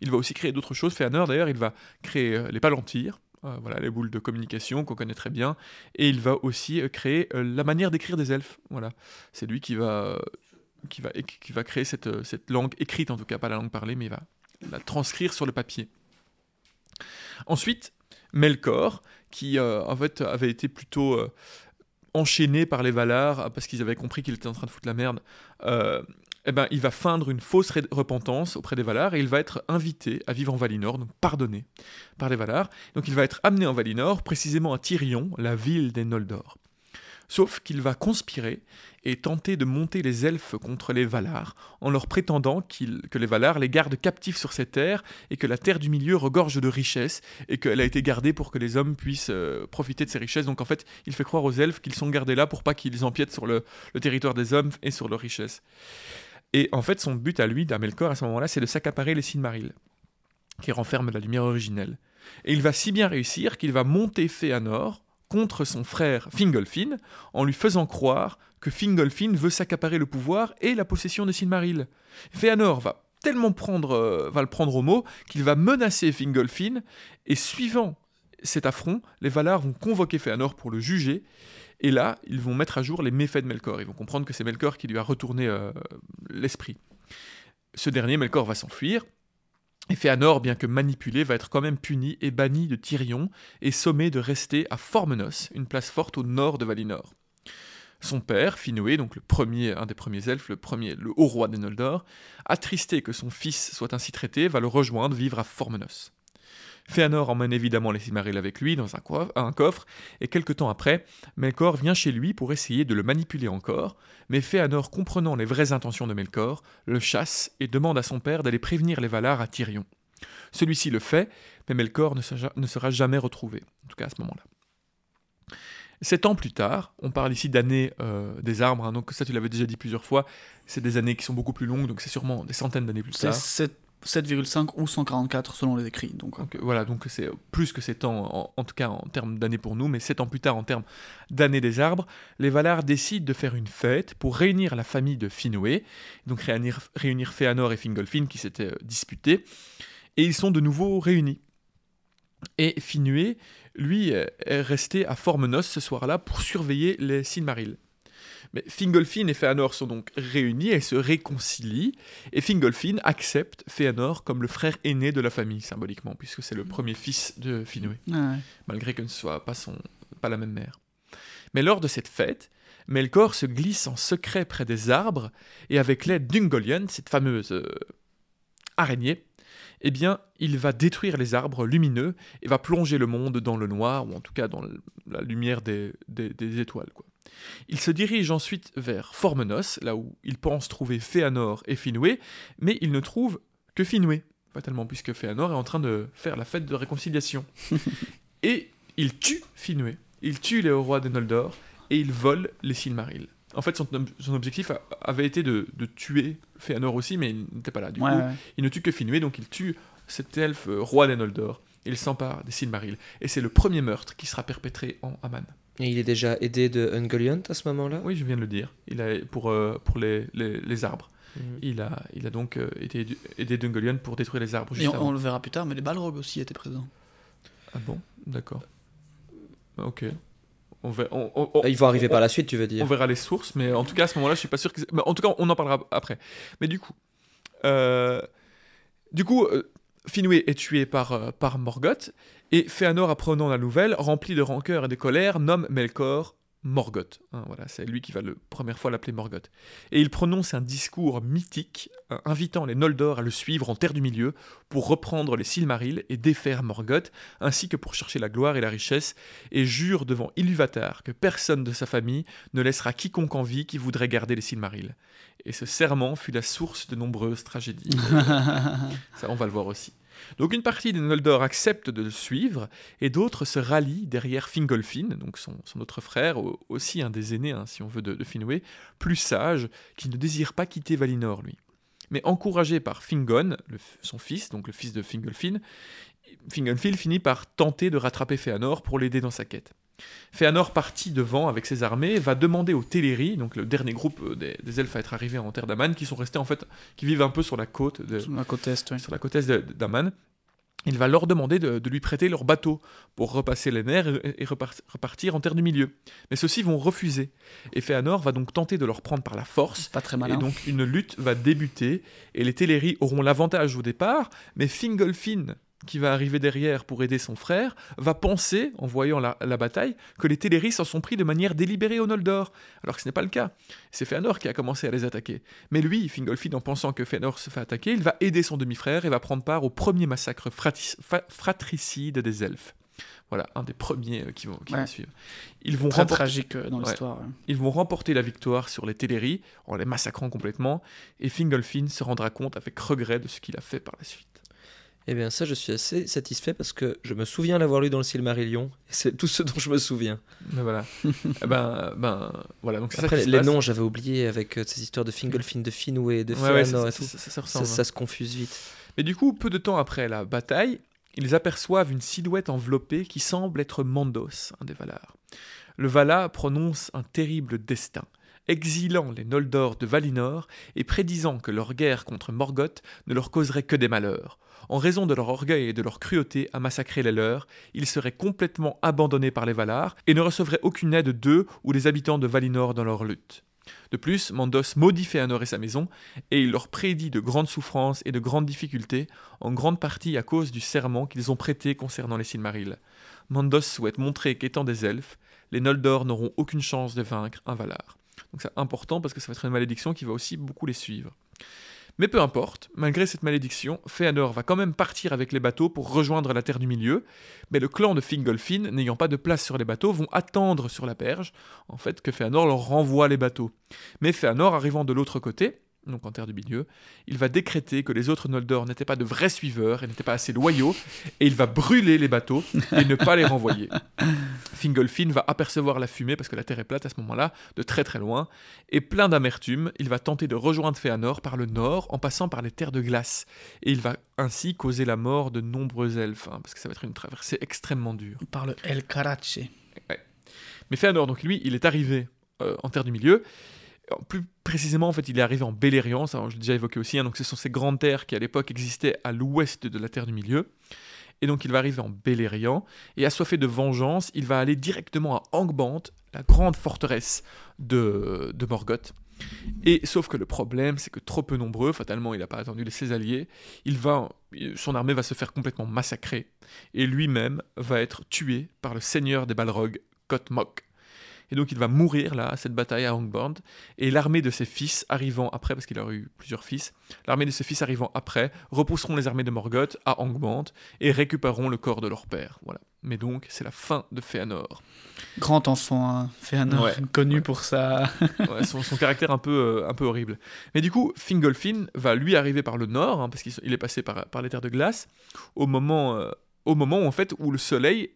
Il va aussi créer d'autres choses. Féanor, d'ailleurs, il va créer euh, les Palantirs, euh, voilà, les boules de communication qu'on connaît très bien. Et il va aussi euh, créer euh, la manière d'écrire des elfes. Voilà. C'est lui qui va, qui va, qui va créer cette, cette langue écrite, en tout cas, pas la langue parlée, mais il va la transcrire sur le papier. Ensuite, Melkor, qui en fait avait été plutôt enchaîné par les Valar parce qu'ils avaient compris qu'il était en train de foutre la merde, eh ben, il va feindre une fausse repentance auprès des Valar et il va être invité à vivre en Valinor, donc pardonné par les Valar. Donc il va être amené en Valinor, précisément à Tyrion, la ville des Noldor. Sauf qu'il va conspirer et tenter de monter les elfes contre les Valar, en leur prétendant que les Valar les gardent captifs sur ces terres et que la terre du milieu regorge de richesses et qu'elle a été gardée pour que les hommes puissent euh, profiter de ces richesses. Donc en fait, il fait croire aux elfes qu'ils sont gardés là pour pas qu'ils empiètent sur le territoire des hommes et sur leurs richesses. Et en fait, son but à lui, d'Amelkor, à ce moment-là, c'est de s'accaparer les Silmarils, qui renferment la lumière originelle. Et il va si bien réussir qu'il va monter Féanor contre son frère Fingolfin, en lui faisant croire que Fingolfin veut s'accaparer le pouvoir et la possession des Silmarils. Féanor va tellement prendre, euh, va le prendre au mot qu'il va menacer Fingolfin, et suivant cet affront, les Valar vont convoquer Féanor pour le juger, et là, ils vont mettre à jour les méfaits de Melkor. Ils vont comprendre que c'est Melkor qui lui a retourné euh, l'esprit. Ce dernier, Melkor, va s'enfuir. Et Féanor, bien que manipulé, va être quand même puni et banni de Tyrion et sommé de rester à Formenos, une place forte au nord de Valinor. Son père, Finwë, donc le premier, un des premiers elfes, le premier, le haut roi des Noldor, attristé que son fils soit ainsi traité, va le rejoindre vivre à Formenos. Féanor emmène évidemment les Silmarils avec lui dans un, coffre, et quelque temps après, Melkor vient chez lui pour essayer de le manipuler encore, mais Féanor, comprenant les vraies intentions de Melkor, le chasse et demande à son père d'aller prévenir les Valar à Tyrion. Celui-ci le fait, mais Melkor ne sera, jamais retrouvé, en tout cas à ce moment-là. Sept ans plus tard, on parle ici d'années euh, des arbres, hein, donc ça tu l'avais déjà dit plusieurs fois, c'est des années qui sont beaucoup plus longues, donc c'est sûrement des centaines d'années plus C'est tard. 7 7,5 ou 144 selon les écrits. Donc, voilà, donc c'est plus que 7 ans, en, en tout cas en termes d'années pour nous, mais 7 ans plus tard en termes d'années des arbres, les Valar décident de faire une fête pour réunir la famille de Finwë, donc réunir, réunir Féanor et Fingolfin qui s'étaient euh, disputés, et ils sont de nouveau réunis. Et Finwë, lui, euh, est resté à Formenos ce soir-là pour surveiller les Silmarils. Mais Fingolfin et Féanor sont donc réunis et se réconcilient, et Fingolfin accepte Féanor comme le frère aîné de la famille, symboliquement, puisque c'est le premier fils de Finwë, ouais. malgré que ne soit pas, son, pas la même mère. Mais lors de cette fête, Melkor se glisse en secret près des arbres, et avec l'aide d'Ungoliant, cette fameuse euh, araignée, eh bien, il va détruire les arbres lumineux et va plonger le monde dans le noir, ou en tout cas dans la lumière des, des- des étoiles. Quoi. Il se dirige ensuite vers Formenos, là où il pense trouver Féanor et Finwë, mais il ne trouve que Finwë, fatalement, puisque Féanor est en train de faire la fête de réconciliation. et il tue Finwë, il tue les rois de Noldor, et il vole les Silmarils. En fait, son, ob- son objectif a- avait été de, de tuer Féanor aussi, mais il n'était pas là. Du Ouais, coup, ouais. il ne tue que Finwë, donc il tue cet elfe euh, roi des Noldor. Il s'empare des Silmarils. Et c'est le premier meurtre qui sera perpétré en Aman. Et il est déjà aidé de Ungoliant à ce moment-là? Oui, je viens de le dire. Il a, pour euh, pour les, les, les arbres. Mhm. Il a, il a donc euh, été aidé- d'Ungoliant pour détruire les arbres. Et Juste on, avant. on le verra plus tard, mais les Balrogs aussi étaient présents. Ah bon? D'accord. Ok. On, va- on- on- on- Ah, Ils vont arriver on- par la suite, tu veux On dire verra les sources, mais en tout cas, à ce moment-là, je suis pas sûr que. mais en tout cas, on en parlera après. Mais du coup. euh, Du coup, euh, Finwë est tué par, euh, par Morgoth, et Féanor, apprenant la nouvelle, rempli de rancœur et de colère, nomme Melkor Morgoth. Hein, voilà, c'est lui qui va la première fois l'appeler Morgoth. Et il prononce un discours mythique, euh, invitant les Noldor à le suivre en Terre du Milieu pour reprendre les Silmarils et défaire Morgoth, ainsi que pour chercher la gloire et la richesse, et jure devant Ilúvatar que personne de sa famille ne laissera quiconque en vie qui voudrait garder les Silmarils. Et ce serment fut la source de nombreuses tragédies. Ça, on va le voir aussi. Donc une partie des Noldor accepte de le suivre, et d'autres se rallient derrière Fingolfin, donc son, autre frère, au- aussi un des aînés, hein, si on veut, de, de Finwë, plus sage, qui ne désire pas quitter Valinor, lui. Mais encouragé par Fingon, son fils, donc le fils de Fingolfin, Fingolfin finit par tenter de rattraper Féanor pour l'aider dans sa quête. Féanor parti devant avec ses armées va demander aux Teleri, donc le dernier groupe euh, des, des elfes à être arrivés en terre d'Aman, qui sont restés en fait, qui vivent un peu sur la côte de, Sur la côte est, oui. sur la côte est d'Aman. Il va leur demander de, de lui prêter leur bateau pour repasser les mers et, et repar- repartir en terre du milieu. Mais ceux-ci vont refuser. Et Féanor va donc tenter de leur prendre par la force. Pas très Et malin. donc une lutte va débuter. Et les Teleri auront l'avantage au départ. Mais Fingolfin, qui va arriver derrière pour aider son frère, va penser, en voyant la, la bataille, que les Teleri s'en sont pris de manière délibérée au Noldor. Alors que ce n'est pas le cas. C'est Féanor qui a commencé à les attaquer. Mais lui, Fingolfin, en pensant que Féanor se fait attaquer, il va aider son demi-frère et va prendre part au premier massacre fratis- fa- fratricide des elfes. Voilà, un des premiers euh, qui vont, qui Ouais. vont suivre. Ils vont, Très remporter, tragique euh, dans l'histoire. ouais. ils vont remporter la victoire sur les Téléries en les massacrant complètement, et Fingolfin se rendra compte avec regret de ce qu'il a fait par la suite. Eh bien, ça, je suis assez satisfait parce que je me souviens l'avoir lu dans le Silmarillion. et C'est tout ce dont je me souviens. Mais voilà. Eh ben, ben, voilà, donc ça Après, les noms, j'avais oublié avec euh, ces histoires de Fingolfin, de Finwë, de Ouais, ouais, Fëanor ça, et tout. ça- ça Ça, ressemble. hein. ça se confuse vite. Mais du coup, peu de temps après la bataille, ils aperçoivent une silhouette enveloppée qui semble être Mandos, un des Valar. Le Vala prononce un terrible destin, exilant les Noldor de Valinor et prédisant que leur guerre contre Morgoth ne leur causerait que des malheurs. En raison de leur orgueil et de leur cruauté à massacrer les leurs, ils seraient complètement abandonnés par les Valar et ne recevraient aucune aide d'eux ou des habitants de Valinor dans leur lutte. De plus, Mandos maudit Fëanor et sa maison, et il leur prédit de grandes souffrances et de grandes difficultés, en grande partie à cause du serment qu'ils ont prêté concernant les Silmarils. Mandos souhaite montrer qu'étant des elfes, les Noldor n'auront aucune chance de vaincre un Valar. Donc c'est important parce que ça va être une malédiction qui va aussi beaucoup les suivre. Mais peu importe, malgré cette malédiction, Fëanor va quand même partir avec les bateaux pour rejoindre la Terre du Milieu, mais le clan de Fingolfin, n'ayant pas de place sur les bateaux, vont attendre sur la berge, en fait, que Fëanor leur renvoie les bateaux. Mais Fëanor, arrivant de l'autre côté, donc en Terre du Milieu, il va décréter que les autres Noldor n'étaient pas de vrais suiveurs et n'étaient pas assez loyaux, et il va brûler les bateaux et ne pas les renvoyer. Fingolfin va apercevoir la fumée, parce que la Terre est plate à ce moment-là, de très très loin, et plein d'amertume, il va tenter de rejoindre Fëanor par le nord en passant par les terres de glace, et il va ainsi causer la mort de nombreux elfes, hein, parce que ça va être une traversée extrêmement dure. Par le El Karache. Mais Fëanor, donc lui, il est arrivé euh, en Terre du Milieu. Plus précisément, en fait, il est arrivé en Beleriand, ça je l'ai déjà évoqué aussi, hein, donc ce sont ces grandes terres qui à l'époque existaient à l'ouest de la Terre du Milieu. Et donc il va arriver en Beleriand, et assoiffé de vengeance, il va aller directement à Angband, la grande forteresse de, de Morgoth. Et sauf que le problème, c'est que trop peu nombreux, fatalement il n'a pas attendu ses alliés, il va, son armée va se faire complètement massacrer, et lui-même va être tué par le seigneur des Balrogs, Kotmok. Et donc il va mourir là, à cette bataille à Angband, et l'armée de ses fils arrivant après, parce qu'il aurait eu plusieurs fils, l'armée de ses fils arrivant après, repousseront les armées de Morgoth à Angband, et récupéreront le corps de leur père. Voilà. Mais donc, c'est la fin de Fëanor. Grand enfant, hein. Fëanor, Ouais, connu ouais. pour ça. Ouais, son, son caractère un peu, euh, un peu horrible. Mais du coup, Fingolfin va lui arriver par le nord, hein, parce qu'il il est passé par, par les terres de glace, au moment, euh, au moment où, en fait, où le soleil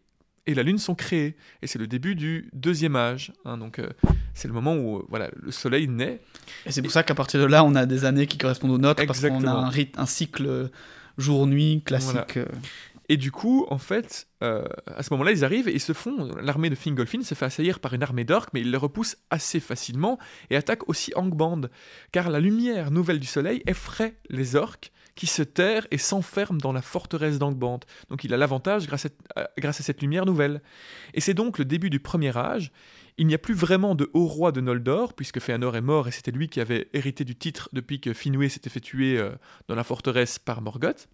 et la lune sont créés. Et c'est le début du deuxième âge. hein, donc, euh, c'est le moment où euh, voilà, le soleil naît. Et c'est pour ça qu'à partir de là, on a des années qui correspondent aux nôtres, parce qu'on a un, rythme, un cycle euh, jour-nuit classique. Et du coup, en fait, euh, à ce moment-là, ils arrivent et ils se font. L'armée de Fingolfin se fait assaillir par une armée d'orques, mais ils les repoussent assez facilement et attaquent aussi Angband, car la lumière nouvelle du soleil effraie les orques qui se terrent et s'enferment dans la forteresse d'Angband. Donc il a l'avantage grâce, à- à- grâce à cette lumière nouvelle. Et c'est donc le début du premier âge. Il n'y a plus vraiment de haut roi de Noldor, puisque Fëanor est mort et c'était lui qui avait hérité du titre depuis que Finwë s'était fait tuer euh, dans la forteresse par Morgoth.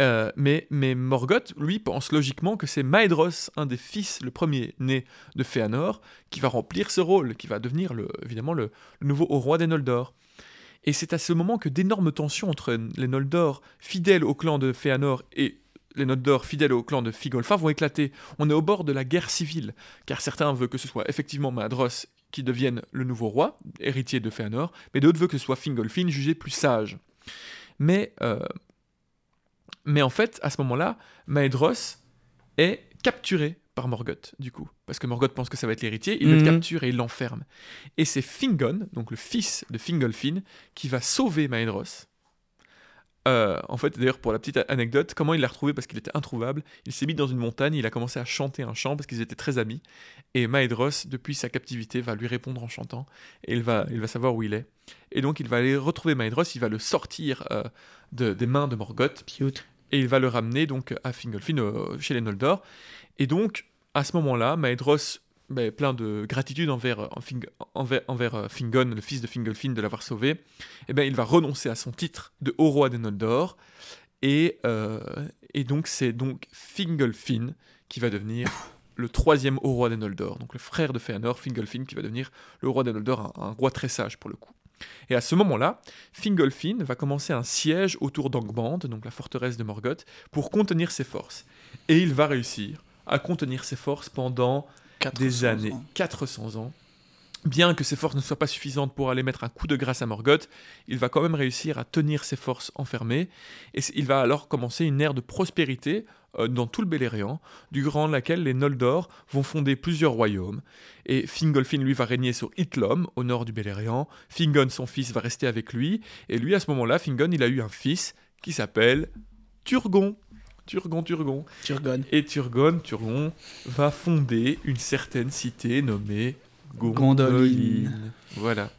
Euh, mais, Morgoth, lui, pense logiquement que c'est Maedhros, un des fils, le premier né de Fëanor, qui va remplir ce rôle, qui va devenir le, évidemment le, le nouveau haut roi des Noldor. Et c'est à ce moment que d'énormes tensions entre les Noldor fidèles au clan de Fëanor et les Noldor fidèles au clan de Figolfin vont éclater. On est au bord de la guerre civile, car certains veulent que ce soit effectivement Maedhros qui devienne le nouveau roi, héritier de Fëanor, mais d'autres veulent que ce soit Fingolfin, jugé plus sage. Mais euh, mais en fait, à ce moment-là, Maedhros est capturé par Morgoth, du coup. Parce que Morgoth pense que ça va être l'héritier, il le Mhm. capture et il l'enferme. Et c'est Fingon, donc le fils de Fingolfin, qui va sauver Maedhros. Euh, en fait, d'ailleurs, pour la petite anecdote, comment il l'a retrouvé parce qu'il était introuvable Il s'est mis dans une montagne, il a commencé à chanter un chant parce qu'ils étaient très amis. Et Maedhros, depuis sa captivité, va lui répondre en chantant et il va, il va savoir où il est. Et donc, il va aller retrouver Maedhros, il va le sortir euh, de- des mains de Morgoth Cute. Et il va le ramener donc à Fingolfin euh, chez les Noldor. Et donc à ce moment-là, Maedhros, ben, plein de gratitude envers, euh, envers, envers, euh, Fingon, le fils de Fingolfin, de l'avoir sauvé, et ben, il va renoncer à son titre de haut roi des Noldor. Et, euh, et donc c'est donc Fingolfin qui va devenir le troisième haut roi des Noldor, donc le frère de Fëanor, Fingolfin, qui va devenir le roi des Noldor, un, un roi très sage pour le coup. Et à ce moment-là, Fingolfin va commencer un siège autour d'Angband, donc la forteresse de Morgoth, pour contenir ses forces. Et il va réussir à contenir ses forces pendant 400 des années, ans. 400 ans. Bien que ses forces ne soient pas suffisantes pour aller mettre un coup de grâce à Morgoth, il va quand même réussir à tenir ses forces enfermées, et il va alors commencer une ère de prospérité euh, dans tout le Beleriand, durant laquelle les Noldor vont fonder plusieurs royaumes, et Fingolfin lui va régner sur Hitlom, au nord du Beleriand, Fingon son fils va rester avec lui, et lui à ce moment-là, Fingon il a eu un fils qui s'appelle Turgon. Turgon, Turgon. Turgon. Et Turgon, Turgon va fonder une certaine cité nommée Gondolin. Gondolin. Voilà.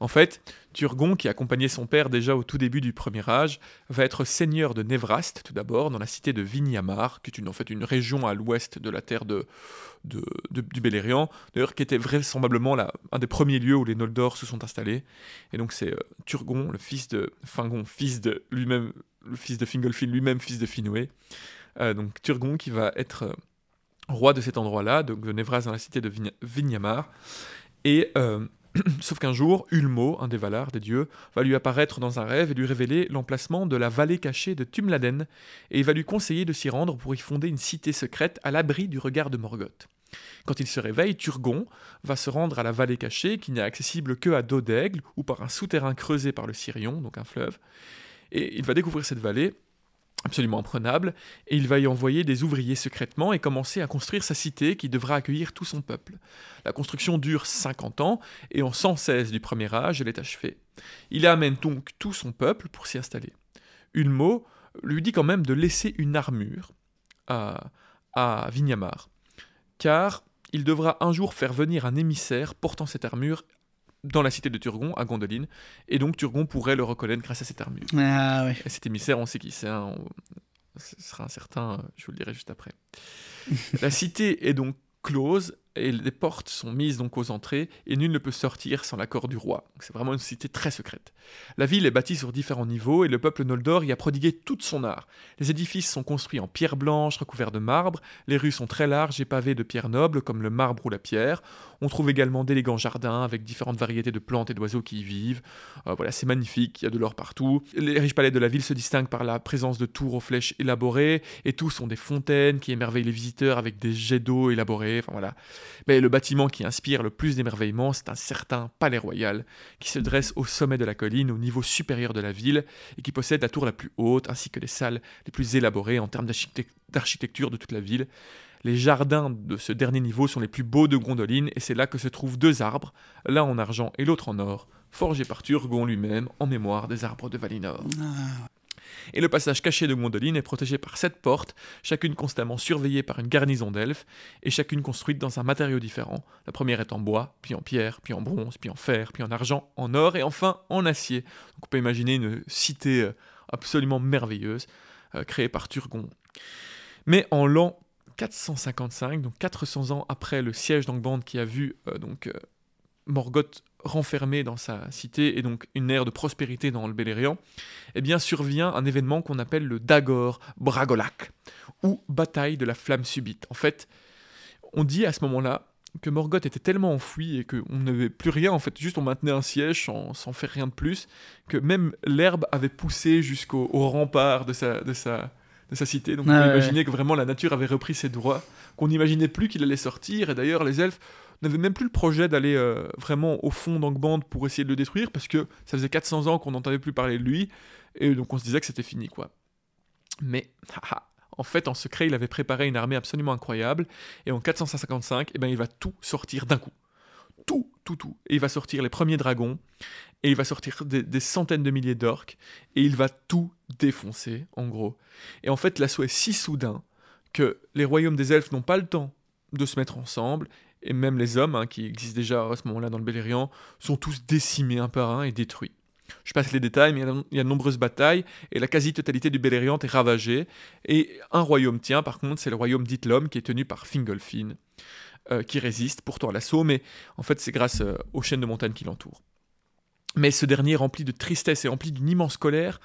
En fait, Turgon, qui accompagnait son père déjà au tout début du premier âge, va être seigneur de Névraste tout d'abord, dans la cité de Vinyamar, qui est une, en fait une région à l'ouest de la terre de, de- de- du Beleriand, d'ailleurs qui était vraisemblablement la- un des premiers lieux où les Noldor se sont installés. Et donc c'est euh, Turgon, le fils de Fingon, fils de lui-même, le fils de Fingolfin, lui-même fils de Finwë. Euh, donc Turgon qui va être euh, roi de cet endroit-là, donc de Névras dans la cité de. Et euh, sauf qu'un jour, Ulmo, un des Valar, des dieux, va lui apparaître dans un rêve et lui révéler l'emplacement de la vallée cachée de Tumladen, et il va lui conseiller de s'y rendre pour y fonder une cité secrète à l'abri du regard de Morgoth. Quand il se réveille, Turgon va se rendre à la vallée cachée, qui n'est accessible que à dos d'aigle ou par un souterrain creusé par le Sirion, donc un fleuve. Et il va découvrir cette vallée absolument imprenable, et il va y envoyer des ouvriers secrètement et commencer à construire sa cité qui devra accueillir tout son peuple. La construction dure 50 ans, et en 116 du premier âge, elle est achevée. Il amène donc tout son peuple pour s'y installer. Ulmo lui dit quand même de laisser une armure à, à Vinyamar, car il devra un jour faire venir un émissaire portant cette armure dans la cité de Turgon, à Gondolin, et donc Turgon pourrait le reconnaître grâce à cette armure. Ah ouais. Et cet émissaire, on sait qui c'est. hein, on- Ce sera un certain, euh, je vous le dirai juste après. la cité est donc close et les portes sont mises donc aux entrées et nul ne peut sortir sans l'accord du roi. C'est vraiment une cité très secrète. La ville est bâtie sur différents niveaux et le peuple Noldor y a prodigué toute son art. Les édifices sont construits en pierre blanche recouverts de marbre, les rues sont très larges et pavées de pierres nobles comme le marbre ou la pierre. On trouve également d'élégants jardins avec différentes variétés de plantes et d'oiseaux qui y vivent. Euh, voilà, c'est magnifique, il y a de l'or partout. Les riches palais de la ville se distinguent par la présence de tours aux flèches élaborées, et tous sont des fontaines qui émerveillent les visiteurs avec des jets d'eau élaborés. Enfin voilà. Mais le bâtiment qui inspire le plus d'émerveillement, c'est un certain palais royal, qui se dresse au sommet de la colline, au niveau supérieur de la ville, et qui possède la tour la plus haute, ainsi que les salles les plus élaborées en termes d'architect- d'architecture de toute la ville. Les jardins de ce dernier niveau sont les plus beaux de Gondolin, et c'est là que se trouvent deux arbres, l'un en argent et l'autre en or, forgés par Turgon lui-même en mémoire des arbres de Valinor. Ah, Et le passage caché de Gondolin est protégé par sept portes, chacune constamment surveillée par une garnison d'elfes, et chacune construite dans un matériau différent. La première est en bois, puis en pierre, puis en bronze, puis en fer, puis en argent, en or et enfin en acier. Donc on peut imaginer une cité euh, absolument merveilleuse, euh, créée par Turgon. Mais en l'an 455, donc 400 ans après le siège d'Angband qui a vu euh, donc Morgoth renfermé dans sa cité et donc une ère de prospérité dans le Beleriand, eh bien survient un événement qu'on appelle le Dagor Bragolac, ou bataille de la flamme subite. En fait, on dit à ce moment-là que Morgoth était tellement enfoui et qu'on n'avait plus rien, en fait, juste on maintenait un siège sans, sans faire rien de plus, que même l'herbe avait poussé jusqu'au au rempart de sa, de sa, de sa cité. Donc on Ah ouais. imaginer que vraiment la nature avait repris ses droits, qu'on n'imaginait plus qu'il allait sortir, et d'ailleurs les elfes n'avaient même plus le projet d'aller euh, vraiment au fond d'Angband pour essayer de le détruire, parce que ça faisait 400 ans qu'on n'entendait plus parler de lui, et donc on se disait que c'était fini, quoi. Mais, haha, en fait, en secret, il avait préparé une armée absolument incroyable, et en 455, eh ben, il va tout sortir d'un coup. Tout, tout, tout. Et il va sortir les premiers dragons, et il va sortir des, des centaines de milliers d'orques, et il va tout défoncer, en gros. Et en fait, l'assaut est si soudain que les royaumes des elfes n'ont pas le temps de se mettre ensemble, et même les hommes, hein, qui existent déjà à ce moment-là dans le Beleriand, sont tous décimés un par un et détruits. Je passe les détails, mais il y a- de nombreuses batailles, et la quasi-totalité du Beleriand est ravagée. Et un royaume tient, par contre, c'est le royaume d'Itlom, qui est tenu par Fingolfin, euh, qui résiste pourtant à l'assaut, mais en fait c'est grâce euh, aux chaînes de montagnes qui l'entourent. Mais ce dernier, rempli de tristesse et rempli d'une immense colère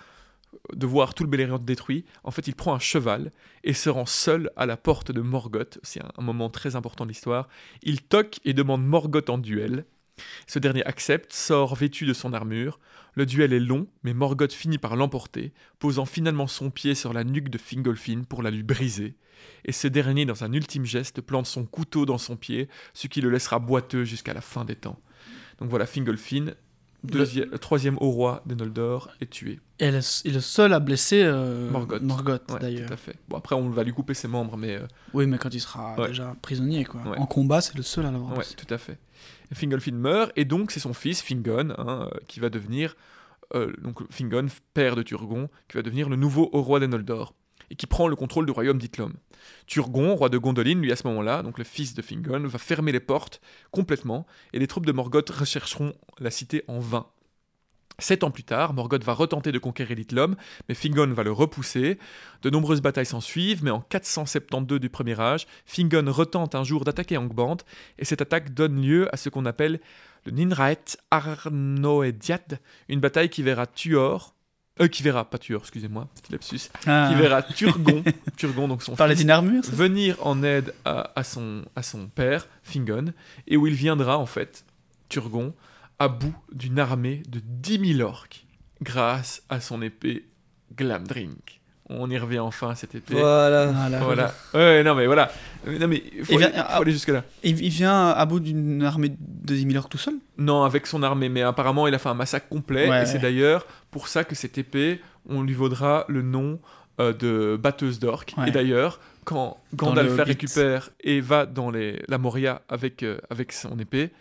de voir tout le Beleriand détruit, en fait il prend un cheval et se rend seul à la porte de Morgoth. C'est un, un moment très important de l'histoire. Il toque et demande Morgoth en duel. Ce dernier accepte, sort vêtu de son armure. Le duel est long, mais Morgoth finit par l'emporter, posant finalement son pied sur la nuque de Fingolfin pour la lui briser. Et ce dernier, dans un ultime geste, plante son couteau dans son pied, ce qui le laissera boiteux jusqu'à la fin des temps. Donc voilà, Fingolfin, deuxième, troisième au roi des Noldor, est tué. Et elle est- le seul à blesser euh, Morgoth. Morgoth, Ouais, d'ailleurs. tout à fait. Bon, après, on va lui couper ses membres, mais euh, Oui, mais quand il sera Ouais. déjà prisonnier, quoi. Ouais. En combat, c'est le seul à l'avoir blessé. tout à fait. Fingolfin meurt, et donc c'est son fils, Fingon, hein, euh, qui va devenir, euh, donc Fingon, père de Turgon, qui va devenir le nouveau haut roi des Noldor, et qui prend le contrôle du royaume d'Itlom. Turgon, roi de Gondolin, lui à ce moment-là, donc le fils de Fingon, va fermer les portes complètement, et les troupes de Morgoth rechercheront la cité en vain. Sept ans plus tard, Morgoth va retenter de conquérir l'Itlom, mais Fingon va le repousser. De nombreuses batailles s'en suivent, mais en 472 du Premier Âge, Fingon retente un jour d'attaquer Angband, et cette attaque donne lieu à ce qu'on appelle le Ninraet Arnoediad, une bataille qui verra Tuor, euh, qui verra, pas Tuor, excusez-moi, petit lapsus, Ah. qui verra Turgon, Turgon donc son Par fils, armure, venir en aide à, à son, à son père, Fingon, et où il viendra en fait, Turgon, à bout d'une armée de 10 000 orques, grâce à son épée Glamdring. On y revient enfin à cette épée. Voilà. Voilà. Voilà. Ouais, non mais voilà. Non mais faut, aller, bien, faut aller jusque là. Il, il vient à bout d'une armée de 10 000 orques tout seul? Non, avec son armée, mais apparemment il a fait un massacre complet, Ouais, et c'est d'ailleurs pour ça que cette épée, on lui vaudra le nom euh, de batteuse d'orques. Ouais. Et d'ailleurs, quand Gandalf la récupère et va dans les, la Moria avec, euh, avec son épée,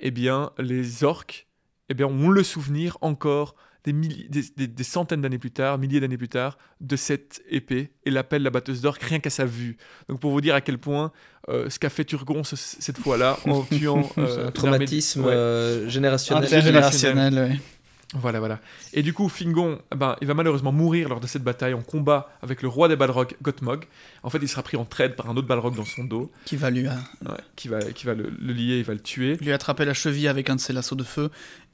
eh bien les orques eh bien, ont le souvenir encore des, milli- des, des- des centaines d'années plus tard, milliers d'années plus tard, de cette épée et l'appellent la batteuse d'orques rien qu'à sa vue. Donc pour vous dire à quel point euh, ce qu'a fait Turgon ce- cette fois-là en tuant C'est euh, un traumatisme Ouais. euh, générationnel. Intergénérationnel, ouais. Voilà, voilà. Et du coup, Fingon, eh ben, il va malheureusement mourir lors de cette bataille en combat avec le roi des Balrogs, Gothmog. En fait, il sera pris en trade par un autre Balrog dans son dos, Qui va lui, euh, ouais, qui va, qui va le, le lier, il va le tuer. lui attraper la cheville avec un de ses lassos de feu.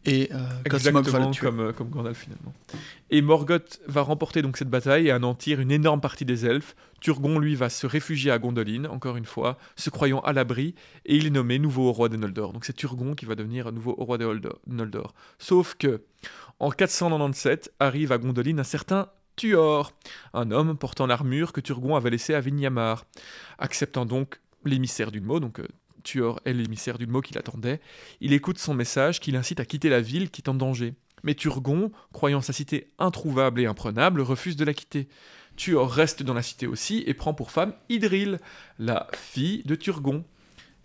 Et euh, Exactement comme, euh, comme Gandalf finalement. Et Morgoth va remporter donc cette bataille et anéantir une énorme partie des elfes. Turgon, lui, va se réfugier à Gondolin, encore une fois, se croyant à l'abri, et il est nommé nouveau roi des Noldor. Donc c'est Turgon qui va devenir nouveau roi Holdor- Noldor. Sauf que, en 497, arrive à Gondolin un certain Tuor, un homme portant l'armure que Turgon avait laissée à Vinyamar. Acceptant donc l'émissaire d'une mot, donc euh, Tuor est l'émissaire d'une mot qui l'attendait, il écoute son message qui l'incite à quitter la ville qui est en danger. Mais Turgon, croyant sa cité introuvable et imprenable, refuse de la quitter. Tuor reste dans la cité aussi et prend pour femme Idril, la fille de Turgon.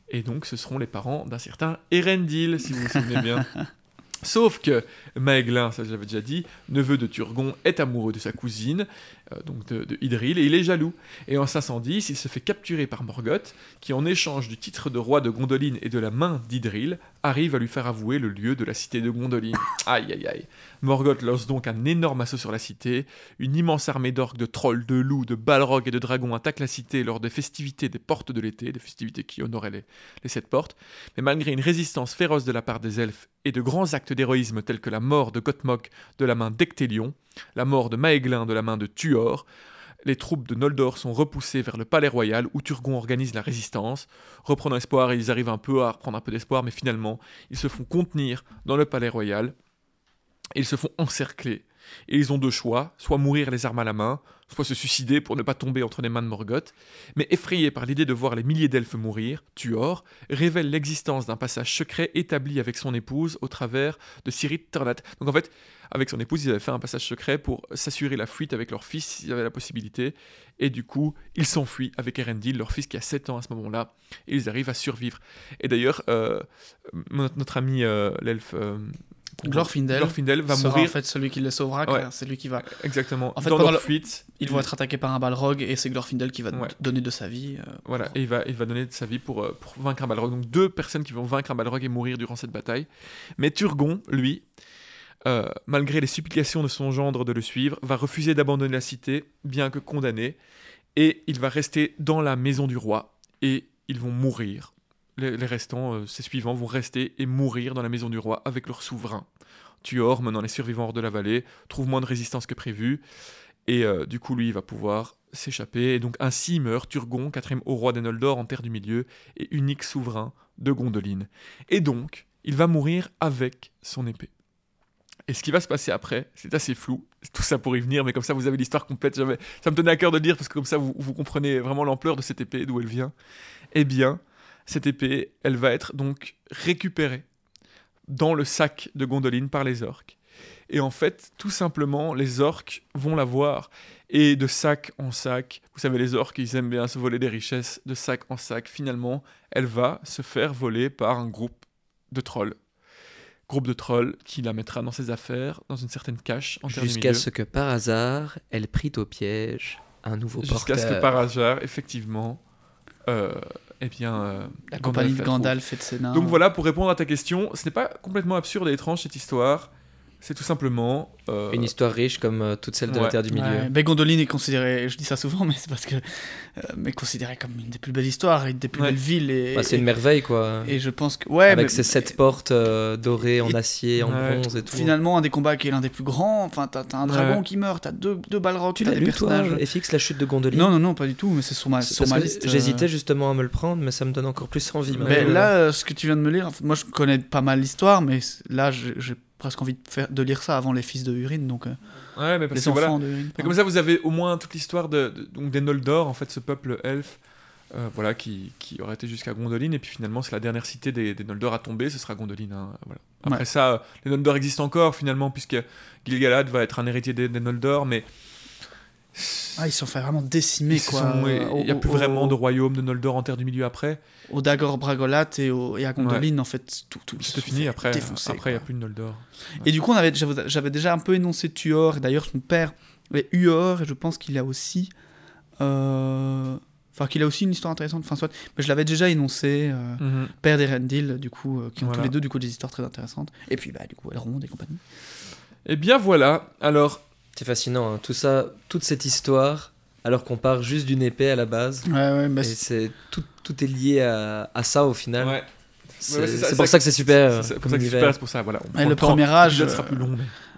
Et donc ce seront les parents d'un certain Erendil, si vous vous souvenez bien. Sauf que Maëglin, ça j'avais déjà dit, neveu de Turgon, est amoureux de sa cousine, donc de, de Idril, et il est jaloux. Et en 510, il se fait capturer par Morgoth, qui en échange du titre de roi de Gondolin et de la main d'Idril, arrive à lui faire avouer le lieu de la cité de Gondolin. Aïe aïe aïe. Morgoth lance donc un énorme assaut sur la cité, une immense armée d'orques, de trolls, de loups, de balrogs et de dragons attaque la cité lors des festivités des portes de l'été, des festivités qui honoraient les, les sept portes, mais malgré une résistance féroce de la part des elfes et de grands actes d'héroïsme tels que la mort de Gothmog de la main d'Ectélion, la mort de Maëglin de la main de Tuor, les troupes de Noldor sont repoussées vers le palais royal où Turgon organise la résistance. Reprenant espoir, ils arrivent un peu à reprendre un peu d'espoir, mais finalement, ils se font contenir dans le palais royal. Ils se font encercler. Et ils ont deux choix, soit mourir les armes à la main, soit se suicider pour ne pas tomber entre les mains de Morgoth. Mais effrayé par l'idée de voir les milliers d'elfes mourir, Tuor révèle l'existence d'un passage secret établi avec son épouse au travers de Cyrith Ternat. Donc en fait, avec son épouse, ils avaient fait un passage secret pour s'assurer la fuite avec leur fils s'ils avaient la possibilité. Et du coup, ils s'enfuient avec Erendil, leur fils qui a 7 ans à ce moment-là. Et ils arrivent à survivre. Et d'ailleurs, euh, notre, notre ami euh, l'elfe... euh, Glorfindel Glorfindel va sera mourir en fait celui qui les sauvera, Ouais. c'est lui qui va. exactement En fait, dans pendant leur le- fuite. Ils vont être attaqués par un balrog et c'est Glorfindel qui va Ouais. donner de sa vie. euh, Voilà, et il va, il va donner de sa vie pour, euh, pour vaincre un Balrog. Donc deux personnes qui vont vaincre un Balrog et mourir durant cette bataille. Mais Turgon, lui, euh, malgré les supplications de son gendre de le suivre, va refuser d'abandonner la cité, bien que condamné, et il va rester dans la maison du roi, et ils vont mourir. Les, restants, euh, ses suivants, vont rester et mourir dans la maison du roi avec leur souverain. Tuor, menant les survivants hors de la vallée, trouve moins de résistance que prévu, et euh, du coup, lui, il va pouvoir s'échapper. Et donc, ainsi meurt Turgon, quatrième haut roi des Noldor en Terre du Milieu, et unique souverain de Gondolin. Et donc, il va mourir avec son épée. Et ce qui va se passer après, c'est assez flou. Tout ça pour y venir, mais comme ça vous avez l'histoire complète. Ça me tenait à cœur de le dire parce que comme ça vous, vous comprenez vraiment l'ampleur de cette épée, d'où elle vient. Eh bien, cette épée, elle va être donc récupérée dans le sac de Gondoline par les orques. Et en fait, tout simplement, les orques vont la voir. Et de sac en sac, vous savez, les orques, ils aiment bien se voler des richesses. De sac en sac, finalement, elle va se faire voler par un groupe de trolls. Groupe de trolls qui la mettra dans ses affaires, dans une certaine cache. Jusqu'à ce que par hasard, elle prit au piège un nouveau porteur. Jusqu'à ce que par hasard, effectivement, euh, eh bien, euh, la compagnie de Gandalf et de Sénat. Donc voilà, pour répondre à ta question, ce n'est pas complètement absurde et étrange cette histoire. C'est tout simplement. Euh, Une histoire riche comme euh, toutes celles de la Terre du Milieu. Ouais. Ben, Gondoline est considérée, je dis ça souvent, mais c'est parce que. Euh, mais considérée comme une des plus belles histoires, une des plus belles villes. Et, bah, c'est une merveille, quoi. Et je pense que. Ouais, Avec ses sept portes dorées en acier, en bronze et tout. Finalement, un des combats qui est l'un des plus grands. Enfin, t'as, as un dragon qui meurt, t'as deux, deux balrogs, tu l'as des personnages. Toi, FX, la chute de Gondoline? Non, non, non, pas du tout, mais c'est sur ma, sur ma liste. J'hésitais justement à me le prendre, mais ça me donne encore plus envie. Mais là, ce que tu viens de me lire, moi je connais pas mal l'histoire, mais là, j'ai presque envie de, faire, de lire ça avant les fils de Urine, donc euh, ouais, mais parce les que enfants de Urine. comme ça, vous avez au moins toute l'histoire de, donc des Noldor, en fait, ce peuple elfe, euh, voilà, qui, qui, aurait été jusqu'à Gondoline, et puis finalement, c'est la dernière cité des, des, Noldor à tomber, ce sera Gondoline. Hein, voilà. Après ça, les Noldor existent encore finalement, puisque Gil-galad va être un héritier des, des Noldor, mais ah, ils sont fait vraiment décimer, quoi. Il n'y a plus vraiment de royaume de Noldor en Terre du Milieu après. Au Dagor Bragolat et, au, et à Gondolin, en fait, tout, tout c'est fini. Après, après, il n'y a plus de Noldor. Et du coup, j'avais déjà un peu énoncé Tuor, et d'ailleurs, son père est Uor, et je pense qu'il a aussi. Euh, enfin, qu'il a aussi une histoire intéressante, enfin, soit. Mais je l'avais déjà énoncé, euh, mhm. père d'Erendil, du coup, euh, qui ont tous les deux, du coup, des histoires très intéressantes. Et puis, bah, du coup, Elrond et compagnie. Et eh bien voilà, alors c'est fascinant, hein. tout ça, toute cette histoire, alors qu'on part juste d'une épée à la base. Ouais, ouais, bah et c'est tout, tout est lié à, à ça au final. Ouais. C'est pour ça que c'est super. C'est pour ça que c'est super, c'est pour ça. Voilà. le premier âge. sera plus long.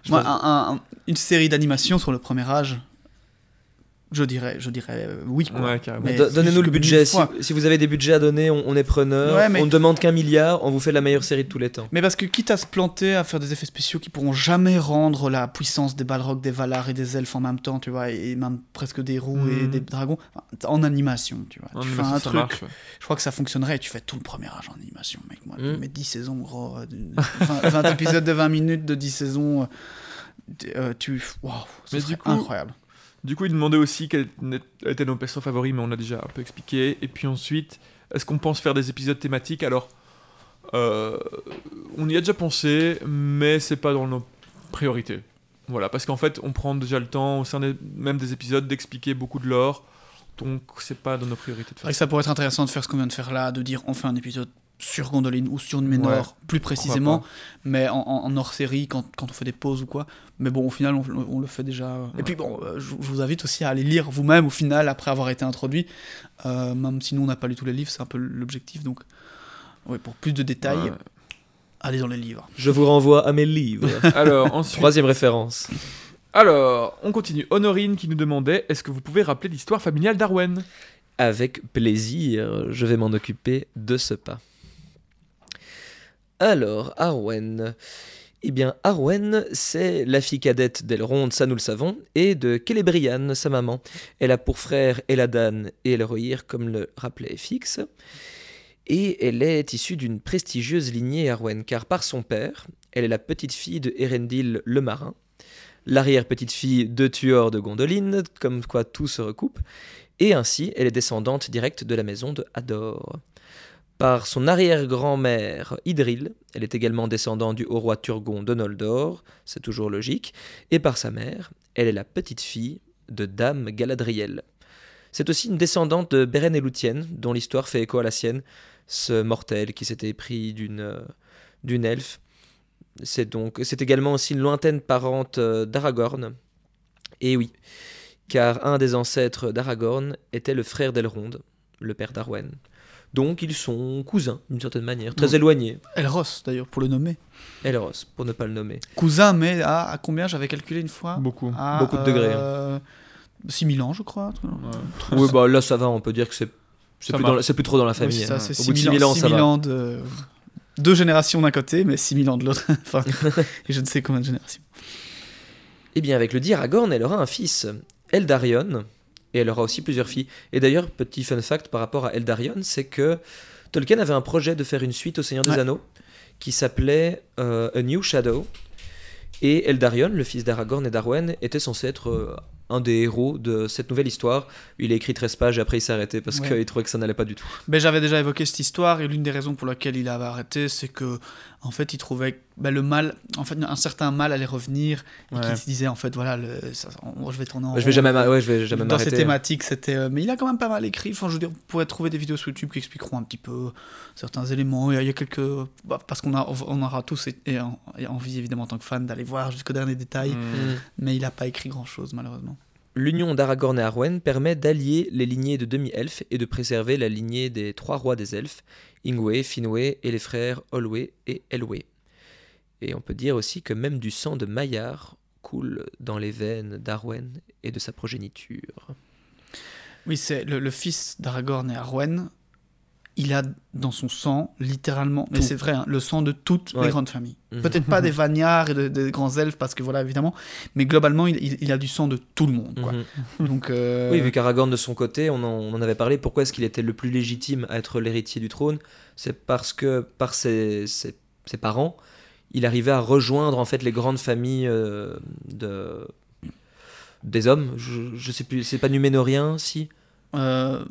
Moi, un, une série d'animations sur le premier âge, je dirais, je dirais euh, oui. Donnez-nous le budget. Si, vous avez des budgets à donner, on, est preneur. On ne demande qu'un milliard, on vous fait la meilleure série de tous les temps. Mais parce que quitte à se planter, à faire des effets spéciaux qui pourront jamais rendre la puissance des Balrogs, des Valar et des elfes en même temps, tu vois, et même presque des roues et hmm. des dragons, en animation, tu vois. tu fais un truc, je crois que ça fonctionnerait et tu fais tout le premier âge en animation, mec. Moi, mm. 10 saisons, gros. 20, épisodes de 20 minutes de 10 saisons. Euh, tu. Waouh, c'est incroyable. Du coup, il demandait aussi quels étaient nos persos favoris, mais on a déjà un peu expliqué. Et puis ensuite, est-ce qu'on pense faire des épisodes thématiques? Alors, euh, on y a déjà pensé, mais c'est pas dans nos priorités. Voilà, parce qu'en fait, on prend déjà le temps, au sein même des épisodes, d'expliquer beaucoup de lore. Donc, c'est pas dans nos priorités de faire. ça pourrait être intéressant de faire ce qu'on vient de faire là, de dire on fait un épisode sur Gondoline ou sur Numénor plus précisément, mais en, hors série quand, quand, on fait des pauses ou quoi. Mais bon, au final, on, le fait déjà. Et puis bon, euh, je, vous invite aussi à aller lire vous-même au final après avoir été introduit. Euh, même si nous on n'a pas lu tous les livres, c'est un peu l'objectif. Donc, ouais, pour plus de détails, allez dans les livres. Je vous renvoie à mes livres. Alors, ensuite... troisième référence. Alors, on continue. Honorine qui nous demandait est-ce que vous pouvez rappeler l'histoire familiale d'Arwen? Avec plaisir, je vais m'en occuper de ce pas. Alors, Arwen. Eh bien, Arwen, c'est la fille cadette d'Elrond, ça nous le savons, et de Celebrian, sa maman. Elle a pour frère Eladan et Elrohir, comme le rappelait Fix. Et elle est issue d'une prestigieuse lignée Arwen, car par son père, elle est la petite fille de Erendil le marin, l'arrière-petite-fille de Tuor de Gondoline, comme quoi tout se recoupe, et ainsi elle est descendante directe de la maison de Hador. Par son arrière-grand-mère Idril, elle est également descendante du haut roi Turgon de Noldor, c'est toujours logique, et par sa mère, elle est la petite-fille de Dame Galadriel. C'est aussi une descendante de Beren et Lúthien, dont l'histoire fait écho à la sienne, ce mortel qui s'était pris d'une euh, elfe. C'est donc c'est également aussi une lointaine parente euh, d'Aragorn. Et oui, car un des ancêtres d'Aragorn était le frère d'Elrond, le père d'Arwen. Donc ils sont cousins, d'une certaine manière, très éloignés. Elros, d'ailleurs, pour le nommer. Elros, pour ne pas le nommer. Cousin, mais à, combien J'avais calculé une fois. Beaucoup. Beaucoup de degrés. Euh, 6000 ans, je crois. Oui, bah là, ça va, on peut dire que c'est c'est plus, plus, trop dans la famille. Oui, ça, hein. c'est 6000 ans, 6 ans de... deux générations d'un côté, mais 6000 ans de l'autre. enfin, et je ne sais combien de générations. Eh bien, avec le dit Aragorn, elle aura un fils, Eldarion, et elle aura aussi plusieurs filles. Et d'ailleurs, petit fun fact par rapport à Eldarion, c'est que Tolkien avait un projet de faire une suite au Seigneur des Ouais. Anneaux qui s'appelait euh, A New Shadow. Et Eldarion, le fils d'Aragorn et d'Arwen, était censé être euh, un des héros de cette nouvelle histoire. Il a écrit 13 pages et après il s'est arrêté parce Ouais. qu'il trouvait que ça n'allait pas du tout. Ben, J'avais déjà évoqué cette histoire et l'une des raisons pour laquelle il avait arrêté, c'est que en fait, il trouvait ben, le mal, en fait, un certain mal allait revenir et Ouais. qu'il se disait en fait, voilà, le, ça- on- je vais tourner en je vais rond. jamais, m'a- ouais, je vais jamais Dans ces thématiques, c'était. euh, mais il a quand même pas mal écrit. Enfin, je veux dire, vous pourrez trouver des vidéos sur YouTube qui expliqueront un petit peu certains éléments. Il y a, il y a quelques. bah, parce qu'on a, on aura tous et, et en- et envie, évidemment, en tant que fan, d'aller voir jusqu'au dernier détail. Mm. Mm. Mais il n'a pas écrit grand chose, malheureusement. L'union d'Aragorn et Arwen permet d'allier les lignées de demi-elfes et de préserver la lignée des trois rois des elfes, Ingwe, Finwë et les frères Olwë et Elwë. Et on peut dire aussi que même du sang de Maillard coule dans les veines d'Arwen et de sa progéniture. Oui, c'est le, le fils d'Aragorn et Arwen. Il a dans son sang, littéralement, mais c'est vrai, hein, le sang de toutes Ouais. les grandes familles. Mhm. Peut-être pas des Vagnards et de- des grands elfes, parce que voilà, évidemment, mais globalement, il, il- il a du sang de tout le monde. Quoi. Mhm. Donc, euh, Oui, vu qu'Aragorn de son côté, on en, on en avait parlé, pourquoi est-ce qu'il était le plus légitime à être l'héritier du trône? C'est parce que par ses, ses- ses parents, il arrivait à rejoindre en fait les grandes familles euh, de des hommes. Je, je sais plus, c'est pas Numénorien, si? Euh,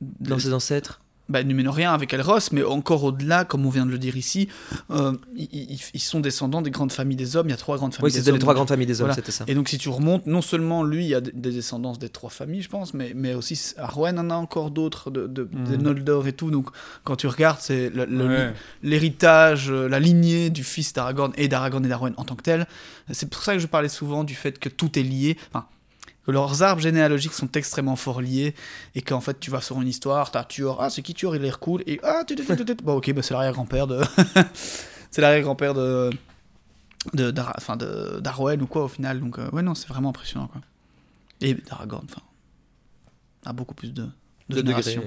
dans ses ancêtres? Bah, Numénorien avec Elros, mais encore au-delà, comme on vient de le dire ici, euh, ils, ils- sont descendants des grandes familles des hommes. Il y a trois grandes familles Oui, des c'était les hommes. trois grandes familles des hommes, Voilà. c'était ça. Et donc, si tu remontes, non seulement lui, il y a des des descendances des trois familles, je pense, mais, mais aussi Arwen en a encore d'autres, de, de, des Mhm. Noldor et tout. Donc, quand tu regardes, c'est Ouais. l'héritage, euh, la lignée du fils d'Aragorn et d'Aragorn et d'Arwen en tant que tel. C'est pour ça que je parlais souvent du fait que tout est lié. Enfin, que leurs arbres généalogiques sont extrêmement fort liés et qu'en fait tu vas sur une histoire, t'as Tuor, ah c'est qui Tuor, il a l'air cool et ah tu, bon ok bah, c'est l'arrière-grand-père de c'est l'arrière-grand-père de de enfin de d'Arwen ou quoi au final. Donc euh, ouais non c'est vraiment impressionnant quoi. Et d'Aragorn enfin a beaucoup plus de, de, de degrés.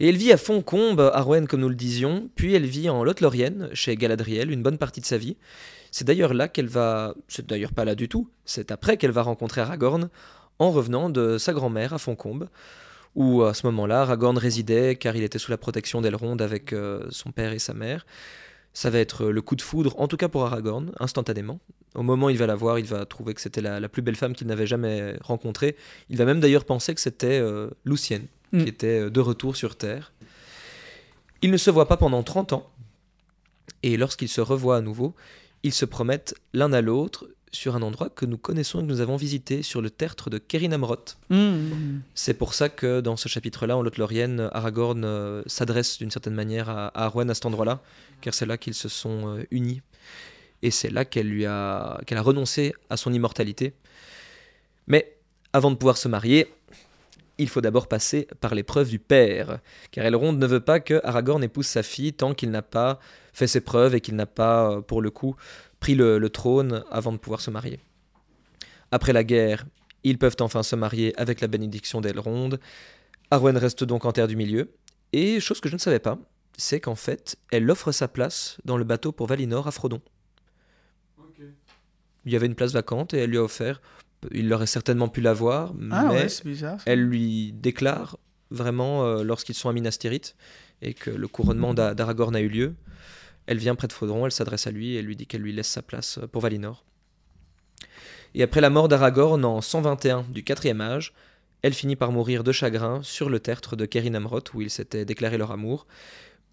Et elle vit à Foncombe, Arwen comme nous le disions, puis elle vit en Lot-Lorienne, chez Galadriel, une bonne partie de sa vie. C'est d'ailleurs là qu'elle va... C'est d'ailleurs pas là du tout, c'est après qu'elle va rencontrer Aragorn, en revenant de sa grand-mère à Foncombe, où à ce moment-là, Aragorn résidait car il était sous la protection d'Elrond avec euh, son père et sa mère. Ça va être le coup de foudre, en tout cas pour Aragorn, instantanément. Au moment où il va la voir, il va trouver que c'était la, la plus belle femme qu'il n'avait jamais rencontrée. Il va même d'ailleurs penser que c'était euh, Lucienne, Mm. qui était euh, de retour sur Terre. Ils ne se voient pas pendant 30 ans, et lorsqu'ils se revoient à nouveau, ils se promettent l'un à l'autre sur un endroit que nous connaissons et que nous avons visité, sur le tertre de Kerin Amroth. Mmh. C'est pour ça que dans ce chapitre-là, en Lothlorien, Aragorn euh, s'adresse d'une certaine manière à, à Arwen à cet endroit-là, car c'est là qu'ils se sont euh, unis. Et c'est là qu'elle lui a, qu'elle a renoncé à son immortalité. Mais avant de pouvoir se marier, il faut d'abord passer par l'épreuve du père, car Elrond ne veut pas que Aragorn épouse sa fille tant qu'il n'a pas fait ses preuves et qu'il n'a pas, euh, pour le coup, pris le, le trône avant de pouvoir se marier. Après la guerre, ils peuvent enfin se marier avec la bénédiction d'Elrond. Arwen reste donc en terre du milieu. Et chose que je ne savais pas, c'est qu'en fait, elle offre sa place dans le bateau pour Valinor à Frodon. Il y avait une place vacante et elle lui a offert. Il aurait certainement pu l'avoir, ah mais ouais bizarre elle lui déclare vraiment euh, lorsqu'ils sont à Minas Tirith et que le couronnement d'A- d'Aragorn a eu lieu. Elle vient près de Frodon, elle s'adresse à lui et lui dit qu'elle lui laisse sa place euh, pour Valinor. Et après la mort d'Aragorn en 121 du quatrième âge, elle finit par mourir de chagrin sur le tertre de Kerin Amroth où ils s'étaient déclaré leur amour,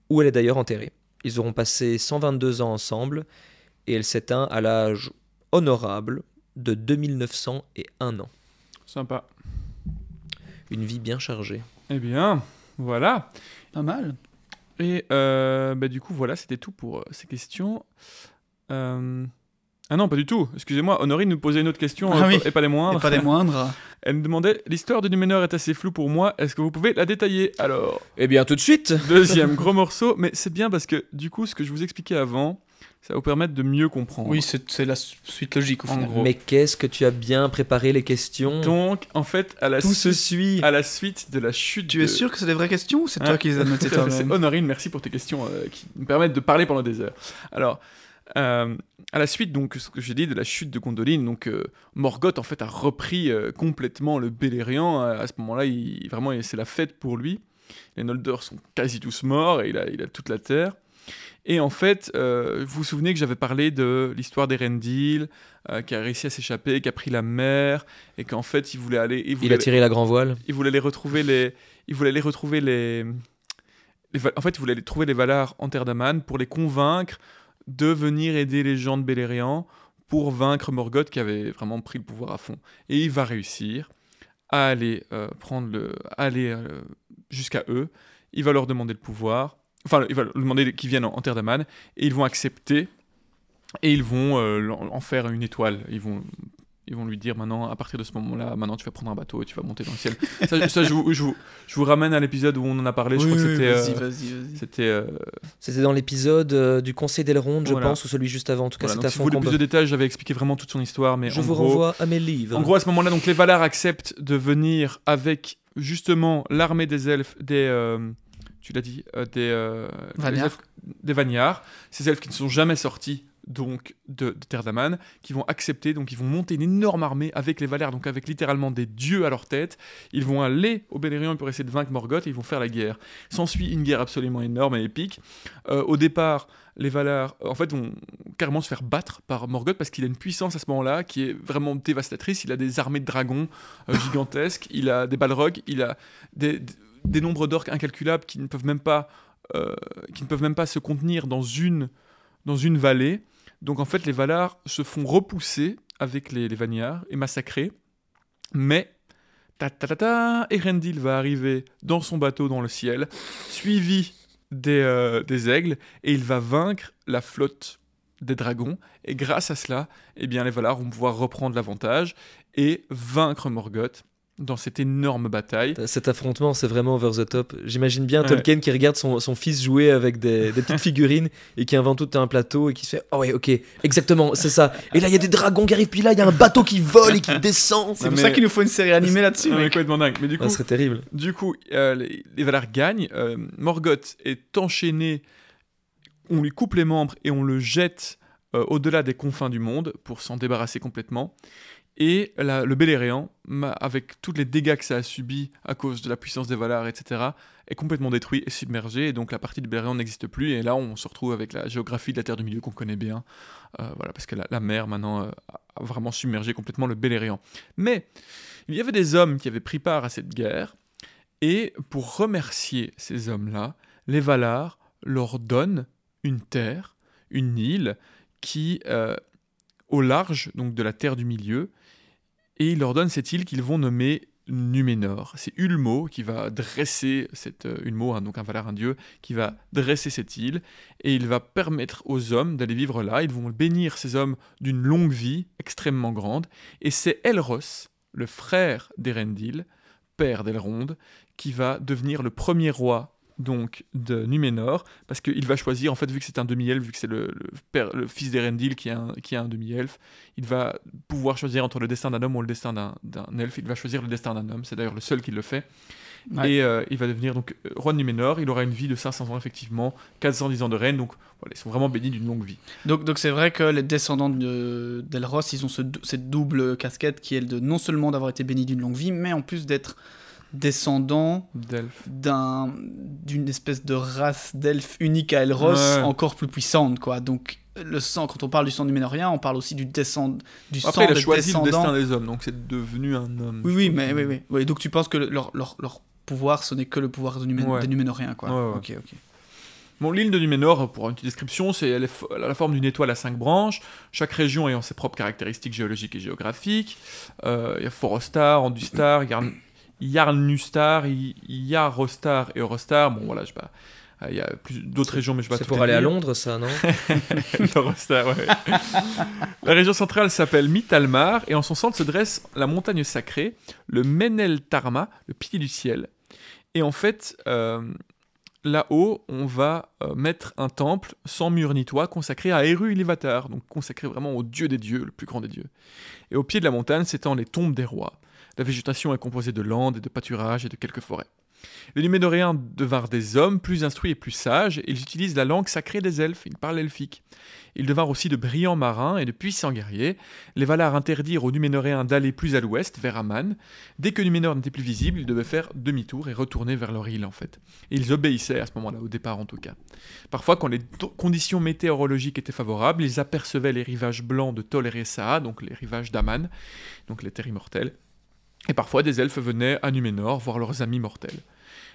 où elle est d'ailleurs enterrée. Ils auront passé 122 ans ensemble et elle s'éteint à l'âge honorable de 2901 ans. Sympa. Une vie bien chargée. Eh bien, voilà. pas mal Et euh, bah, du coup, voilà, c'était tout pour euh, ces questions. Euh, Ah non, pas du tout. Excusez-moi, Honorine nous posait une autre question, Ah euh, oui. et pas les et moindres. pas des moindres Elle me demandait L'histoire de Numénor est assez floue pour moi, est-ce que vous pouvez la détailler? Alors, Eh bien, tout de suite deuxième gros morceau, mais c'est bien parce que du coup, ce que je vous expliquais avant, Ça va vous permettre de mieux comprendre. Oui, c'est la suite logique au En final. gros. Mais qu'est-ce que tu as bien préparé les questions? Donc, en fait, à la, Tout se suite, suit. à la suite de la chute Tu de... es sûr que c'est des vraies questions ou c'est Hein toi qui les as notées C'est Honorine, merci pour tes questions euh, qui me permettent de parler pendant des heures. Alors, euh, à la suite, donc, ce que j'ai dit de la chute de Gondoline, donc euh, Morgoth en fait a repris euh, complètement le Beleriand. À, ce moment-là, il, vraiment, c'est la fête pour lui. Les Noldor sont quasi tous morts et il a, il a toute la terre. Et en fait, euh, vous vous souvenez que j'avais parlé de l'histoire d'Erendil, euh, qui a réussi à s'échapper, qui a pris la mer, et qu'en fait, il voulait aller. Il voulait Il a tiré la grand voile. il voulait aller retrouver les il voulait aller retrouver les, en fait il voulait aller trouver les Valar en Terre d'Aman pour les convaincre de venir aider les gens de Beleriand pour vaincre Morgoth qui avait vraiment pris le pouvoir à fond et il va réussir à aller euh, prendre le à aller euh, jusqu'à eux il va leur demander le pouvoir enfin il va leur demander qu'ils viennent en, en Terre d'Aman et ils vont accepter et ils vont euh, en faire une étoile ils vont ils vont lui dire maintenant, à partir de ce moment-là, maintenant tu vas prendre un bateau et tu vas monter dans le ciel. ça, ça, je, vous, je vous- je vous ramène à l'épisode où on en a parlé. je Oui, crois que oui, c'était. vas-y, euh, vas-y, vas-y. c'était. euh, C'était dans l'épisode euh, du Conseil d'Elrond, je Voilà. pense, ou celui juste avant. En tout cas, voilà, c'était à si fond vous voulez plus combat. de détails, j'avais expliqué vraiment toute son histoire. Mais Je en vous gros, renvoie à mes livres. En gros, à ce moment-là, donc les Valar acceptent de venir avec justement l'armée des elfes, des. Euh, tu l'as dit, euh, des. euh, elfes- des ces elfes qui ne sont jamais sortis donc de, de Terre d'Aman, qui vont accepter, donc ils vont monter une énorme armée avec les Valar, donc avec littéralement des dieux à leur tête. Ils vont aller au Beleriand pour essayer de vaincre Morgoth et ils vont faire la guerre. S'ensuit une guerre absolument énorme et épique. Euh, au départ, les Valar, en fait, vont carrément se faire battre par Morgoth parce qu'il a une puissance à ce moment-là qui est vraiment dévastatrice. Il a des armées de dragons euh, gigantesques, il a des balrogs, il a des, des nombres d'orques incalculables qui ne peuvent même pas, euh, qui ne peuvent même pas se contenir dans une, dans une vallée. Donc en fait, les Valar se font repousser avec les, les et massacrer. Mais ta ta ta ta, Erendil va arriver dans son bateau dans le ciel, suivi des, euh, des aigles, et il va vaincre la flotte des dragons. Et grâce à cela, eh bien, les Valar vont pouvoir reprendre l'avantage et vaincre Morgoth dans cette énorme bataille. Cet affrontement, c'est vraiment over the top. J'imagine bien Ouais. Tolkien qui regarde son, son fils jouer avec des, des petites figurines et qui invente tout un plateau et qui se fait Oh ouais, ok, exactement, c'est ça. Et là, il y a des dragons qui arrivent, puis là, il y a un bateau qui vole et qui descend. C'est pour mais- ça qu'il nous faut une série animée là-dessus. Mais mec. complètement dingue. Mais du coup, Ça serait terrible. Du coup, euh, les, les Valar gagnent. euh, Morgoth est enchaîné. On lui coupe les membres et on le jette euh, au-delà des confins du monde pour s'en débarrasser complètement. Et le ma- avec tous les dégâts que ça a subi à cause de la puissance des Valar, etc., est complètement détruit et submergé. Et donc la partie du Beleriand n'existe plus. Et là, on se retrouve avec la géographie de la Terre du Milieu qu'on connaît bien. Euh, voilà, parce que la, mer maintenant euh, a vraiment submergé complètement le Beleriand. Mais il y avait des hommes qui avaient pris part à cette guerre. Et pour remercier ces hommes-là, les Valar leur donnent une terre, une île, qui euh, au large donc de la terre du milieu, et ils leur donnent cette île qu'ils vont nommer Numénor. C'est Ulmo qui va dresser cette euh, Ulmo, hein, donc un Valar, un dieu, qui va dresser cette île, et il va permettre aux hommes d'aller vivre là. Ils vont bénir ces hommes d'une longue vie extrêmement grande, et c'est Elros, le frère d'Erendil, père d'Elrond, qui va devenir le premier roi donc de Numénor, parce qu'il va choisir, en fait, vu que c'est un demi-elfe, vu que c'est le, le père, le fils d'Erendil qui est un, qui est un demi-elfe, il va pouvoir choisir entre le destin d'un homme ou le destin d'un elfe. Il va choisir le destin d'un homme, c'est d'ailleurs le seul qui le fait. Ouais. Et euh, il va devenir donc roi de Numénor. Il aura une vie de 500 ans, effectivement, 410 ans de règne, donc voilà, ils sont vraiment bénis d'une longue vie. Donc, donc c'est vrai que les descendants de- d'Elros, ils ont ce cette double casquette qui est de non seulement d'avoir été bénis d'une longue vie, mais en plus d'être descendants D'elfe. d'un d'une espèce de race d'elfes unique à Elros, Ouais. encore plus puissante, quoi. Donc le sang, quand on parle du sang numénorien, on parle aussi du descend, du Après, sang il a des choisi le descendants. destin des hommes, donc c'est devenu un homme. Oui, oui, mais oui, oui. Oui, Donc tu penses que le- leur, leur, leur pouvoir, ce n'est que le pouvoir de Numé- Ouais. des Numénoriens, quoi. Ouais. Ok, ok. Bon, l'île de Numénor, pour une petite description, c'est elle est la forme d'une étoile à cinq branches, chaque région ayant ses propres caractéristiques géologiques et géographiques. Euh, Il y a Forostar, Andustar, I- Yarostar et Eurostar. Bon, voilà, je sais pas. Euh, Il y a plus- d'autres régions, mais je vais pas C'est pour aller à. Londres, ça, non Eurostar, ouais. La région centrale s'appelle Mitalmar et en son centre se dresse la montagne sacrée, le Menel Tarma, le pilier du ciel. Et en fait, euh, là-haut, on va euh, mettre un temple sans mur ni toit consacré à Eru Ilúvatar, donc consacré vraiment au dieu des dieux, le plus grand des dieux. Et au pied de la montagne s'étendent les tombes des rois. La végétation est composée de landes et de pâturages et de quelques forêts. Les Numénoréens devinrent des hommes plus instruits et plus sages, ils utilisent la langue sacrée des elfes, ils parlent elfique. Ils devinrent aussi de brillants marins et de puissants guerriers. Les Valar interdirent aux Numénoréens d'aller plus à l'ouest, vers Aman. Dès que Numénor n'était plus visible, ils devaient faire demi-tour et retourner vers leur île en fait. Ils obéissaient à ce moment-là, au départ en tout cas. Parfois, quand les conditions météorologiques étaient favorables, ils apercevaient les rivages blancs de Tol donc les rivages d'Aman, donc les terres immortelles. Et parfois, des elfes venaient à Numénor voir leurs amis mortels.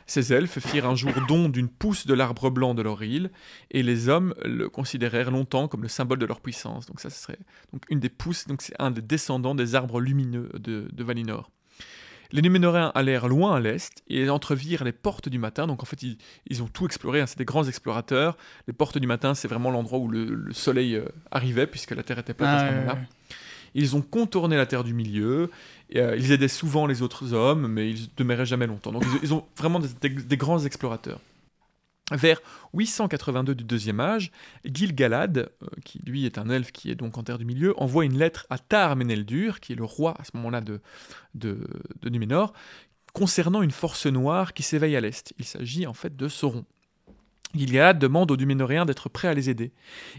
Ces elfes firent un jour don d'une pousse de l'arbre blanc de leur île, et les hommes le considérèrent longtemps comme le symbole de leur puissance. Donc ça, ce serait donc une des pousses, donc c'est un des descendants des arbres lumineux de, Valinor. Les Numénoréens allèrent loin à l'est et entrevirent les portes du matin. Donc en fait, ils, ont tout exploré. Hein. c'est des grands explorateurs. Les portes du matin, c'est vraiment l'endroit où le, soleil euh, arrivait, puisque la Terre était plate à ce moment-là. Ils ont contourné la terre du milieu. Euh, ils aidaient souvent les autres hommes, mais ils ne demeuraient jamais longtemps. Donc ils, ont vraiment des, grands explorateurs. Vers 882 du deuxième âge, Gil-galad, euh, qui lui est un elfe qui est donc en terre du milieu, envoie une lettre à Tar Meneldur, qui est le roi à ce moment-là de, de, de Numénor, concernant une force noire qui s'éveille à l'est. Il s'agit en fait de Sauron. Gilead demande aux Duménoréens d'être prêts à les aider.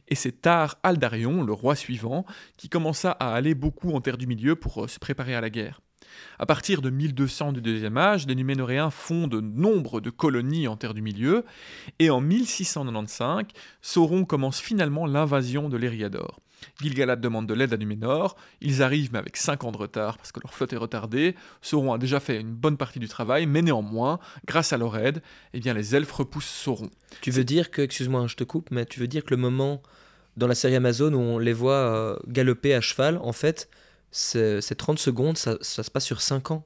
Et c'est Tar Aldarion, le roi suivant, qui commença à aller beaucoup en terre du milieu pour euh, se préparer à la guerre. À partir de 1200 du deuxième âge, les Numénoréens fondent nombre de colonies en terre du milieu, et en 1695, Sauron commence finalement l'invasion de l'Eriador. Gilgalad demande de l'aide à Numénor, ils arrivent mais avec 5 ans de retard parce que leur flotte est retardée, Sauron a déjà fait une bonne partie du travail, mais néanmoins, grâce à leur aide, eh bien, les elfes repoussent Sauron. Tu veux dire que, excuse-moi, je te coupe, mais tu veux dire que le moment dans la série Amazon où on les voit euh, galoper à cheval, en fait, c'est 30 secondes, ça, ça se passe sur 5 ans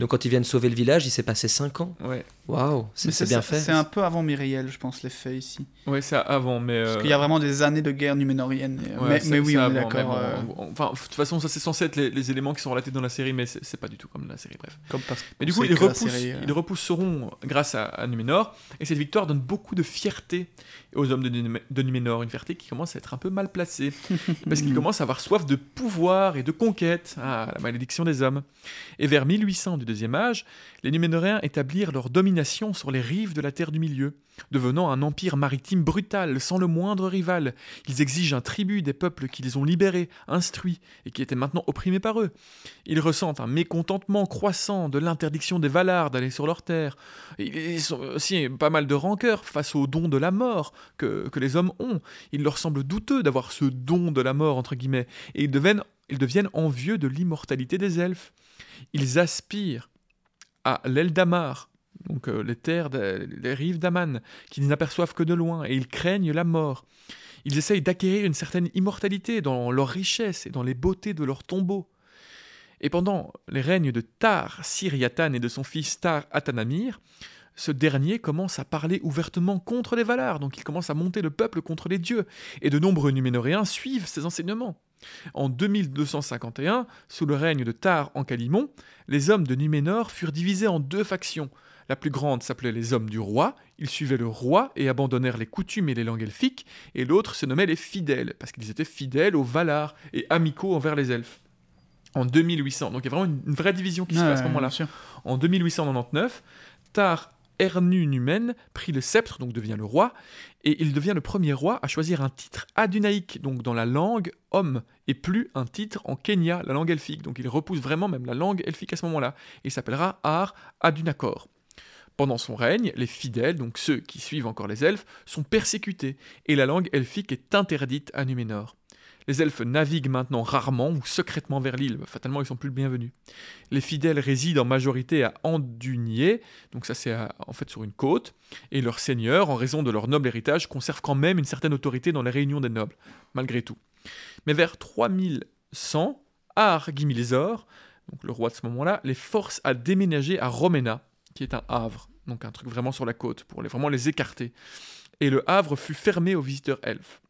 donc quand ils viennent sauver le village, il s'est passé 5 ans. Ouais. Waouh, c'est bien fait. C'est un peu avant Myriel, je pense, les faits ici. Oui, c'est avant, mais. Parce qu'il y a vraiment des années de guerre numénorienne. mais, mais, oui, on est d'accord. Euh. Enfin, de toute façon, ça c'est censé être les, éléments qui sont relatés dans la série, mais c'est pas du tout comme la série, bref. Comme parce mais du coup, il repousse, série, euh. il repousse Sauron grâce à, à, Numénor, et cette victoire donne beaucoup de fierté aux hommes de, Numénor, une fierté qui commence à être un peu mal placée, parce qu'ils commencent à avoir soif de pouvoir et de conquête. Ah, la malédiction des hommes. Et vers 1800 du deuxième âge, les Numénoréens établirent leur domination sur les rives de la terre du milieu, devenant un empire maritime brutal, sans le moindre rival. Ils exigent un tribut des peuples qu'ils ont libérés, instruits, et qui étaient maintenant opprimés par eux. Ils ressentent un mécontentement croissant de l'interdiction des Valar d'aller sur leur terre. Ils ont aussi pas mal de rancœur face au don de la mort que, les hommes ont. Il leur semble douteux d'avoir ce don de la mort, entre guillemets, et ils deviennent envieux de l'immortalité des elfes. Ils aspirent à l'Eldamar, donc euh, les terres, les rives d'Aman, qu'ils n'aperçoivent que de loin, et ils craignent la mort. Ils essayent d'acquérir une certaine immortalité dans leur richesse et dans les beautés de leur tombeau. Et pendant les règnes de Tar Siriatan et de son fils Tar Atanamir, ce dernier commence à parler ouvertement contre les Valar, donc il commence à monter le peuple contre les dieux, et de nombreux Numénoréens suivent ses enseignements. En 2251, sous le règne de Tar en Calimon, les hommes de Numénor furent divisés en deux factions, la plus grande s'appelait les hommes du roi, ils suivaient le roi et abandonnèrent les coutumes et les langues elfiques, et l'autre se nommait les fidèles, parce qu'ils étaient fidèles aux Valar et amicaux envers les elfes. En 2800, donc il y a vraiment une, vraie division qui se fait à ce moment-là. En 2899, Tar Ernu Numen prit le sceptre, donc devient le roi, et il devient le premier roi à choisir un titre adunaïque, donc dans la langue homme, et plus un titre en Kenya, la langue elfique. Donc il repousse vraiment même la langue elfique à ce moment-là. Il s'appellera Ar Adunakor. Pendant son règne, les fidèles, donc ceux qui suivent encore les elfes, sont persécutés, et la langue elfique est interdite à Numénor. Les elfes naviguent maintenant rarement ou secrètement vers l'île, fatalement ils sont plus le bienvenu. Les fidèles résident en majorité à Andunier, donc ça c'est en fait sur une côte, et leurs seigneurs, en raison de leur noble héritage, conservent quand même une certaine autorité dans les réunions des nobles, malgré tout. Mais vers 3100, Ar Gimilzor, donc le roi de ce moment-là, les force à déménager à Romena, qui est un havre, donc un truc vraiment sur la côte, pour vraiment les écarter. Et le havre fut fermé aux visiteurs elfes.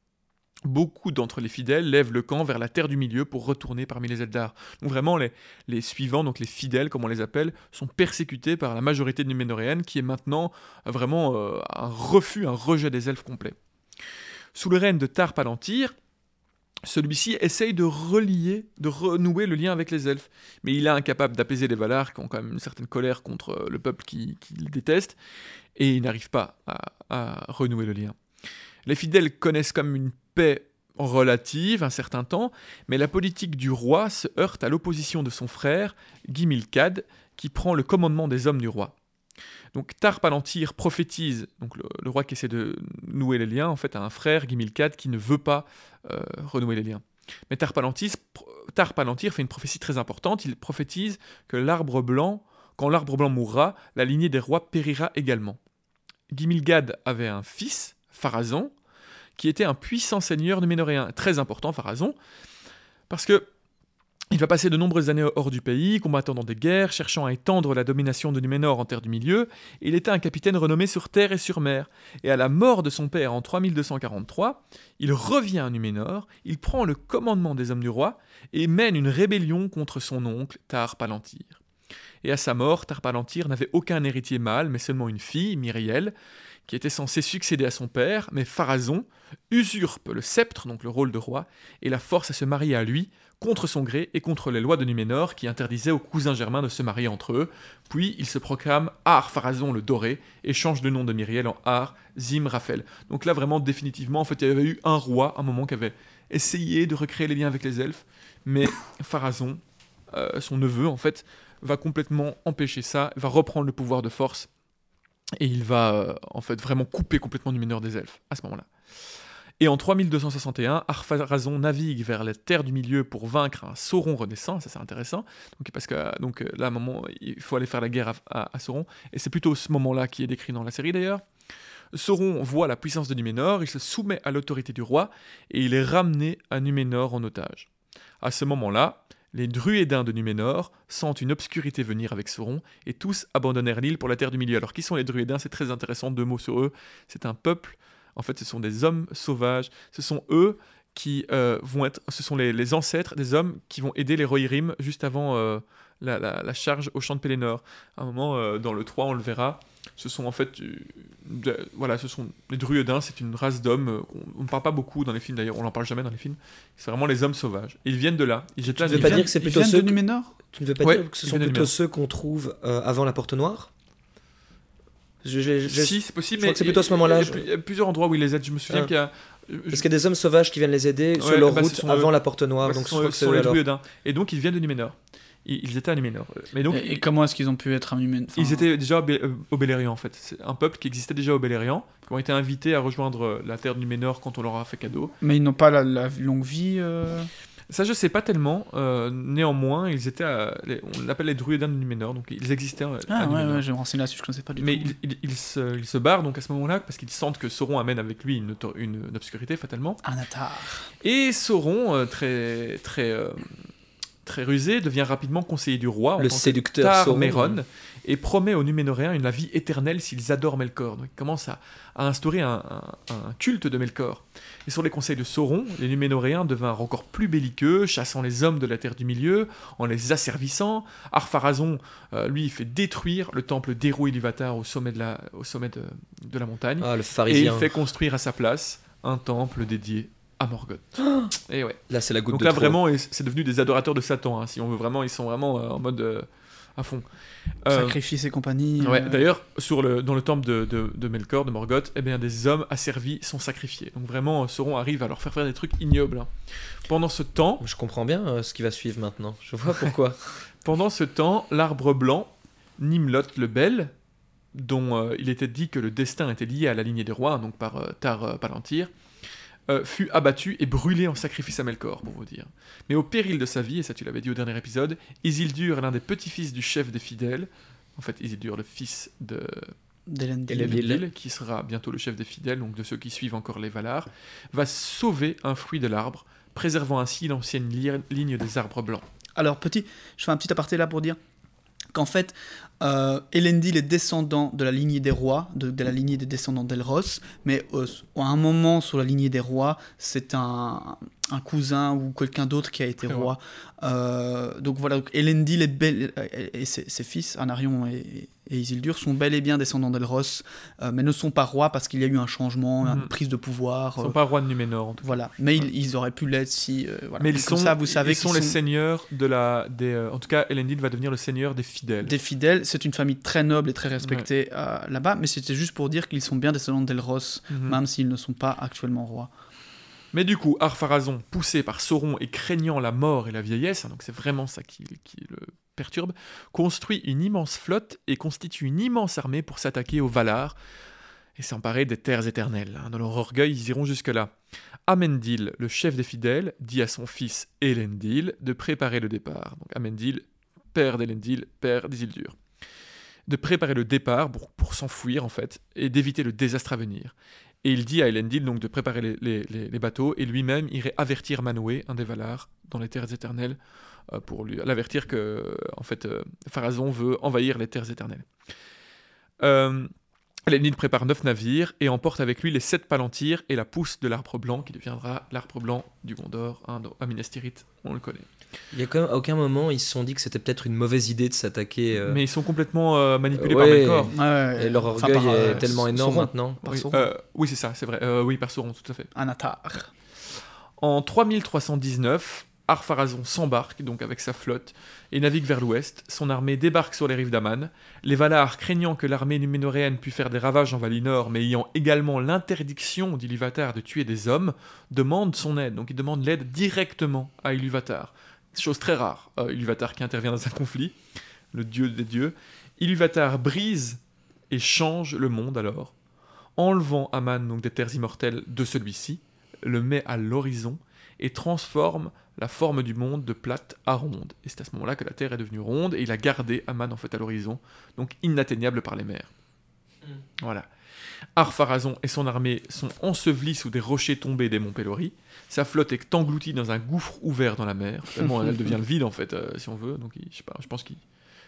beaucoup d'entre les fidèles lèvent le camp vers la terre du milieu pour retourner parmi les Eldar. Donc vraiment, les, suivants, donc les fidèles, comme on les appelle, sont persécutés par la majorité numénoréenne, qui est maintenant vraiment euh, un refus, un rejet des elfes complet. Sous le règne de Tar Palantir, celui-ci essaye de relier, de renouer le lien avec les elfes, mais il est incapable d'apaiser les Valar, qui ont quand même une certaine colère contre euh, le peuple qui, qui le déteste, et il n'arrive pas à, à renouer le lien. Les fidèles connaissent comme une paix relative un certain temps, mais la politique du roi se heurte à l'opposition de son frère, Gimilcad, qui prend le commandement des hommes du roi. Donc Tar Palantir prophétise, donc le, roi qui essaie de nouer les liens, en fait, à un frère, Gimilcad, qui ne veut pas euh, renouer les liens. Mais Tar Palantir, Tar Palantir fait une prophétie très importante, il prophétise que l'arbre blanc, quand l'arbre blanc mourra, la lignée des rois périra également. Gimilgad avait un fils, Pharazon, qui était un puissant seigneur numénoréen, très important, Pharazon, parce que il va passer de nombreuses années hors du pays, combattant dans des guerres, cherchant à étendre la domination de Numénor en terre du milieu, il était un capitaine renommé sur terre et sur mer. Et à la mort de son père en 3243, il revient à Numénor, il prend le commandement des hommes du roi, et mène une rébellion contre son oncle, Tar Palantir. Et à sa mort, Tar Palantir n'avait aucun héritier mâle, mais seulement une fille, Myriel, qui était censée succéder à son père, mais Pharazon usurpe le sceptre, donc le rôle de roi, et la force à se marier à lui, contre son gré et contre les lois de Numénor qui interdisaient aux cousins germains de se marier entre eux. Puis il se proclame Ar Pharazon le Doré et change le nom de Myriel en Ar Zim Raphaël. Donc là, vraiment, définitivement, en fait, il y avait eu un roi, à un moment, qui avait essayé de recréer les liens avec les elfes, mais Pharazon, euh, son neveu, en fait, va complètement empêcher ça, va reprendre le pouvoir de force et il va euh, en fait vraiment couper complètement Numénor des elfes à ce moment-là. Et en 3261, Arpharazon navigue vers la terre du milieu pour vaincre un Sauron renaissant, ça c'est intéressant, donc, parce que donc, là à un moment il faut aller faire la guerre à Sauron, et c'est plutôt ce moment-là qui est décrit dans la série d'ailleurs. Sauron voit la puissance de Numénor, il se soumet à l'autorité du roi, et il est ramené à Numénor en otage. À ce moment-là, les druédins de Numénor sentent une obscurité venir avec Sauron et tous abandonnèrent l'île pour la terre du milieu. Alors qui sont les druédins? C'est très intéressant, deux mots sur eux. C'est un peuple, en fait ce sont des hommes sauvages, ce sont eux qui euh, vont être, ce sont les, les, ancêtres des hommes qui vont aider les Rohirrim juste avant euh, la, la, la, charge au champ de Pélénor. À un moment, euh, dans le 3, on le verra, ce sont en fait, de, voilà, ce sont les druédins, c'est une race d'hommes, on ne parle pas beaucoup dans les films d'ailleurs, on n'en parle jamais dans les films, c'est vraiment les hommes sauvages. Ils viennent de là. Ils tu ne veux pas dire que c'est plutôt ceux de Numénor Tu ne veux pas dire que ce sont plutôt ceux qu'on trouve euh, avant la Porte Noire? Je, je- je- Si, c'est possible, je crois mais que c'est plutôt à ce moment-là, Il y a- il y a plusieurs endroits où ils les aident. Je me souviens Ah. qu'il y a. Parce qu'il y a des hommes sauvages qui viennent les aider sur Ouais, leur bah, route sont avant eux. la Porte Noire. Ouais, donc ce sont, sont les druides. Et donc ils viennent de Numénor. Ils, ils étaient à Numénor. Mais donc et, et comment est-ce qu'ils ont pu être à Numénor Enfin, ils étaient déjà au, Bé- euh, Beleriand en fait. C'est un peuple qui existait déjà au Beleriand, qui ont été invités à rejoindre euh, la terre de Numénor quand on leur a fait cadeau. Mais ils n'ont pas la, la longue vie. euh, Ça je sais pas tellement. euh, néanmoins, ils étaient, à- les- on l'appelle les druidins de Numénor, donc ils existaient euh, Ah à ouais, Numénor. ouais, je me renseigne là-dessus, je ne connaissais pas du Mais tout. ils, ils- ils se, ils se barrent donc à ce moment-là parce qu'ils sentent que Sauron amène avec lui une, une- une obscurité fatalement. Anatar. Et Sauron, euh, très, très, euh, très rusé, devient rapidement conseiller du roi en Le tant que séducteur Tar Sauron. Méron, et promet aux Numénoréens une la vie éternelle s'ils adorent Melkor. Donc il commence à, à instaurer un, un- un culte de Melkor. Et sur les conseils de Sauron, les Numénoréens devinrent encore plus belliqueux, chassant les hommes de la Terre du Milieu, en les asservissant. Arpharazon, euh, lui, fait détruire le temple d'Héro Iluvatar au sommet de la, au sommet de, de la montagne. Ah, le et il pharisien. fait construire à sa place un temple dédié à Morgoth. et ouais. Là, c'est la goutte Donc de là, trop. vraiment, c'est devenu des adorateurs de Satan. hein, si on veut vraiment, ils sont vraiment euh, en mode euh, à fond. Euh, Sacrifice et compagnie. ouais, euh, D'ailleurs, sur le, dans le temple de, de, de Melkor, de Morgoth, eh bien, des hommes asservis sont sacrifiés. Donc vraiment, euh, Sauron arrive à leur faire faire des trucs ignobles. hein. Pendant ce temps, Je comprends bien euh, ce qui va suivre maintenant. Je vois pourquoi. pendant ce temps, l'arbre blanc, Nimlot le Bel, dont euh, il était dit que le destin était lié à la lignée des rois, donc par euh, Tar euh, Palantir, euh, fut abattu et brûlé en sacrifice à Melkor, pour vous dire. Mais au péril de sa vie, et ça tu l'avais dit au dernier épisode, Isildur, l'un des petits-fils du chef des fidèles, en fait Isildur, le fils de d'Elendil. Elendil. Qui sera bientôt le chef des fidèles, donc de ceux qui suivent encore les Valar, va sauver un fruit de l'arbre, préservant ainsi l'ancienne li- ligne des arbres blancs. Alors, petit, je fais un petit aparté là pour dire qu'en fait, euh, Elendil est descendant de la lignée des rois, de, de la lignée des descendants d'Elros, mais euh, à un moment sur la lignée des rois, c'est un, un cousin ou quelqu'un d'autre qui a été Très roi. Euh, donc voilà, donc Elendil est bel- et ses, ses fils, Anarion et, et Isildur, sont bel et bien descendants d'Elros, euh, mais ne sont pas rois parce qu'il y a eu un changement, une Mhm. prise de pouvoir. Ils sont euh, pas rois de Numénor en tout cas. voilà, mais ils, ils auraient pu l'être si. euh, voilà. Mais ils sont, ça, vous savez ils sont les seigneurs de la. Des, euh, en tout cas, Elendil va devenir le seigneur des fidèles. des fidèles. C'est une famille très noble et très respectée euh, là-bas, mais c'était juste pour dire qu'ils sont bien descendants d'Elros, Mhm. même s'ils ne sont pas actuellement rois. Mais du coup, Arpharazon, poussé par Sauron et craignant la mort et la vieillesse, hein, donc c'est vraiment ça qui, le perturbe, construit une immense flotte et constitue une immense armée pour s'attaquer aux Valar et s'emparer des terres éternelles. hein. Dans leur orgueil, ils iront jusque-là. Amendil, le chef des fidèles, dit à son fils Elendil de préparer le départ. Donc Amendil, père d'Elendil, père d'Isildur. De préparer le départ pour s'enfuir en fait et d'éviter le désastre à venir. Et il dit à Elendil donc de préparer les, bateaux et lui-même irait avertir Manwë, un des Valar, dans les terres éternelles, euh, pour lui l'avertir que en fait euh, Pharazôn veut envahir les terres éternelles. Euh, Elendil prépare neuf navires et emporte avec lui les sept palantirs et la pousse de l'arbre blanc qui deviendra l'arbre blanc du Gondor, hein, à on le connaît. Il y a quand même à aucun moment ils se sont dit que c'était peut-être une mauvaise idée de s'attaquer. euh, Mais ils sont complètement euh, manipulés Ouais. par Melkor. Et leur Enfin, orgueil par, euh, est tellement énorme Sauron. maintenant. Par Oui, euh, c'est ça, c'est vrai. Euh, oui, par Sauron, tout à fait. Anatar. En 3319, Arpharazon s'embarque donc avec sa flotte et navigue vers l'ouest. Son armée débarque sur les rives d'Aman. Les Valar, craignant que l'armée numénoréenne puisse faire des ravages en Valinor, mais ayant également l'interdiction d'Iluvatar de tuer des hommes, demandent son aide. Donc ils demandent l'aide directement à Iluvatar. Chose très rare, euh, qui intervient dans un conflit, le dieu des dieux. Iluvatar brise et change le monde alors, enlevant Aman donc des terres immortelles de celui-ci, le met à l'horizon et transforme la forme du monde de plate à ronde. Et c'est à ce moment-là que la Terre est devenue ronde et il a gardé Aman en fait à l'horizon, donc inatteignable par les mers. Voilà. Arpharazon et son armée sont ensevelis sous des rochers tombés des monts Pelori. Sa flotte est engloutie dans un gouffre ouvert dans la mer. Tellement elle devient le vide en fait, euh, si on veut. Donc je je pense qu'il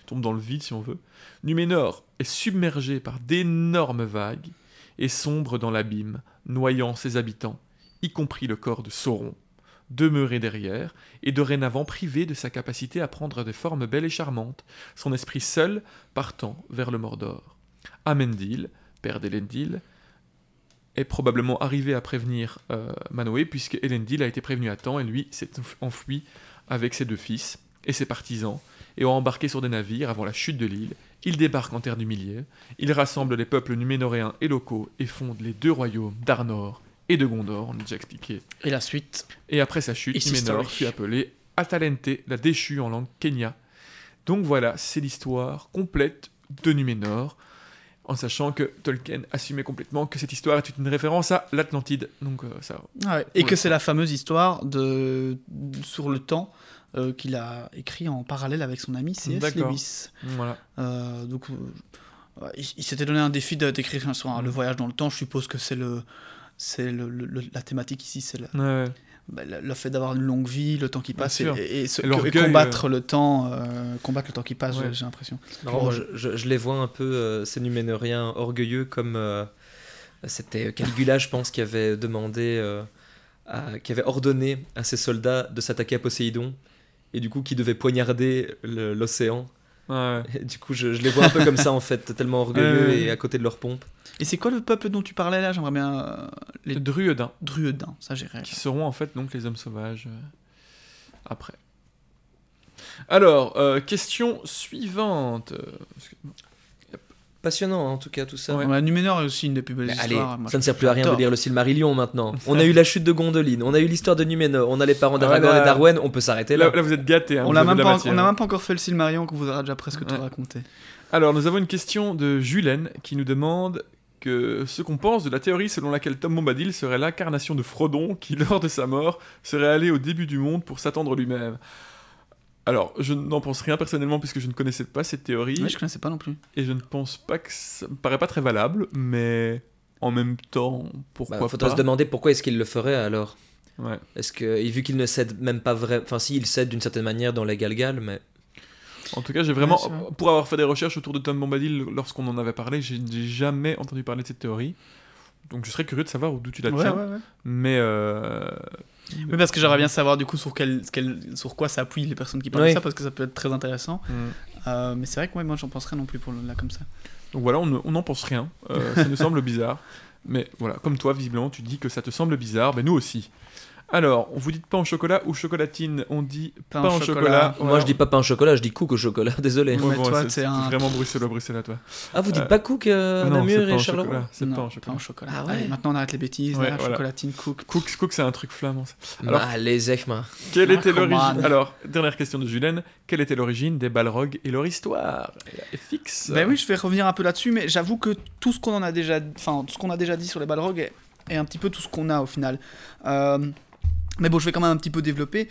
tombe dans le vide si on veut. Numénor est submergé par d'énormes vagues et sombre dans l'abîme, noyant ses habitants, y compris le corps de Sauron, demeuré derrière, et dorénavant privé de sa capacité à prendre des formes belles et charmantes, son esprit seul partant vers le Mordor. Amendil, père d'Elendil, est probablement arrivé à prévenir euh, Manwë, puisque Elendil a été prévenu à temps, et lui s'est enf- enfui avec ses deux fils et ses partisans, et ont embarqué sur des navires avant la chute de l'île. Il débarque en terre du milieu, il rassemble les peuples numénoréens et locaux, et fonde les deux royaumes d'Arnor et de Gondor, on a déjà expliqué. Et la suite. Et après sa chute, Numénor fut appelé Atalente, la déchue en langue kenya. Donc voilà, c'est l'histoire complète de Numénor, en sachant que Tolkien assumait complètement que cette histoire est une référence à l'Atlantide. Donc euh, ça, Ah ouais. Et que c'est la fameuse histoire de sur le temps euh, qu'il a écrit en parallèle avec son ami C.S. Lewis. voilà. Euh, donc, il, il s'était donné un défi d'écrire sur le voyage dans le temps. Je suppose que c'est le, c'est le, la thématique ici, c'est Ouais. Bah, le- le fait d'avoir une longue vie, le temps qui passe, et, et- ce- Et combattre le temps, euh, combattre le temps qui passe. Ouais. j'ai- l'impression. Je, je- je les vois un peu, euh, ces Numénoriens orgueilleux, comme euh, c'était Caligula, je pense, qui avait demandé, euh, à- qui avait ordonné à ses soldats de s'attaquer à Poséidon, et du coup qui devait poignarder l'océan. Ouais. Du coup, je, je les vois un peu comme ça, en fait, tellement orgueilleux Ouais. et à côté de leur pompe. Et c'est quoi le peuple dont tu parlais là? J'aimerais bien euh, les Druidins, Druidins. Ça j'irais. qui seront en fait donc les hommes sauvages euh, après. Alors, euh, question suivante. Passionnant, hein, en tout cas, tout ça. Ouais. La Numénor est aussi une des plus belles Mais allez, histoires. Moi, ça ne sert plus à rien de lire le Silmarillion maintenant. On a eu la chute de Gondolin, on a eu l'histoire de Numénor, on a les parents Ah, d'Aragorn là- et d'Arwen, on peut s'arrêter là. Là, là, vous êtes gâtés. hein, On n'a même, pas- matière. on a même pas encore fait le Silmarion qu'on vous aura déjà presque tout raconté. Alors, nous avons une question de Julien qui nous demande que ce qu'on pense de la théorie selon laquelle Tom Bombadil serait l'incarnation de Frodon qui, lors de sa mort, serait allé au début du monde pour s'attendre lui-même. Alors, je n'en pense rien personnellement puisque je ne connaissais pas cette théorie je connaissais pas non plus. et je ne pense pas que ça me paraît pas très valable, mais en même temps, pourquoi Bah, faudrait pas se demander pourquoi est-ce qu'il le ferait alors. Ouais. Est-ce que, et vu qu'il ne cède même pas vraiment. Enfin, si, il cède d'une certaine manière dans les Galgal, mais. En tout cas, j'ai vraiment, Ouais, vrai. pour avoir fait des recherches autour de Tom Bombadil lorsqu'on en avait parlé, j'ai jamais entendu parler de cette théorie. Donc je serais curieux de savoir d'où tu la Ouais, tiens. ouais, ouais. Mais euh, Oui, parce que j'aimerais bien savoir du coup sur, quel, quel- sur quoi s'appuient les personnes qui parlent Oui. de ça, parce que ça peut être très intéressant. hmm. Euh, mais c'est vrai que ouais, moi j'en penserais non plus pour le, là comme ça. donc voilà, on ne- on n'en pense rien. Euh, ça nous semble bizarre. Mais voilà, comme toi, visiblement, tu dis que ça te semble bizarre. Ben nous aussi. Alors, on vous dit pain au chocolat ou chocolatine? On dit pain, au chocolat. Moi, je dis pas pain au chocolat, je dis cook au chocolat. Désolé. Bon, toi, c'est un- vraiment bruxellois, bruxellois, toi. Ah, vous dites Euh, pas cook euh, non, Namur pain et Charleroi chocolat. C'est Non, pain au chocolat. pain au chocolat. Ah ouais. Allez, maintenant on arrête les bêtises. Ouais, là, voilà. Chocolatine, cook. Cook, cook c'est un truc flamand. ça. Alors- zeg, man. Quelle Ah, était l'origine. Alors, dernière question de Julien. Quelle était l'origine des Balrogs et leur histoire? Fixe. Ben oui, je vais revenir un peu là-dessus, mais j'avoue que tout ce qu'on en a déjà, enfin tout ce qu'on a déjà dit sur les Balrogs est, est un petit peu tout ce qu'on a au final. Euh, mais bon, je vais quand même un petit peu développer.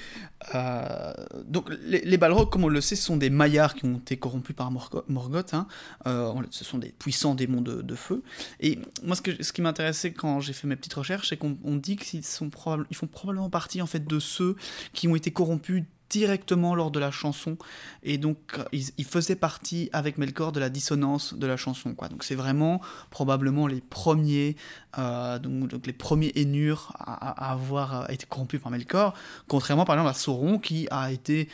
Euh, donc, les, Balrogs, comme on le sait, sont des maillards qui ont été corrompus par Morgo- Morgoth. hein. Euh, ce sont des puissants démons de, feu. Et moi, ce, ce qui m'intéressait quand j'ai fait mes petites recherches, c'est qu'on on dit qu'ils sont ils font probablement partie en fait de ceux qui ont été corrompus directement lors de la chanson. Et donc ils faisaient partie avec Melkor de la dissonance de la chanson quoi. Donc c'est vraiment probablement les premiers euh, donc, les premiers Ainur à, avoir euh, été corrompus par Melkor contrairement par exemple à Sauron qui a été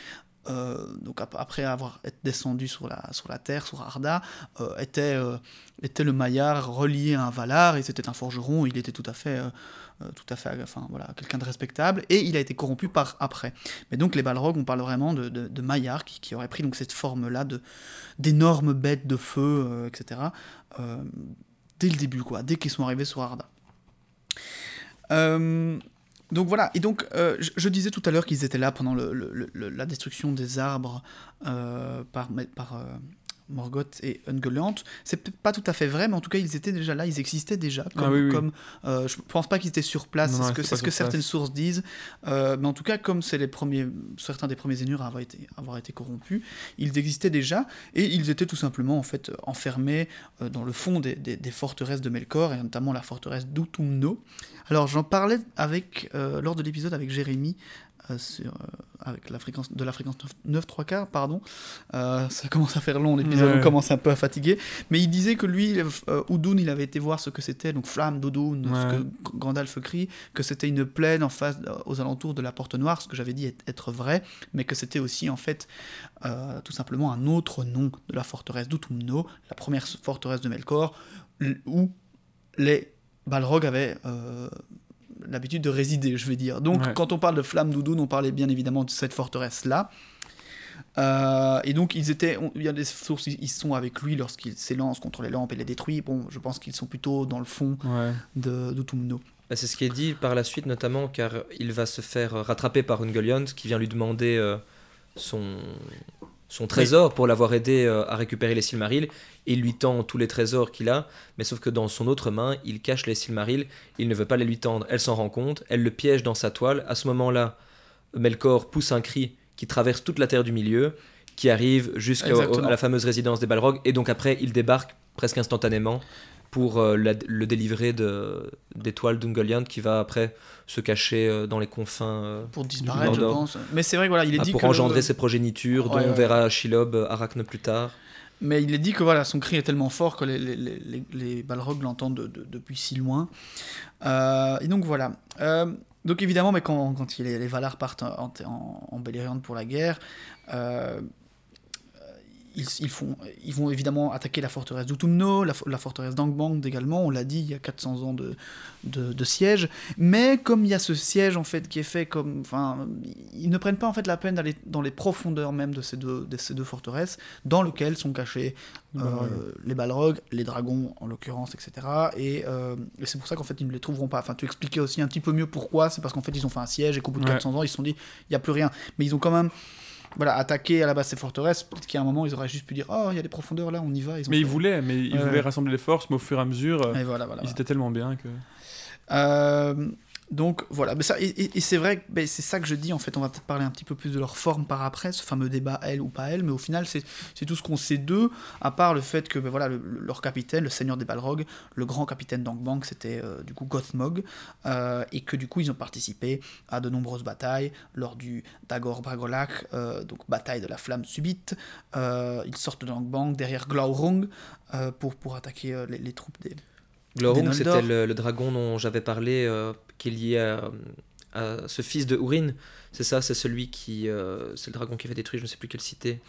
euh, donc ap- après avoir descendu sur la, sur la terre, sur Arda, euh, était, était le Maillard relié à un Valar, et c'était un forgeron, il était tout à fait, tout à fait, enfin voilà, quelqu'un de respectable, et il a été corrompu par après. Mais donc les Balrogs, on parle vraiment de, de, de Maillard qui, qui aurait pris donc cette forme-là de d'énormes bêtes de feu, euh, etc. euh, dès le début, quoi, dès qu'ils sont arrivés sur Arda. Euh, donc voilà, et donc euh, je, disais tout à l'heure qu'ils étaient là pendant la destruction des arbres euh, par, euh, Morgoth et Ungoliant. C'est peut-être pas tout à fait vrai, mais en tout cas ils étaient déjà là, ils existaient déjà. Comme, Ah oui, oui. comme, euh, je pense pas qu'ils étaient sur place, c'est ce que, ce place. certaines sources disent. Euh, mais en tout cas, comme c'est les premiers, certains des premiers Ainur à avoir été, avoir été corrompus, ils existaient déjà et ils étaient tout simplement en fait enfermés euh, dans le fond des, des- des forteresses de Melkor et notamment la forteresse d'Utumno. Alors j'en parlais avec lors de l'épisode avec Jérémy. Euh, sur, euh, avec la fréquence de la fréquence 9, 9 3 quarts pardon Euh, ça commence à faire long l'épisode Ouais. on commence un peu à fatiguer mais il disait que lui Udun il avait été voir ce que c'était donc flamme d'Udun ce Ouais. que Gandalf crie que c'était une plaine en face aux alentours de la porte noire ce que j'avais dit être, vrai mais que c'était aussi en fait euh, tout simplement un autre nom de la forteresse d'Utumno la première forteresse de Melkor où les Balrogs avaient euh, l'habitude de résider, je vais dire. Donc, Ouais. quand on parle de Flamme d'Oudoun, on parlait bien évidemment de cette forteresse-là. Euh, et donc, ils étaient, on- il y a des sources, ils sont avec lui lorsqu'il s'élance contre les lampes et les détruit. Bon, je pense qu'ils sont plutôt dans le fond Ouais. de d'Utumno. Bah, c'est ce qui est dit par la suite, notamment car il va se faire euh, rattraper par Ungoliant qui vient lui demander euh, son, son trésor pour l'avoir aidé euh, à récupérer les Silmarils. Il lui tend tous les trésors qu'il a, mais sauf que dans son autre main, il cache les Silmarils. Il ne veut pas les lui tendre. Elle s'en rend compte, elle le piège dans sa toile. À ce moment-là, Melkor pousse un cri qui traverse toute la terre du milieu, qui arrive jusqu'à la fameuse résidence des Balrogs, et donc après, il débarque presque instantanément pour euh, la- le délivrer de, des toiles d'Ungoliant qui va après se cacher euh, dans les confins euh, Pour disparaître, je pense. Mais c'est vrai voilà, il est ah, dit pour que engendrer ses progénitures, dont Ouais, on ouais. verra Shelob, euh, Arachne plus tard. Mais il est dit que voilà, son cri est tellement fort que les, les, les, les- Balrogs l'entendent de- de- depuis si loin. Euh, et donc voilà. Euh, donc évidemment, mais quand, les Valar partent en, en, en Beleriand pour la guerre, euh, ils, ils font, ils vont évidemment attaquer la forteresse d'Utumno, la, la forteresse d'Angband également, on l'a dit, il y a 400 ans de, de, de siège. Mais comme il y a ce siège en fait qui est fait comme, enfin, ils ne prennent pas en fait la peine d'aller dans les profondeurs même de ces deux, de ces deux forteresses, dans lesquelles sont cachés Les euh, Balrogs. les Balrogs, les dragons en l'occurrence, etc. Et, euh, et c'est pour ça qu'en fait ils ne les trouveront pas. Enfin, tu expliquais aussi un petit peu mieux pourquoi. C'est parce qu'en fait ils ont fait un siège et qu'au bout de Ouais. 400 ans ils se sont dit il n'y a plus rien. Mais ils ont quand même voilà, attaqué à la base ces forteresses. Peut-être qu'à un moment ils auraient juste pu dire oh il y a des profondeurs là, on y va. Ils ont Mais fait- ils voulaient, mais ils Ouais, voulaient rassembler les forces, mais au fur et à mesure, Et voilà, voilà, ils voilà. étaient tellement bien que. Euh, Donc voilà, mais ça, et, et c'est vrai, ben, c'est ça que je dis en fait, on va peut-être parler un petit peu plus de leur forme par après, ce fameux débat elle ou pas elle, mais au final c'est tout ce qu'on sait d'eux, à part le fait que ben, voilà, leur capitaine, le seigneur des Balrogs, le grand capitaine d'Angbang, c'était euh, du coup Gothmog, euh, et que du coup ils ont participé à de nombreuses batailles, lors du Dagor Bragolak, euh, donc bataille de la flamme subite, ils sortent d'Angbang derrière Glaurung pour, pour attaquer les, les troupes des... Glaurung, c'était le, le, dragon dont j'avais parlé qui est lié à, ce fils de Urin. C'est ça, c'est celui qui. Euh, c'est le dragon qui fait détruire, je ne sais plus quelle cité.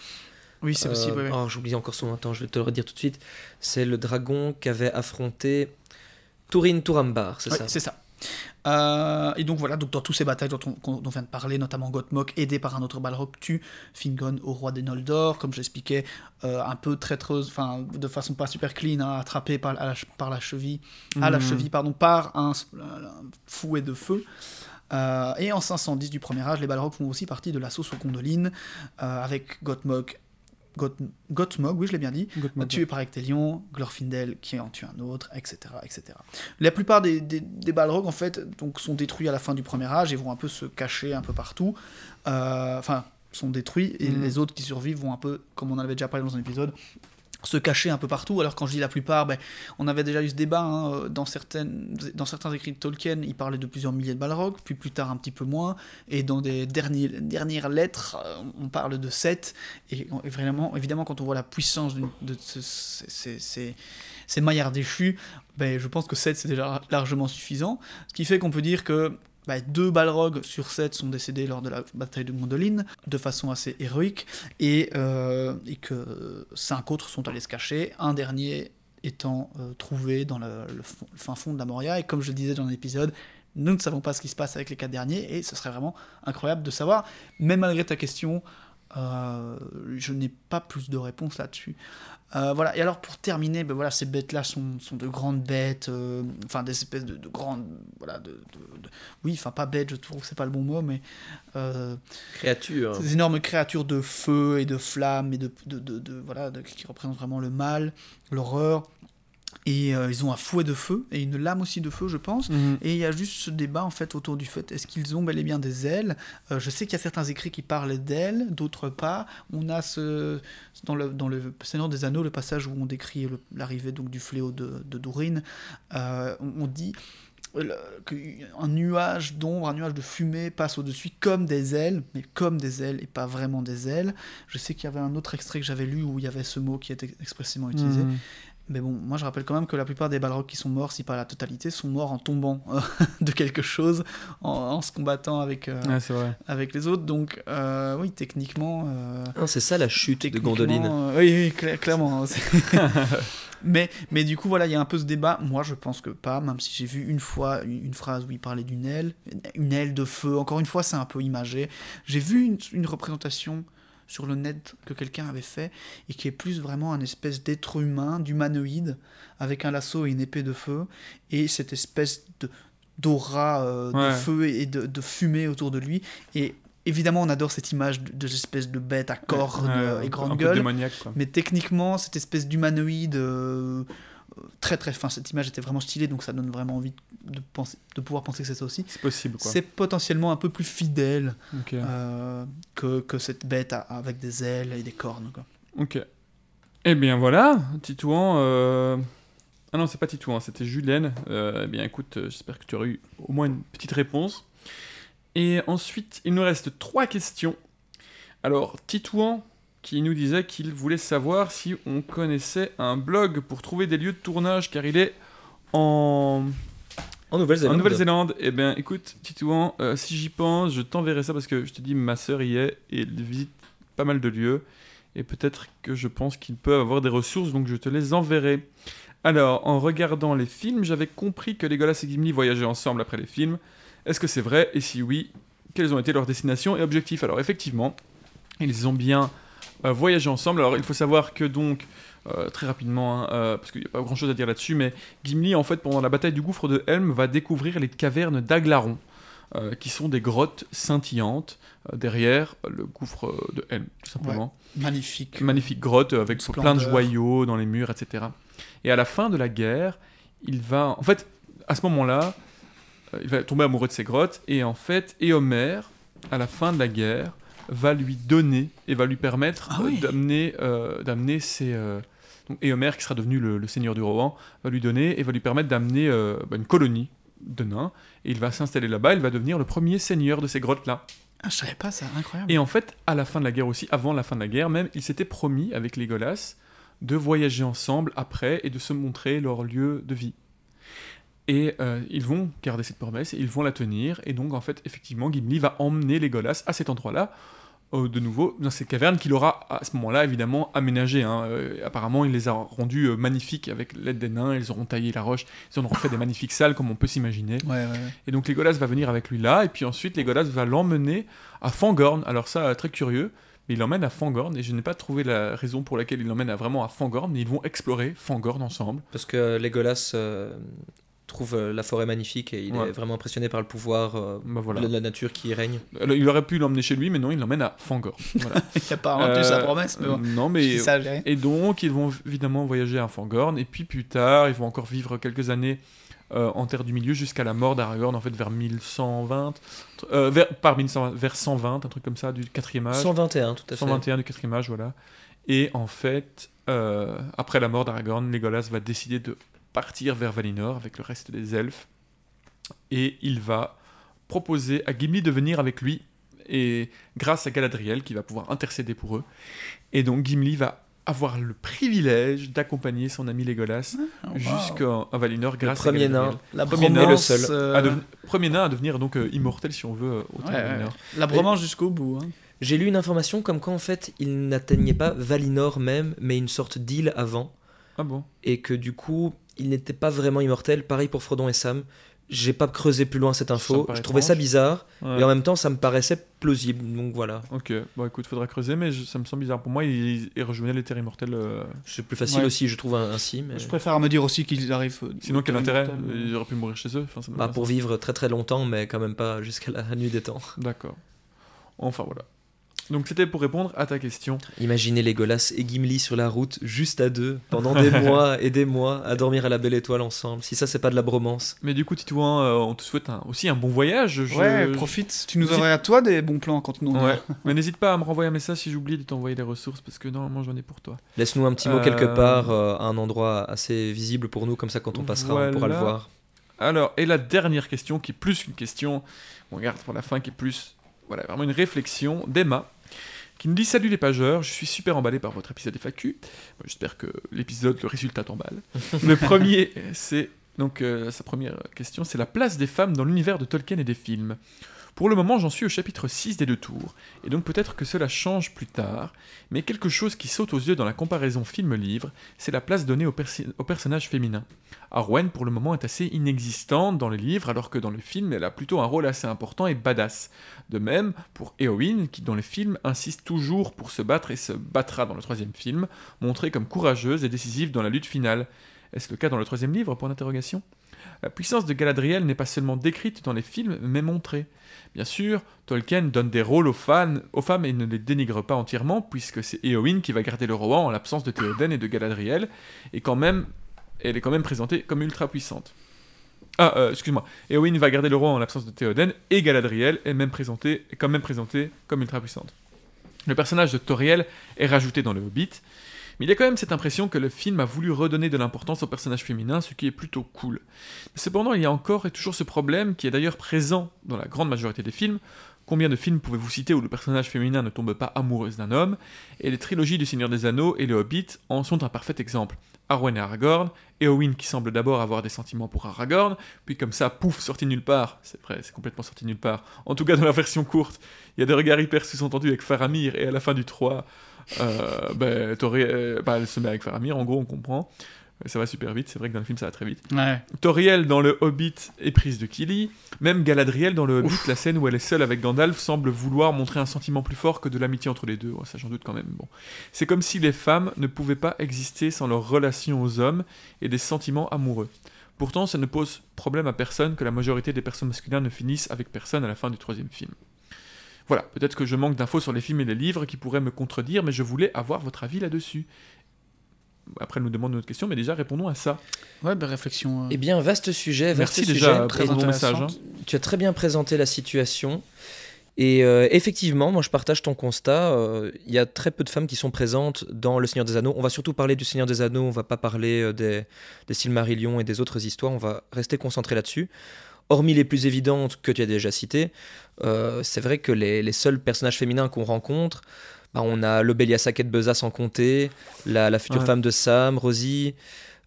Oui, c'est possible. Euh, oh, J'oublie encore son nom, je vais te le redire tout de suite. C'est le dragon qu'avait affronté Turin Turambar, c'est ça C'est ça. Euh, et donc voilà, donc dans toutes ces batailles dont on, vient de parler, notamment Gothmog, aidé par un autre Balrog, tue Fingon au roi des Noldor, comme j'expliquais, euh, un peu traîtreuse, enfin de façon pas super clean, hein, attrapé par, la, par la cheville, à la mhm. cheville, pardon, par un, fouet de feu. Euh, et en 510 du premier âge, les Balrogs font aussi partie de l'assaut sur Gondolin, avec Gothmog Gothmog, oui, je l'ai bien dit, tué par Ectelion, Glorfindel qui en tue un autre, etc. etc. La plupart des, des, Balrogs, en fait, donc, sont détruits à la fin du premier âge et vont un peu se cacher un peu partout. Euh, enfin, sont détruits et mm. les autres qui survivent vont un peu, comme on en avait déjà parlé dans un épisode, se cacher un peu partout. Alors quand je dis la plupart, ben, on avait déjà eu ce débat hein, euh, dans, certaines, dans certains écrits de Tolkien, il parlait de plusieurs milliers de Balrogs, puis plus tard un petit peu moins, et dans des dernières lettres, euh, on parle de 7, et, vraiment, évidemment quand on voit la puissance de, ces, ces, maillards déchus, ben, je pense que 7 c'est déjà largement suffisant, ce qui fait qu'on peut dire que bah, deux Balrogs sur sept sont décédés lors de la bataille de Gondolin, de façon assez héroïque, et, euh, et que cinq autres sont allés se cacher, un dernier étant euh, trouvé dans le, fin fond de la Moria, et comme je le disais dans l'épisode, nous ne savons pas ce qui se passe avec les quatre derniers, et ce serait vraiment incroyable de savoir, même malgré ta question, euh, je n'ai pas plus de réponses là-dessus. Euh, voilà, et alors pour terminer, ben voilà, ces bêtes-là sont, sont, de grandes bêtes, euh, enfin des espèces de, grandes. Voilà, de, oui, enfin pas bêtes, je trouve que c'est pas le bon mot, mais. créatures. Ces énormes créatures de feu et de flammes et de. de voilà, qui représentent vraiment le mal, l'horreur. Et euh, ils ont un fouet de feu et une lame aussi de feu, je pense. Mhm. Et il y a juste ce débat en fait autour du fait est-ce qu'ils ont bel et bien des ailes? Euh, Je sais qu'il y a certains écrits qui parlent d'ailes, d'autres pas. On a ce dans le dans le Seigneur des Anneaux le passage où on décrit l'arrivée donc du fléau de, de euh, on, dit qu'un nuage d'ombre, un nuage de fumée passe au-dessus comme des ailes, mais comme des ailes et pas vraiment des ailes. Je sais qu'il y avait un autre extrait que j'avais lu où il y avait ce mot qui était expressément utilisé. Mhm. Mais bon, moi je rappelle quand même que la plupart des Balrogs qui sont morts, si pas la totalité, sont morts en tombant euh, de quelque chose, en, se combattant avec, euh, avec les autres. Donc euh, oui, techniquement... c'est ça la chute de Gondoline. oui, clairement. Hein, mais, mais du coup, voilà, il y a un peu ce débat. Moi, je pense que pas, même si j'ai vu une fois une, phrase où il parlait d'une aile, une aile de feu. Encore une fois, c'est un peu imagé. J'ai vu une, une représentation sur le net que quelqu'un avait fait et qui est plus vraiment un espèce d'être humain, d'humanoïde, avec un lasso et une épée de feu, et cette espèce de d'aura euh, de feu et de, fumée autour de lui. Et évidemment, on adore cette image de, espèce de bête à cornes et grande gueule. Mais techniquement, cette espèce d'humanoïde euh, très très fin. Cette image était vraiment stylée, donc ça donne vraiment envie de, penser, de pouvoir penser que c'est ça aussi. C'est possible, quoi. C'est potentiellement un peu plus fidèle euh, que, que, cette bête avec des ailes et des cornes, quoi. Ok. Eh bien voilà, Titouan. Euh... Ah non, c'est pas Titouan, c'était Julien. Euh, eh bien écoute, euh, j'espère que tu auras eu au moins une petite réponse. Et ensuite, il nous reste trois questions. Alors, Titouan, qui nous disait qu'il voulait savoir si on connaissait un blog pour trouver des lieux de tournage, car il est en... En Nouvelle-Zélande. En Nouvelle-Zélande. Eh bien, écoute, Titouan, euh, si j'y pense, je t'enverrai ça parce que je te dis, ma sœur y est et elle visite pas mal de lieux. Et peut-être que je pense qu'ils peuvent avoir des ressources, donc je te les enverrai. Alors, en regardant les films, j'avais compris que Legolas et Gimli voyageaient ensemble après les films. Est-ce que c'est vrai? Et si oui, quelles ont été leurs destinations et objectifs? Alors, effectivement, ils ont bien voyager ensemble. Alors il faut savoir que donc, euh, très rapidement, hein, euh, parce qu'il n'y a pas grand chose à dire là-dessus, mais Gimli, en fait, pendant la bataille du gouffre de Helm, va découvrir les cavernes d'Aglaron. qui sont des grottes scintillantes derrière le gouffre de Helm, tout simplement. magnifique. Magnifique grotte avec plein de joyaux dans les murs, etc. Et à la fin de la guerre, il va. En fait, à ce moment-là, euh, il va tomber amoureux de ces grottes, et en fait, Éomer, à la fin de la guerre, va lui donner et va lui permettre Ah euh, oui. d'amener euh, d'amener ses... euh, donc Éomer, qui sera devenu le, le seigneur du Rohan, va lui donner et va lui permettre d'amener euh, bah, une colonie de nains, et il va s'installer là-bas, il va devenir le premier seigneur de ces grottes-là. Ah, je savais pas ça, incroyable. Et en fait, à la fin de la guerre aussi, avant la fin de la guerre même, ils s'étaient promis avec Legolas de voyager ensemble après et de se montrer leur lieu de vie. Et euh, ils vont garder cette promesse, et ils vont la tenir, et donc en fait, effectivement, Gimli va emmener Legolas à cet endroit-là, euh, de nouveau, dans ces cavernes qu'il aura à ce moment-là évidemment aménagées. hein. Euh, apparemment, il les a rendues euh, magnifiques avec l'aide des nains, ils auront taillé la roche, ils en auront fait des magnifiques salles comme on peut s'imaginer. Ouais, ouais, ouais. Et donc Legolas va venir avec lui là, et puis ensuite Legolas va l'emmener à Fangorn. Alors ça, très curieux, mais il l'emmène à Fangorn, et je n'ai pas trouvé la raison pour laquelle il l'emmène à- vraiment à Fangorn, mais ils vont explorer Fangorn ensemble. Parce que Legolas euh, trouve euh, la forêt magnifique et il Ouais. est vraiment impressionné par le pouvoir euh, Bah voilà. de la nature qui y règne. Alors, Il aurait pu l'emmener chez lui, mais non, il l'emmène à Fangorn. Voilà. Il a pas rendu sa Euh, promesse, mais bon. Non, mais... ça. Et donc, ils vont évidemment voyager à Fangorn, et puis plus tard, ils vont encore vivre quelques années euh, en Terre du Milieu jusqu'à la mort d'Aragorn, en fait, vers 1120, euh, vers, par 1120, vers 120, un truc comme ça, du quatrième âge. 121, tout à fait. 121 du quatrième âge, voilà. Et en fait, euh, après la mort d'Aragorn, Legolas va décider de partir vers Valinor avec le reste des elfes. Et il va proposer à Gimli de venir avec lui, et grâce à Galadriel qui va pouvoir intercéder pour eux. Et donc Gimli va avoir le privilège d'accompagner son ami Legolas Oh, wow. jusqu'à Valinor grâce premier à Galadriel. nain. La premier nain, le seul. euh, deven- Premier nain à devenir donc euh, immortel si on veut euh, au temps ouais, de ouais. Valinor. La bromance jusqu'au bout. hein. J'ai lu une information comme quoi en fait il n'atteignait pas Valinor même, mais une sorte d'île avant, Ah bon? Et que du coup il n'était pas vraiment immortel. Pareil pour Frodon et Sam. J'ai pas creusé plus loin cette info. Je trouvais ça bizarre, Ouais. et en même temps ça me paraissait plausible. Donc voilà, Ok, bon écoute, faudra creuser, mais je- ça me semble bizarre. Pour moi, il, il rejoignait les terres immortelles. euh, c'est plus facile Ouais. aussi, je trouve ainsi. Mais... Je préfère me dire aussi qu'ils arrivent. euh, Sinon, quel intérêt? Immortels. Il aurait pu mourir chez eux. Enfin, ça me- Bah, pour vivre très très longtemps, mais quand même pas jusqu'à la nuit des temps. D'accord. Enfin voilà. Donc c'était pour répondre à ta question. Imaginez Legolas et Gimli sur la route, juste à deux, pendant des mois et des mois, à dormir à la belle étoile ensemble. Si ça, c'est pas de la bromance. Mais du coup, Titouan, euh, on te souhaite un- aussi un bon voyage. Je- Ouais, je- profite. Tu nous aurais à toi des bons plans quand nous. Ouais. Mais n'hésite pas à me renvoyer un message si j'oublie de t'envoyer les ressources parce que normalement j'en ai pour toi. Laisse-nous un petit mot Euh, quelque part, euh, à un endroit assez visible pour nous, comme ça quand on passera, on pourra le voir. Alors, et la dernière question qui est plus qu'une question, on regarde pour la fin, qui est plus, voilà, vraiment une réflexion d'Emma, qui nous dit Salut les pageurs, je suis super emballé par votre épisode FAQ. J'espère que l'épisode, le résultat t'emballe. le premier, c'est donc euh, sa première question, c'est la place des femmes dans l'univers de Tolkien et des films. Pour le moment, j'en suis au chapitre 6 des deux tours, et donc peut-être que cela change plus tard, mais quelque chose qui saute aux yeux dans la comparaison film-livre, c'est la place donnée aux, persi- aux personnages féminins. Arwen, pour le moment, est assez inexistante dans le livre, alors que dans le film, elle a plutôt un rôle assez important et badass. De même pour Éowyn, qui dans les films insiste toujours pour se battre et se battra dans le troisième film, montrée comme courageuse et décisive dans la lutte finale. Est-ce le cas dans le troisième livre? Point d'interrogation. La puissance de Galadriel n'est pas seulement décrite dans les films, mais montrée. Bien sûr, Tolkien donne des rôles aux, femmes et ne les dénigre pas entièrement, puisque c'est Éowyn qui va garder le roi en l'absence de Théoden et de Galadriel, et quand même, elle est quand même présentée comme ultra puissante. Ah, euh, excuse-moi. Éowyn va garder le roi en l'absence de Théoden, et Galadriel est, même présentée, est quand même présentée comme ultra puissante. Le personnage de Toriel est rajouté dans le Hobbit, il y a quand même cette impression que le film a voulu redonner de l'importance au personnage féminin, ce qui est plutôt cool. Cependant, il y a encore et toujours ce problème qui est d'ailleurs présent dans la grande majorité des films. Combien de films pouvez-vous citer où le personnage féminin ne tombe pas amoureuse d'un homme? Et les trilogies du Seigneur des Anneaux et le Hobbit en sont un parfait exemple. Arwen et Aragorn, Éowyn qui semble d'abord avoir des sentiments pour Aragorn, puis comme ça, pouf, sorti nulle part. C'est vrai, c'est complètement sorti nulle part. En tout cas, dans la version courte, il y a des regards hyper sous-entendus avec Faramir, et à la fin du 3, euh, ben, euh, bah, elle se met avec Faramir, en gros, on comprend. Ça va super vite, c'est vrai que dans le film ça va très vite. Ouais. Toriel dans le Hobbit est prise de Kili. Même Galadriel dans le Hobbit, la scène où elle est seule avec Gandalf semble vouloir montrer un sentiment plus fort que de l'amitié entre les deux. Ouais, ça j'en doute quand même. Bon, c'est comme si les femmes ne pouvaient pas exister sans leur relation aux hommes et des sentiments amoureux. Pourtant, ça ne pose problème à personne que la majorité des personnes masculines ne finissent avec personne à la fin du troisième film. Voilà, peut-être que je manque d'infos sur les films et les livres qui pourraient me contredire, mais je voulais avoir votre avis là-dessus. après elle nous demande une autre question, mais déjà répondons à ça. Ouais, ben réflexion. euh, Eh bien, vaste sujet. Vaste Merci sujet. déjà très pour ton message. hein. Tu as très bien présenté la situation. Et euh, effectivement, moi je partage ton constat. euh, Il y a très peu de femmes qui sont présentes dans Le Seigneur des Anneaux. On va surtout parler du Seigneur des Anneaux, on va pas parler euh, des, des Silmarillion et des autres histoires, on va rester concentré là-dessus. Hormis les plus évidentes que tu as déjà citées, euh, c'est vrai que les, les seuls personnages féminins qu'on rencontre, bah, on a l'Obélia Saquet de Beza sans compter, la, la future Ouais. femme de Sam, Rosie,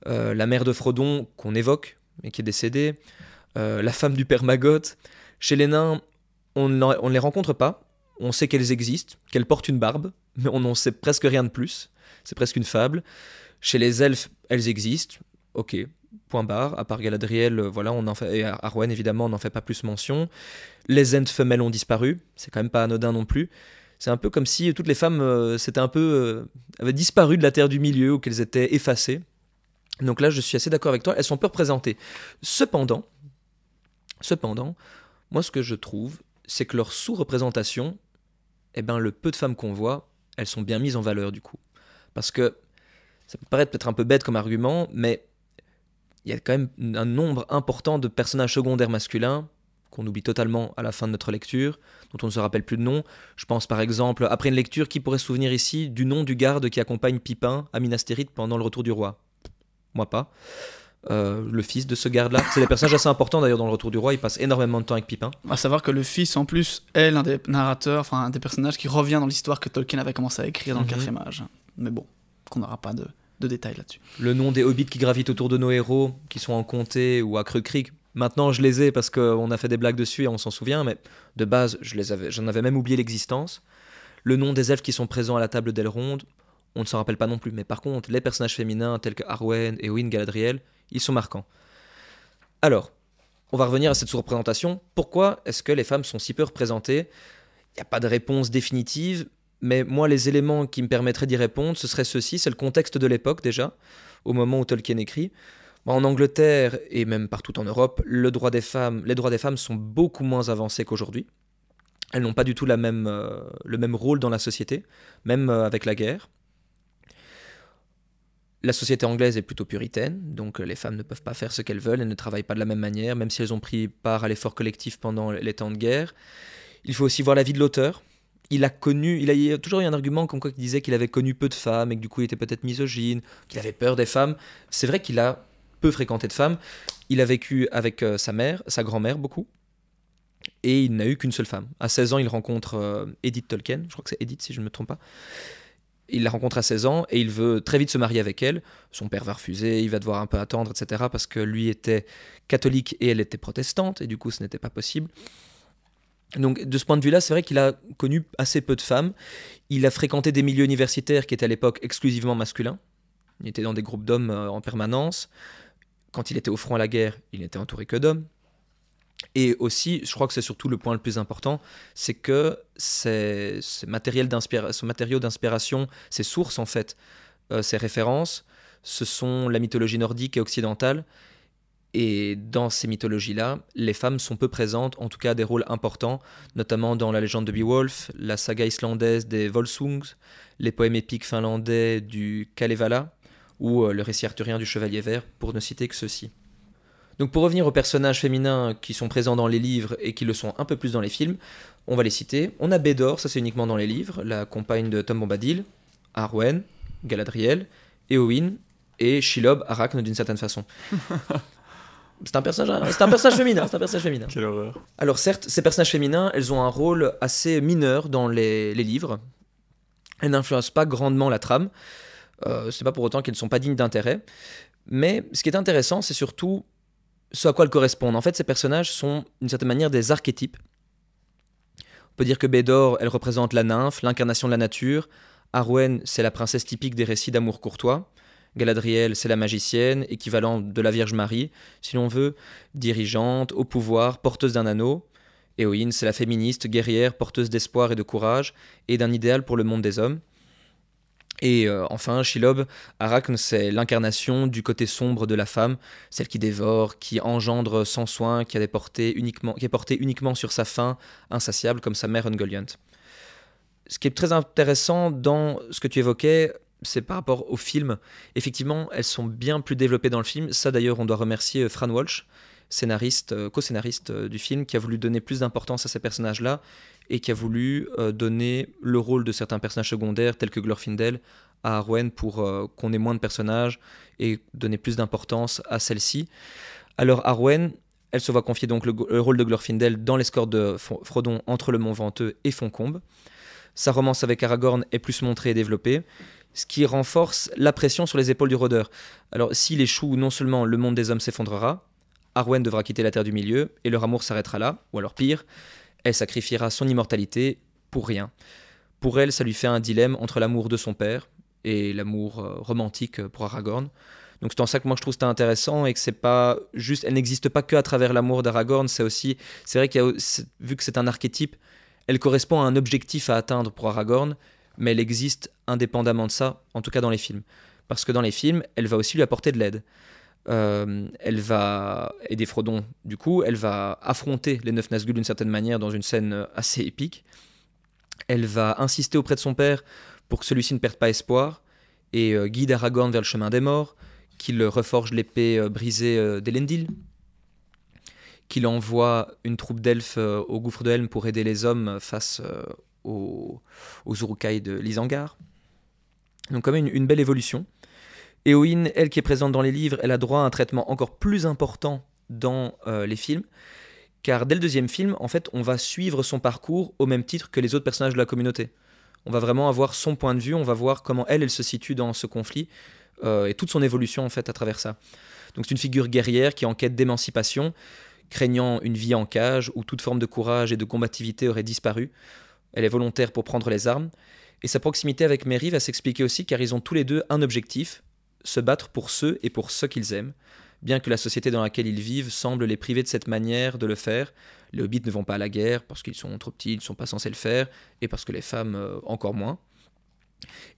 euh, la mère de Frodon qu'on évoque, mais qui est décédée, euh, la femme du père Maggot. Chez les nains, on ne les rencontre pas. On sait qu'elles existent, qu'elles portent une barbe, mais on n'en sait presque rien de plus. C'est presque une fable. Chez les elfes, elles existent. Ok, point barre. À part Galadriel, euh, voilà, on en fait, et Arwen évidemment, on n'en fait pas plus mention. Les ents femelles ont disparu. C'est quand même pas anodin non plus. C'est un peu comme si toutes les femmes euh, s'étaient un peu euh, avaient disparu de la terre du milieu ou qu'elles étaient effacées. Donc là, je suis assez d'accord avec toi. Elles sont peu représentées. Cependant, cependant, moi, ce que je trouve, c'est que leur sous-représentation, eh ben, le peu de femmes qu'on voit, elles sont bien mises en valeur du coup. Parce que ça peut paraître peut-être un peu bête comme argument, mais il y a quand même un nombre important de personnages secondaires masculins qu'on oublie totalement à la fin de notre lecture, dont on ne se rappelle plus de nom. Je pense par exemple, après une lecture, qui pourrait se souvenir ici du nom du garde qui accompagne Pipin à Minas Tirith pendant le retour du roi Moi pas. Euh, le fils de ce garde-là. C'est des personnages assez importants d'ailleurs dans le retour du roi, il passe énormément de temps avec Pipin. À savoir que le fils, en plus, est l'un des narrateurs, enfin un des personnages qui revient dans l'histoire que Tolkien avait commencé à écrire dans Mhm. le quatrième âge. Mais bon, qu'on n'aura pas de, de détails là-dessus. le nom des hobbits qui gravitent autour de nos héros, qui sont en comté ou à Creux Creek. Maintenant, je les ai parce qu'on a fait des blagues dessus et on s'en souvient, mais de base, je les avais, j'en avais même oublié l'existence. Le nom des elfes qui sont présents à la table d'Elrond, on ne s'en rappelle pas non plus. Mais par contre, les personnages féminins tels que Arwen, Éowyn, Galadriel, ils sont marquants. Alors, on va revenir à cette sous-représentation. Pourquoi est-ce que les femmes sont si peu représentées? Il n'y a pas de réponse définitive, mais moi, les éléments qui me permettraient d'y répondre, ce serait ceci c'est le contexte de l'époque déjà, au moment où Tolkien écrit. Bah, En Angleterre et même partout en Europe, les droits des femmes sont beaucoup moins avancés qu'aujourd'hui. Elles n'ont pas du tout même, euh, le même rôle dans la société, même euh, avec la guerre. La société anglaise est plutôt puritaine, donc euh, les femmes ne peuvent pas faire ce qu'elles veulent, elles ne travaillent pas de la même manière, même si elles ont pris part à l'effort collectif pendant les temps de guerre. Il faut aussi voir la vie de l'auteur. Il a connu, il a, a toujours eu un argument comme quoi il disait qu'il avait connu peu de femmes et que du coup il était peut-être misogyne, qu'il avait peur des femmes. C'est vrai qu'il a peu fréquenté de femmes. Il a vécu avec euh, sa mère, sa grand-mère beaucoup, et il n'a eu qu'une seule femme. À 16 ans, il rencontre euh, Edith Tolkien, je crois que c'est Edith si je ne me trompe pas. Il la rencontre à 16 ans et il veut très vite se marier avec elle. Son père va refuser, il va devoir un peu attendre, etc. parce que lui était catholique et elle était protestante, et du coup ce n'était pas possible. Donc de ce point de vue-là, c'est vrai qu'il a connu assez peu de femmes. Il a fréquenté des milieux universitaires qui étaient à l'époque exclusivement masculins. Il était dans des groupes d'hommes euh, en permanence. Quand il était au front à la guerre, il n'était entouré que d'hommes. Et aussi, je crois que c'est surtout le point le plus important, c'est que ce matériau d'inspiration, ces sources en fait, euh, ces références, ce sont la mythologie nordique et occidentale. Et dans ces mythologies-là, les femmes sont peu présentes, en tout cas des rôles importants, notamment dans la légende de Beowulf, la saga islandaise des Volsungs, les poèmes épiques finlandais du Kalevala, ou euh, le récit arthurien du Chevalier Vert, pour ne citer que ceux-ci. Donc pour revenir aux personnages féminins qui sont présents dans les livres et qui le sont un peu plus dans les films, on va les citer. On a Bédor, ça c'est uniquement dans les livres, la compagne de Tom Bombadil, Arwen, Galadriel, Éowyn et Shelob, Arachne d'une certaine façon. c'est un personnage, c'est un personnage féminin, c'est un personnage féminin. Quelle horreur. Alors certes, ces personnages féminins, elles ont un rôle assez mineur dans les, les livres. Elles n'influencent pas grandement la trame. Euh, c'est pas pour autant qu'elles ne sont pas dignes d'intérêt. Mais ce qui est intéressant, c'est surtout ce à quoi elles correspondent. En fait, ces personnages sont d'une certaine manière des archétypes. On peut dire que Bédor, elle représente la nymphe, l'incarnation de la nature. Arwen, c'est la princesse typique des récits d'amour courtois. Galadriel, c'est la magicienne, équivalent de la Vierge Marie, si l'on veut, dirigeante, au pouvoir, porteuse d'un anneau. Éowyn, c'est la féministe, guerrière, porteuse d'espoir et de courage, et d'un idéal pour le monde des hommes. Et euh, enfin, Shelob, Arachne, c'est l'incarnation du côté sombre de la femme, celle qui dévore, qui engendre sans soin, qui, a des portées uniquement, qui est portée uniquement sur sa faim, insatiable comme sa mère Ungoliant. Ce qui est très intéressant dans ce que tu évoquais, c'est par rapport au film. Effectivement, elles sont bien plus développées dans le film. Ça, d'ailleurs, on doit remercier euh, Fran Walsh, scénariste, euh, co-scénariste euh, du film, qui a voulu donner plus d'importance à ces personnages-là et qui a voulu donner le rôle de certains personnages secondaires, tels que Glorfindel, à Arwen pour qu'on ait moins de personnages et donner plus d'importance à celle-ci. Alors, Arwen, elle se voit confier donc le, rôle de Glorfindel dans l'escorte de Frodon entre le Mont Venteux et Foncombe. Sa romance avec Aragorn est plus montrée et développée ce qui renforce la pression sur les épaules du rôdeur. Alors s'il échoue, non seulement le monde des hommes s'effondrera, Arwen devra quitter la Terre du Milieu, et leur amour s'arrêtera là, ou alors pire, elle sacrifiera son immortalité pour rien. Pour elle, ça lui fait un dilemme entre l'amour de son père et l'amour euh, romantique pour Aragorn. Donc c'est en ça que moi je trouve ça intéressant et que c'est pas juste, elle n'existe pas que à travers l'amour d'Aragorn, c'est aussi, c'est vrai qu'il vu que c'est un archétype, elle correspond à un objectif à atteindre pour Aragorn, mais elle existe indépendamment de ça, en tout cas dans les films. Parce que dans les films, elle va aussi lui apporter de l'aide. Euh, elle va aider Frodon, du coup, elle va affronter les Neuf Nazgûl d'une certaine manière dans une scène assez épique. Elle va insister auprès de son père pour que celui-ci ne perde pas espoir et euh, guide Aragorn vers le chemin des morts, qu'il reforge l'épée euh, brisée d'Elendil, qu'il envoie une troupe d'elfes au gouffre de Helm pour aider les hommes face aux, Urukai de l'Isangar. Donc quand même une, belle évolution. Eowyn, elle qui est présente dans les livres, elle a droit à un traitement encore plus important dans euh, les films, car dès le deuxième film, en fait, on va suivre son parcours au même titre que les autres personnages de la communauté. On va vraiment avoir son point de vue, on va voir comment elle, elle se situe dans ce conflit, euh, et toute son évolution, en fait, à travers ça. Donc c'est une figure guerrière qui est en quête d'émancipation, craignant une vie en cage où toute forme de courage et de combativité aurait disparu elle est volontaire pour prendre les armes, et sa proximité avec Mary va s'expliquer aussi car ils ont tous les deux un objectif, se battre pour ceux et pour ceux qu'ils aiment, bien que la société dans laquelle ils vivent semble les priver de cette manière de le faire. Les hobbits ne vont pas à la guerre parce qu'ils sont trop petits, ils ne sont pas censés le faire, et parce que les femmes euh, encore moins.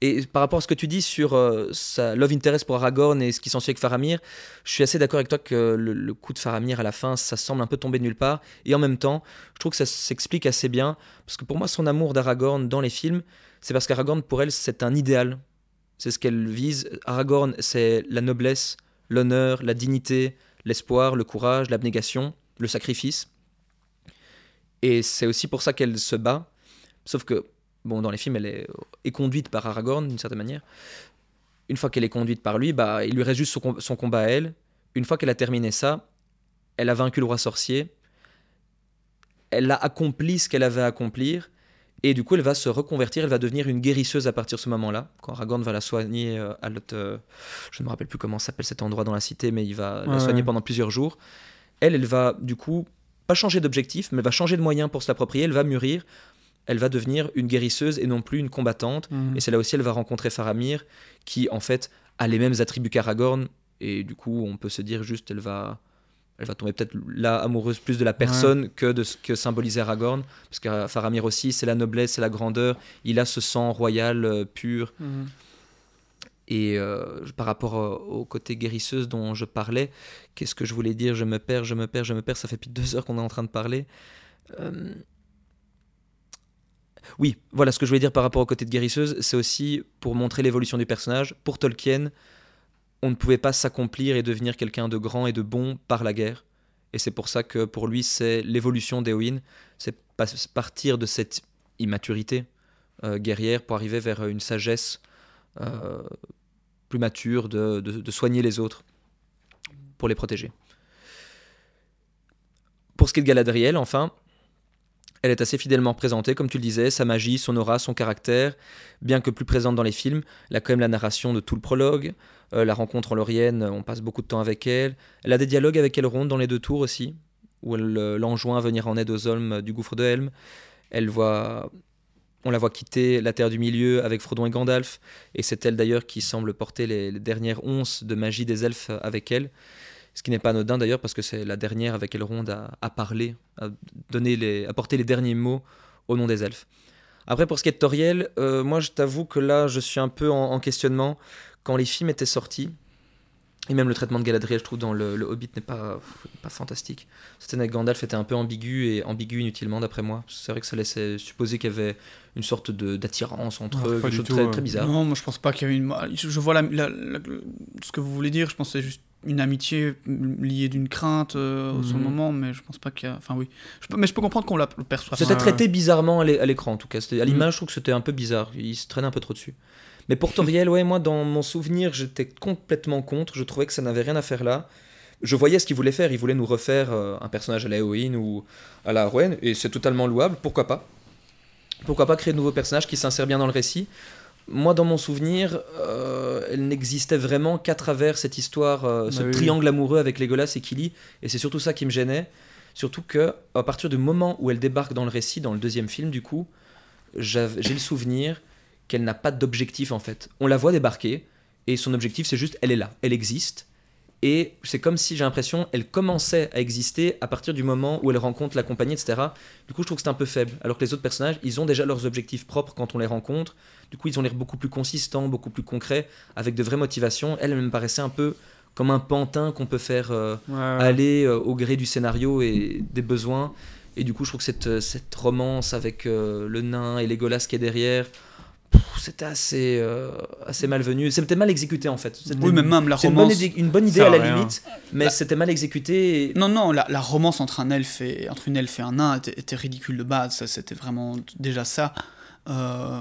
Et par rapport à ce que tu dis sur euh, sa love interest pour Aragorn et ce qui s'en suit avec Faramir, je suis assez d'accord avec toi que le, coup de Faramir à la fin, ça semble un peu tomber de nulle part. Et en même temps, je trouve que ça s'explique assez bien. Parce que pour moi, son amour d'Aragorn dans les films, c'est parce qu'Aragorn, pour elle, c'est un idéal. C'est ce qu'elle vise. Aragorn, c'est la noblesse, l'honneur, la dignité, l'espoir, le courage, l'abnégation, le sacrifice. Et c'est aussi pour ça qu'elle se bat. Sauf que bon, dans les films, elle est, conduite par Aragorn d'une certaine manière. Une fois qu'elle est conduite par lui, bah, il lui reste juste son, combat à elle. Une fois qu'elle a terminé ça, elle a vaincu le roi sorcier. Elle a accompli ce qu'elle avait à accomplir. Et du coup, elle va se reconvertir, elle va devenir une guérisseuse à partir de ce moment-là. Quand Aragorn va la soigner euh, à l'autre. Euh, je ne me rappelle plus comment s'appelle cet endroit dans la cité, mais il va la soigner pendant plusieurs jours. Elle, elle va du coup pas changer d'objectif, mais elle va changer de moyen pour se l'approprier. Elle va mûrir elle va devenir une guérisseuse et non plus une combattante. Mhm. Et c'est là aussi elle va rencontrer Faramir, qui en fait a les mêmes attributs qu'Aragorn. Et du coup, on peut se dire juste, elle va, elle va tomber peut-être là amoureuse plus de la personne que de ce que symbolisait Aragorn. Parce que Faramir aussi, c'est la noblesse, c'est la grandeur. Il a ce sang royal euh, pur. Mhm. Et euh, par rapport au côté guérisseuse dont je parlais, qu'est-ce que je voulais dire? Je me perds, je me perds, je me perds. Ça fait plus de deux heures qu'on est en train de parler. Euh, oui, voilà ce que je voulais dire par rapport au côté de guérisseuse, c'est aussi pour montrer l'évolution du personnage. Pour Tolkien, on ne pouvait pas s'accomplir et devenir quelqu'un de grand et de bon par la guerre. Et c'est pour ça que pour lui, c'est l'évolution d'Eowyn, c'est partir de cette immaturité euh, guerrière pour arriver vers une sagesse euh, plus mature de, de, soigner les autres pour les protéger. Pour ce qui est de Galadriel, enfin, elle est assez fidèlement représentée, comme tu le disais, sa magie, son aura, son caractère, bien que plus présente dans les films. Elle a quand même la narration de tout le prologue, euh, la rencontre en Laurienne, on passe beaucoup de temps avec elle. Elle a des dialogues avec Elrond dans les deux tours aussi, où elle euh, l'enjoint à venir en aide aux hommes du gouffre de Helm. Elle voit, on la voit quitter la Terre du Milieu avec Frodon et Gandalf, et c'est elle d'ailleurs qui semble porter les, les dernières onces de magie des elfes avec elle. Ce qui n'est pas anodin d'ailleurs parce que c'est la dernière avec Elrond à, à parler, à, donner les, à porter les derniers mots au nom des elfes. Après, pour ce qui est de Toriel, euh, moi je t'avoue que là je suis un peu en, questionnement. Quand les films étaient sortis, Et même le traitement de Galadriel, je trouve, dans le, le Hobbit n'est pas, pas fantastique. Cette scène avec Gandalf était un peu ambigu et ambigu inutilement, d'après moi. C'est vrai que ça laissait supposer qu'il y avait une sorte d'attirance entre Non, eux, quelque chose de très, très bizarre. Non, moi je pense pas qu'il y a eu une. Je, je vois la, la- la- ce que vous voulez dire. Je pense que c'est juste une amitié liée d'une crainte euh, le Mhm. moment, mais je pense pas qu'il y a. Enfin oui. Je peux- mais je peux comprendre qu'on la le perçoive. C'était traité bizarrement à l'é- à l'écran, en tout cas. À Mm. l'image, je trouve que c'était un peu bizarre. Il se traînait un peu trop dessus. Mais pour Toriel, ouais, moi, dans mon souvenir, j'étais complètement contre. Je trouvais que ça n'avait rien à faire là. Je voyais ce qu'il voulait faire. Il voulait nous refaire euh, un personnage à la Eowyn ou à la Arwen, et c'est totalement louable. Pourquoi pas? Pourquoi pas créer de nouveaux personnages qui s'insèrent bien dans le récit Moi, dans mon souvenir, euh, elle n'existait vraiment qu'à travers cette histoire, euh, ce Bah oui. triangle amoureux avec Legolas et Kili, et c'est surtout ça qui me gênait. Surtout que à partir du moment où elle débarque dans le récit, dans le deuxième film, du coup, j'ai le souvenir qu'elle n'a pas d'objectif en fait. On la voit débarquer et son objectif c'est juste elle est là, elle existe. Et c'est comme si j'ai l'impression elle commençait à exister à partir du moment où elle rencontre la compagnie, etc. Du coup, je trouve que c'est un peu faible. Alors que les autres personnages, ils ont déjà leurs objectifs propres quand on les rencontre. Du coup, ils ont l'air beaucoup plus consistants, beaucoup plus concrets, avec de vraies motivations. Elle, elle me paraissait un peu comme un pantin qu'on peut faire euh, Ouais, ouais. aller euh, au gré du scénario et des besoins. Et du coup, je trouve que cette, euh, cette romance avec euh, le nain et Legolas qui est derrière, c'était assez, euh, assez malvenu. C'était mal exécuté en fait. Oui, mais même la c'est une bonne romance. idée, une bonne idée à la rien. limite, mais La- c'était mal exécuté. et- Non, non, la, la romance entre un elfe et entre une elfe et un nain était, était ridicule de base. C'était vraiment déjà ça. Euh,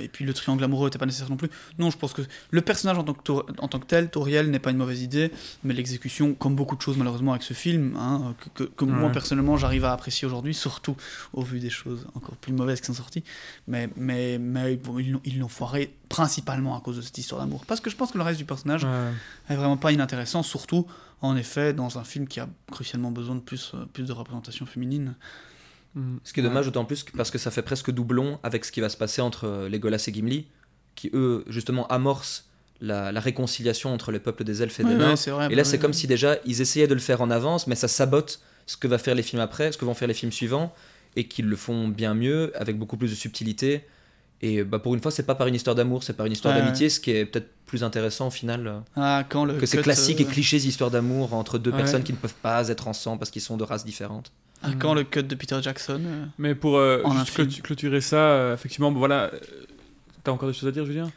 et puis le triangle amoureux n'était pas nécessaire non plus. Non, je pense que le personnage en tant que, en tant que tel, Toriel, n'est pas une mauvaise idée, mais l'exécution, comme beaucoup de choses malheureusement avec ce film, hein, que, que- que moi personnellement j'arrive à apprécier aujourd'hui, surtout au vu des choses encore plus mauvaises qui sont sorties. Mais, mais, mais bon, ils l'ont- foiré principalement à cause de cette histoire d'amour. Parce que je pense que le reste du personnage Ouais. est vraiment pas inintéressant, surtout en effet dans un film qui a crucialement besoin de plus, euh, plus de représentation féminine. Ce qui est dommage d'autant plus que- parce que ça fait presque doublon avec ce qui va se passer entre euh, Legolas et Gimli, qui eux justement amorcent la, la réconciliation entre les peuples des elfes et des nains. ouais, c'est vrai, Et là, bah c'est oui. comme si déjà ils essayaient de le faire en avance, mais ça sabote ce que va faire les films après, ce que vont faire les films suivants, et qu'ils le font bien mieux, avec beaucoup plus de subtilité. Et bah, pour une fois, c'est pas par une histoire d'amour, c'est par une histoire Ouais, d'amitié, ce qui est peut-être plus intéressant au final. euh, Ah, quand le que c'est cut, classique euh, et cliché, ces histoires d'amour entre deux Ouais. personnes qui ne peuvent pas être ensemble parce qu'ils sont de races différentes. ah, quand le cut de Peter Jackson. euh, Mais pour euh, juste clôturer ça, euh, effectivement, bon, voilà. euh, T'as encore des choses à dire, Julien?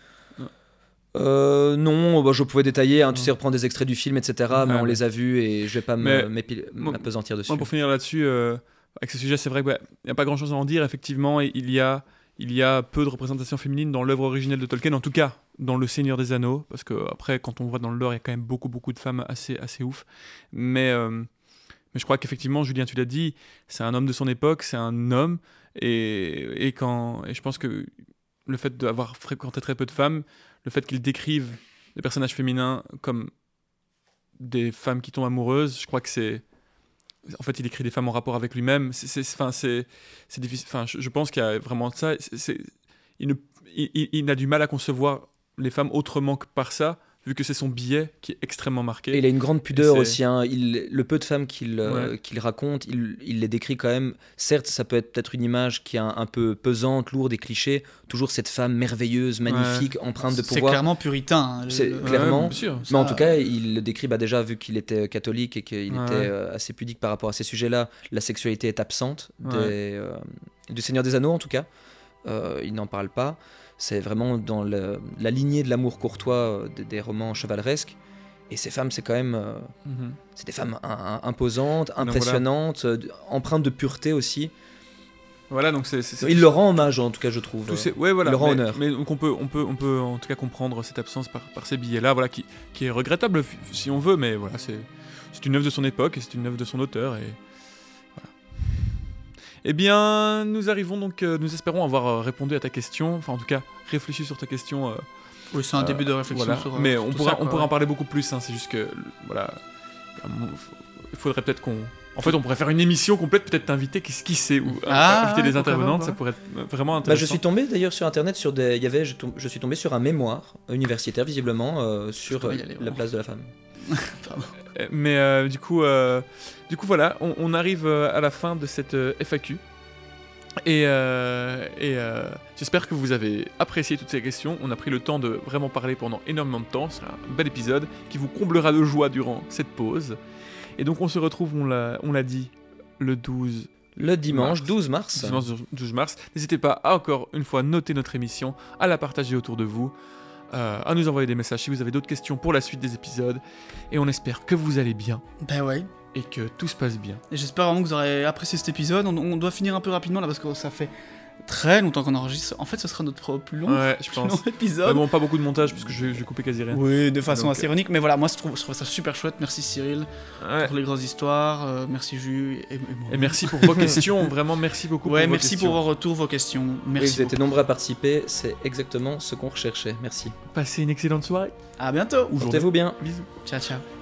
Euh, non, bah, je pouvais détailler, hein, tu Ouais. sais, reprendre des extraits du film, etc. mais Ouais, on mais- les a vus et je vais pas Mais- m'apesantir dessus. Moi, pour finir là-dessus, euh, avec ce sujet, c'est vrai qu'il n'y a pas grand-chose à en dire. Effectivement, et il y a, il y a peu de représentation féminine dans l'œuvre originelle de Tolkien, en tout cas dans Le Seigneur des Anneaux, parce que après, quand on voit dans le lore, il y a quand même beaucoup, beaucoup de femmes assez, assez ouf. Mais, euh, mais je crois qu'effectivement, Julien, tu l'as dit, c'est un homme de son époque, c'est un homme, et, et quand, et je pense que le fait d'avoir fréquenté très peu de femmes, le fait qu'il décrive des personnages féminins comme des femmes qui tombent amoureuses, je crois que c'est en fait, il écrit des femmes en rapport avec lui-même. C'est, difficile. Enfin, je, pense qu'il y a vraiment ça. Il- il a du mal à concevoir les femmes autrement que par ça, vu que c'est son billet qui est extrêmement marqué. Et il a une grande pudeur c'est- aussi. hein. Il, le peu de femmes qu'il euh, Ouais. raconte, il, il les décrit quand même. Certes, ça peut être peut-être une image qui est un, un peu pesante, lourde et cliché. Toujours cette femme merveilleuse, magnifique, empreinte de C'est pouvoir. clairement puritain. hein, le- C'est le- Ouais, clairement. sûr. Mais en tout cas, il le décrit bah, déjà, vu qu'il était catholique et qu'il Ouais. était euh, assez pudique par rapport à ces sujets-là, la sexualité est absente des, euh, du Seigneur des Anneaux, en tout cas. Euh, il n'en parle pas. C'est vraiment dans le- la lignée de l'amour courtois euh, des, des romans chevaleresques. Et ces femmes, c'est quand même. euh, Mhm. c'est des femmes im- im- imposantes, impressionnantes, euh, empreintes de pureté aussi. Voilà, donc c'est. Il le rend hommage, en tout cas, je trouve. Ces- ouais, voilà. il le rend mais, honneur. mais donc on peut, on peut, on peut en tout cas comprendre cette absence par, par ces billets-là, voilà, qui, qui est regrettable si on veut, mais voilà, c'est, c'est une œuvre de son époque et c'est une œuvre de son auteur et. Eh bien, nous arrivons donc, euh, nous espérons avoir euh, répondu à ta question, enfin en tout cas réfléchi sur ta question. euh, Oui, c'est un euh, début de réflexion voilà. sur. mais sur on pourra, ça, on quoi. pourra en parler beaucoup plus. hein, c'est juste que voilà, il faudrait peut-être qu'on, en fait, on pourrait faire une émission complète, peut-être t'inviter, qui, qui sait, ou Ah, inviter des intervenantes, ouais. ça pourrait être vraiment Bah, intéressant. je suis tombé d'ailleurs sur internet sur des. Il y avait, je, tom- je suis tombé sur un mémoire universitaire visiblement euh, sur aller, la place de la femme. Euh, Mais euh, du coup, euh, du coup voilà, on, on arrive à la fin de cette euh, FAQ. Et, euh, et euh, j'espère que vous avez apprécié toutes ces questions. On a pris le temps de vraiment parler pendant énormément de temps. C'est un bel épisode qui vous comblera de joie durant cette pause. Et donc on se retrouve, on l'a on l'a dit, le 12 Le dimanche Mars. 12 mars. dimanche 12 mars. N'hésitez pas à encore une fois noter notre émission, à la partager autour de vous, euh, à nous envoyer des messages si vous avez d'autres questions pour la suite des épisodes. Et on espère que vous allez bien Ben ouais. et que tout se passe bien. Et j'espère vraiment que vous aurez apprécié cet épisode. On, on doit finir un peu rapidement là parce que ça fait très longtemps qu'on enregistre. En fait, ce sera notre plus long, Ouais, je plus pense. long épisode. Bon, pas beaucoup de montage puisque je vais, je vais couper quasi rien. Oui, de façon Donc, assez ironique, mais voilà, moi je trouve, je trouve ça super chouette. Merci Cyril Ouais. pour les grosses histoires, euh, merci Jus et, et moi. Et merci pour vos questions, vraiment merci beaucoup Ouais, pour vos merci pour vos retours, vos questions. Oui, Merci. vous étiez nombreux à participer, c'est exactement ce qu'on recherchait. Merci. Passez une excellente soirée. À bientôt. Portez-vous bien. Bisous. Ciao, ciao.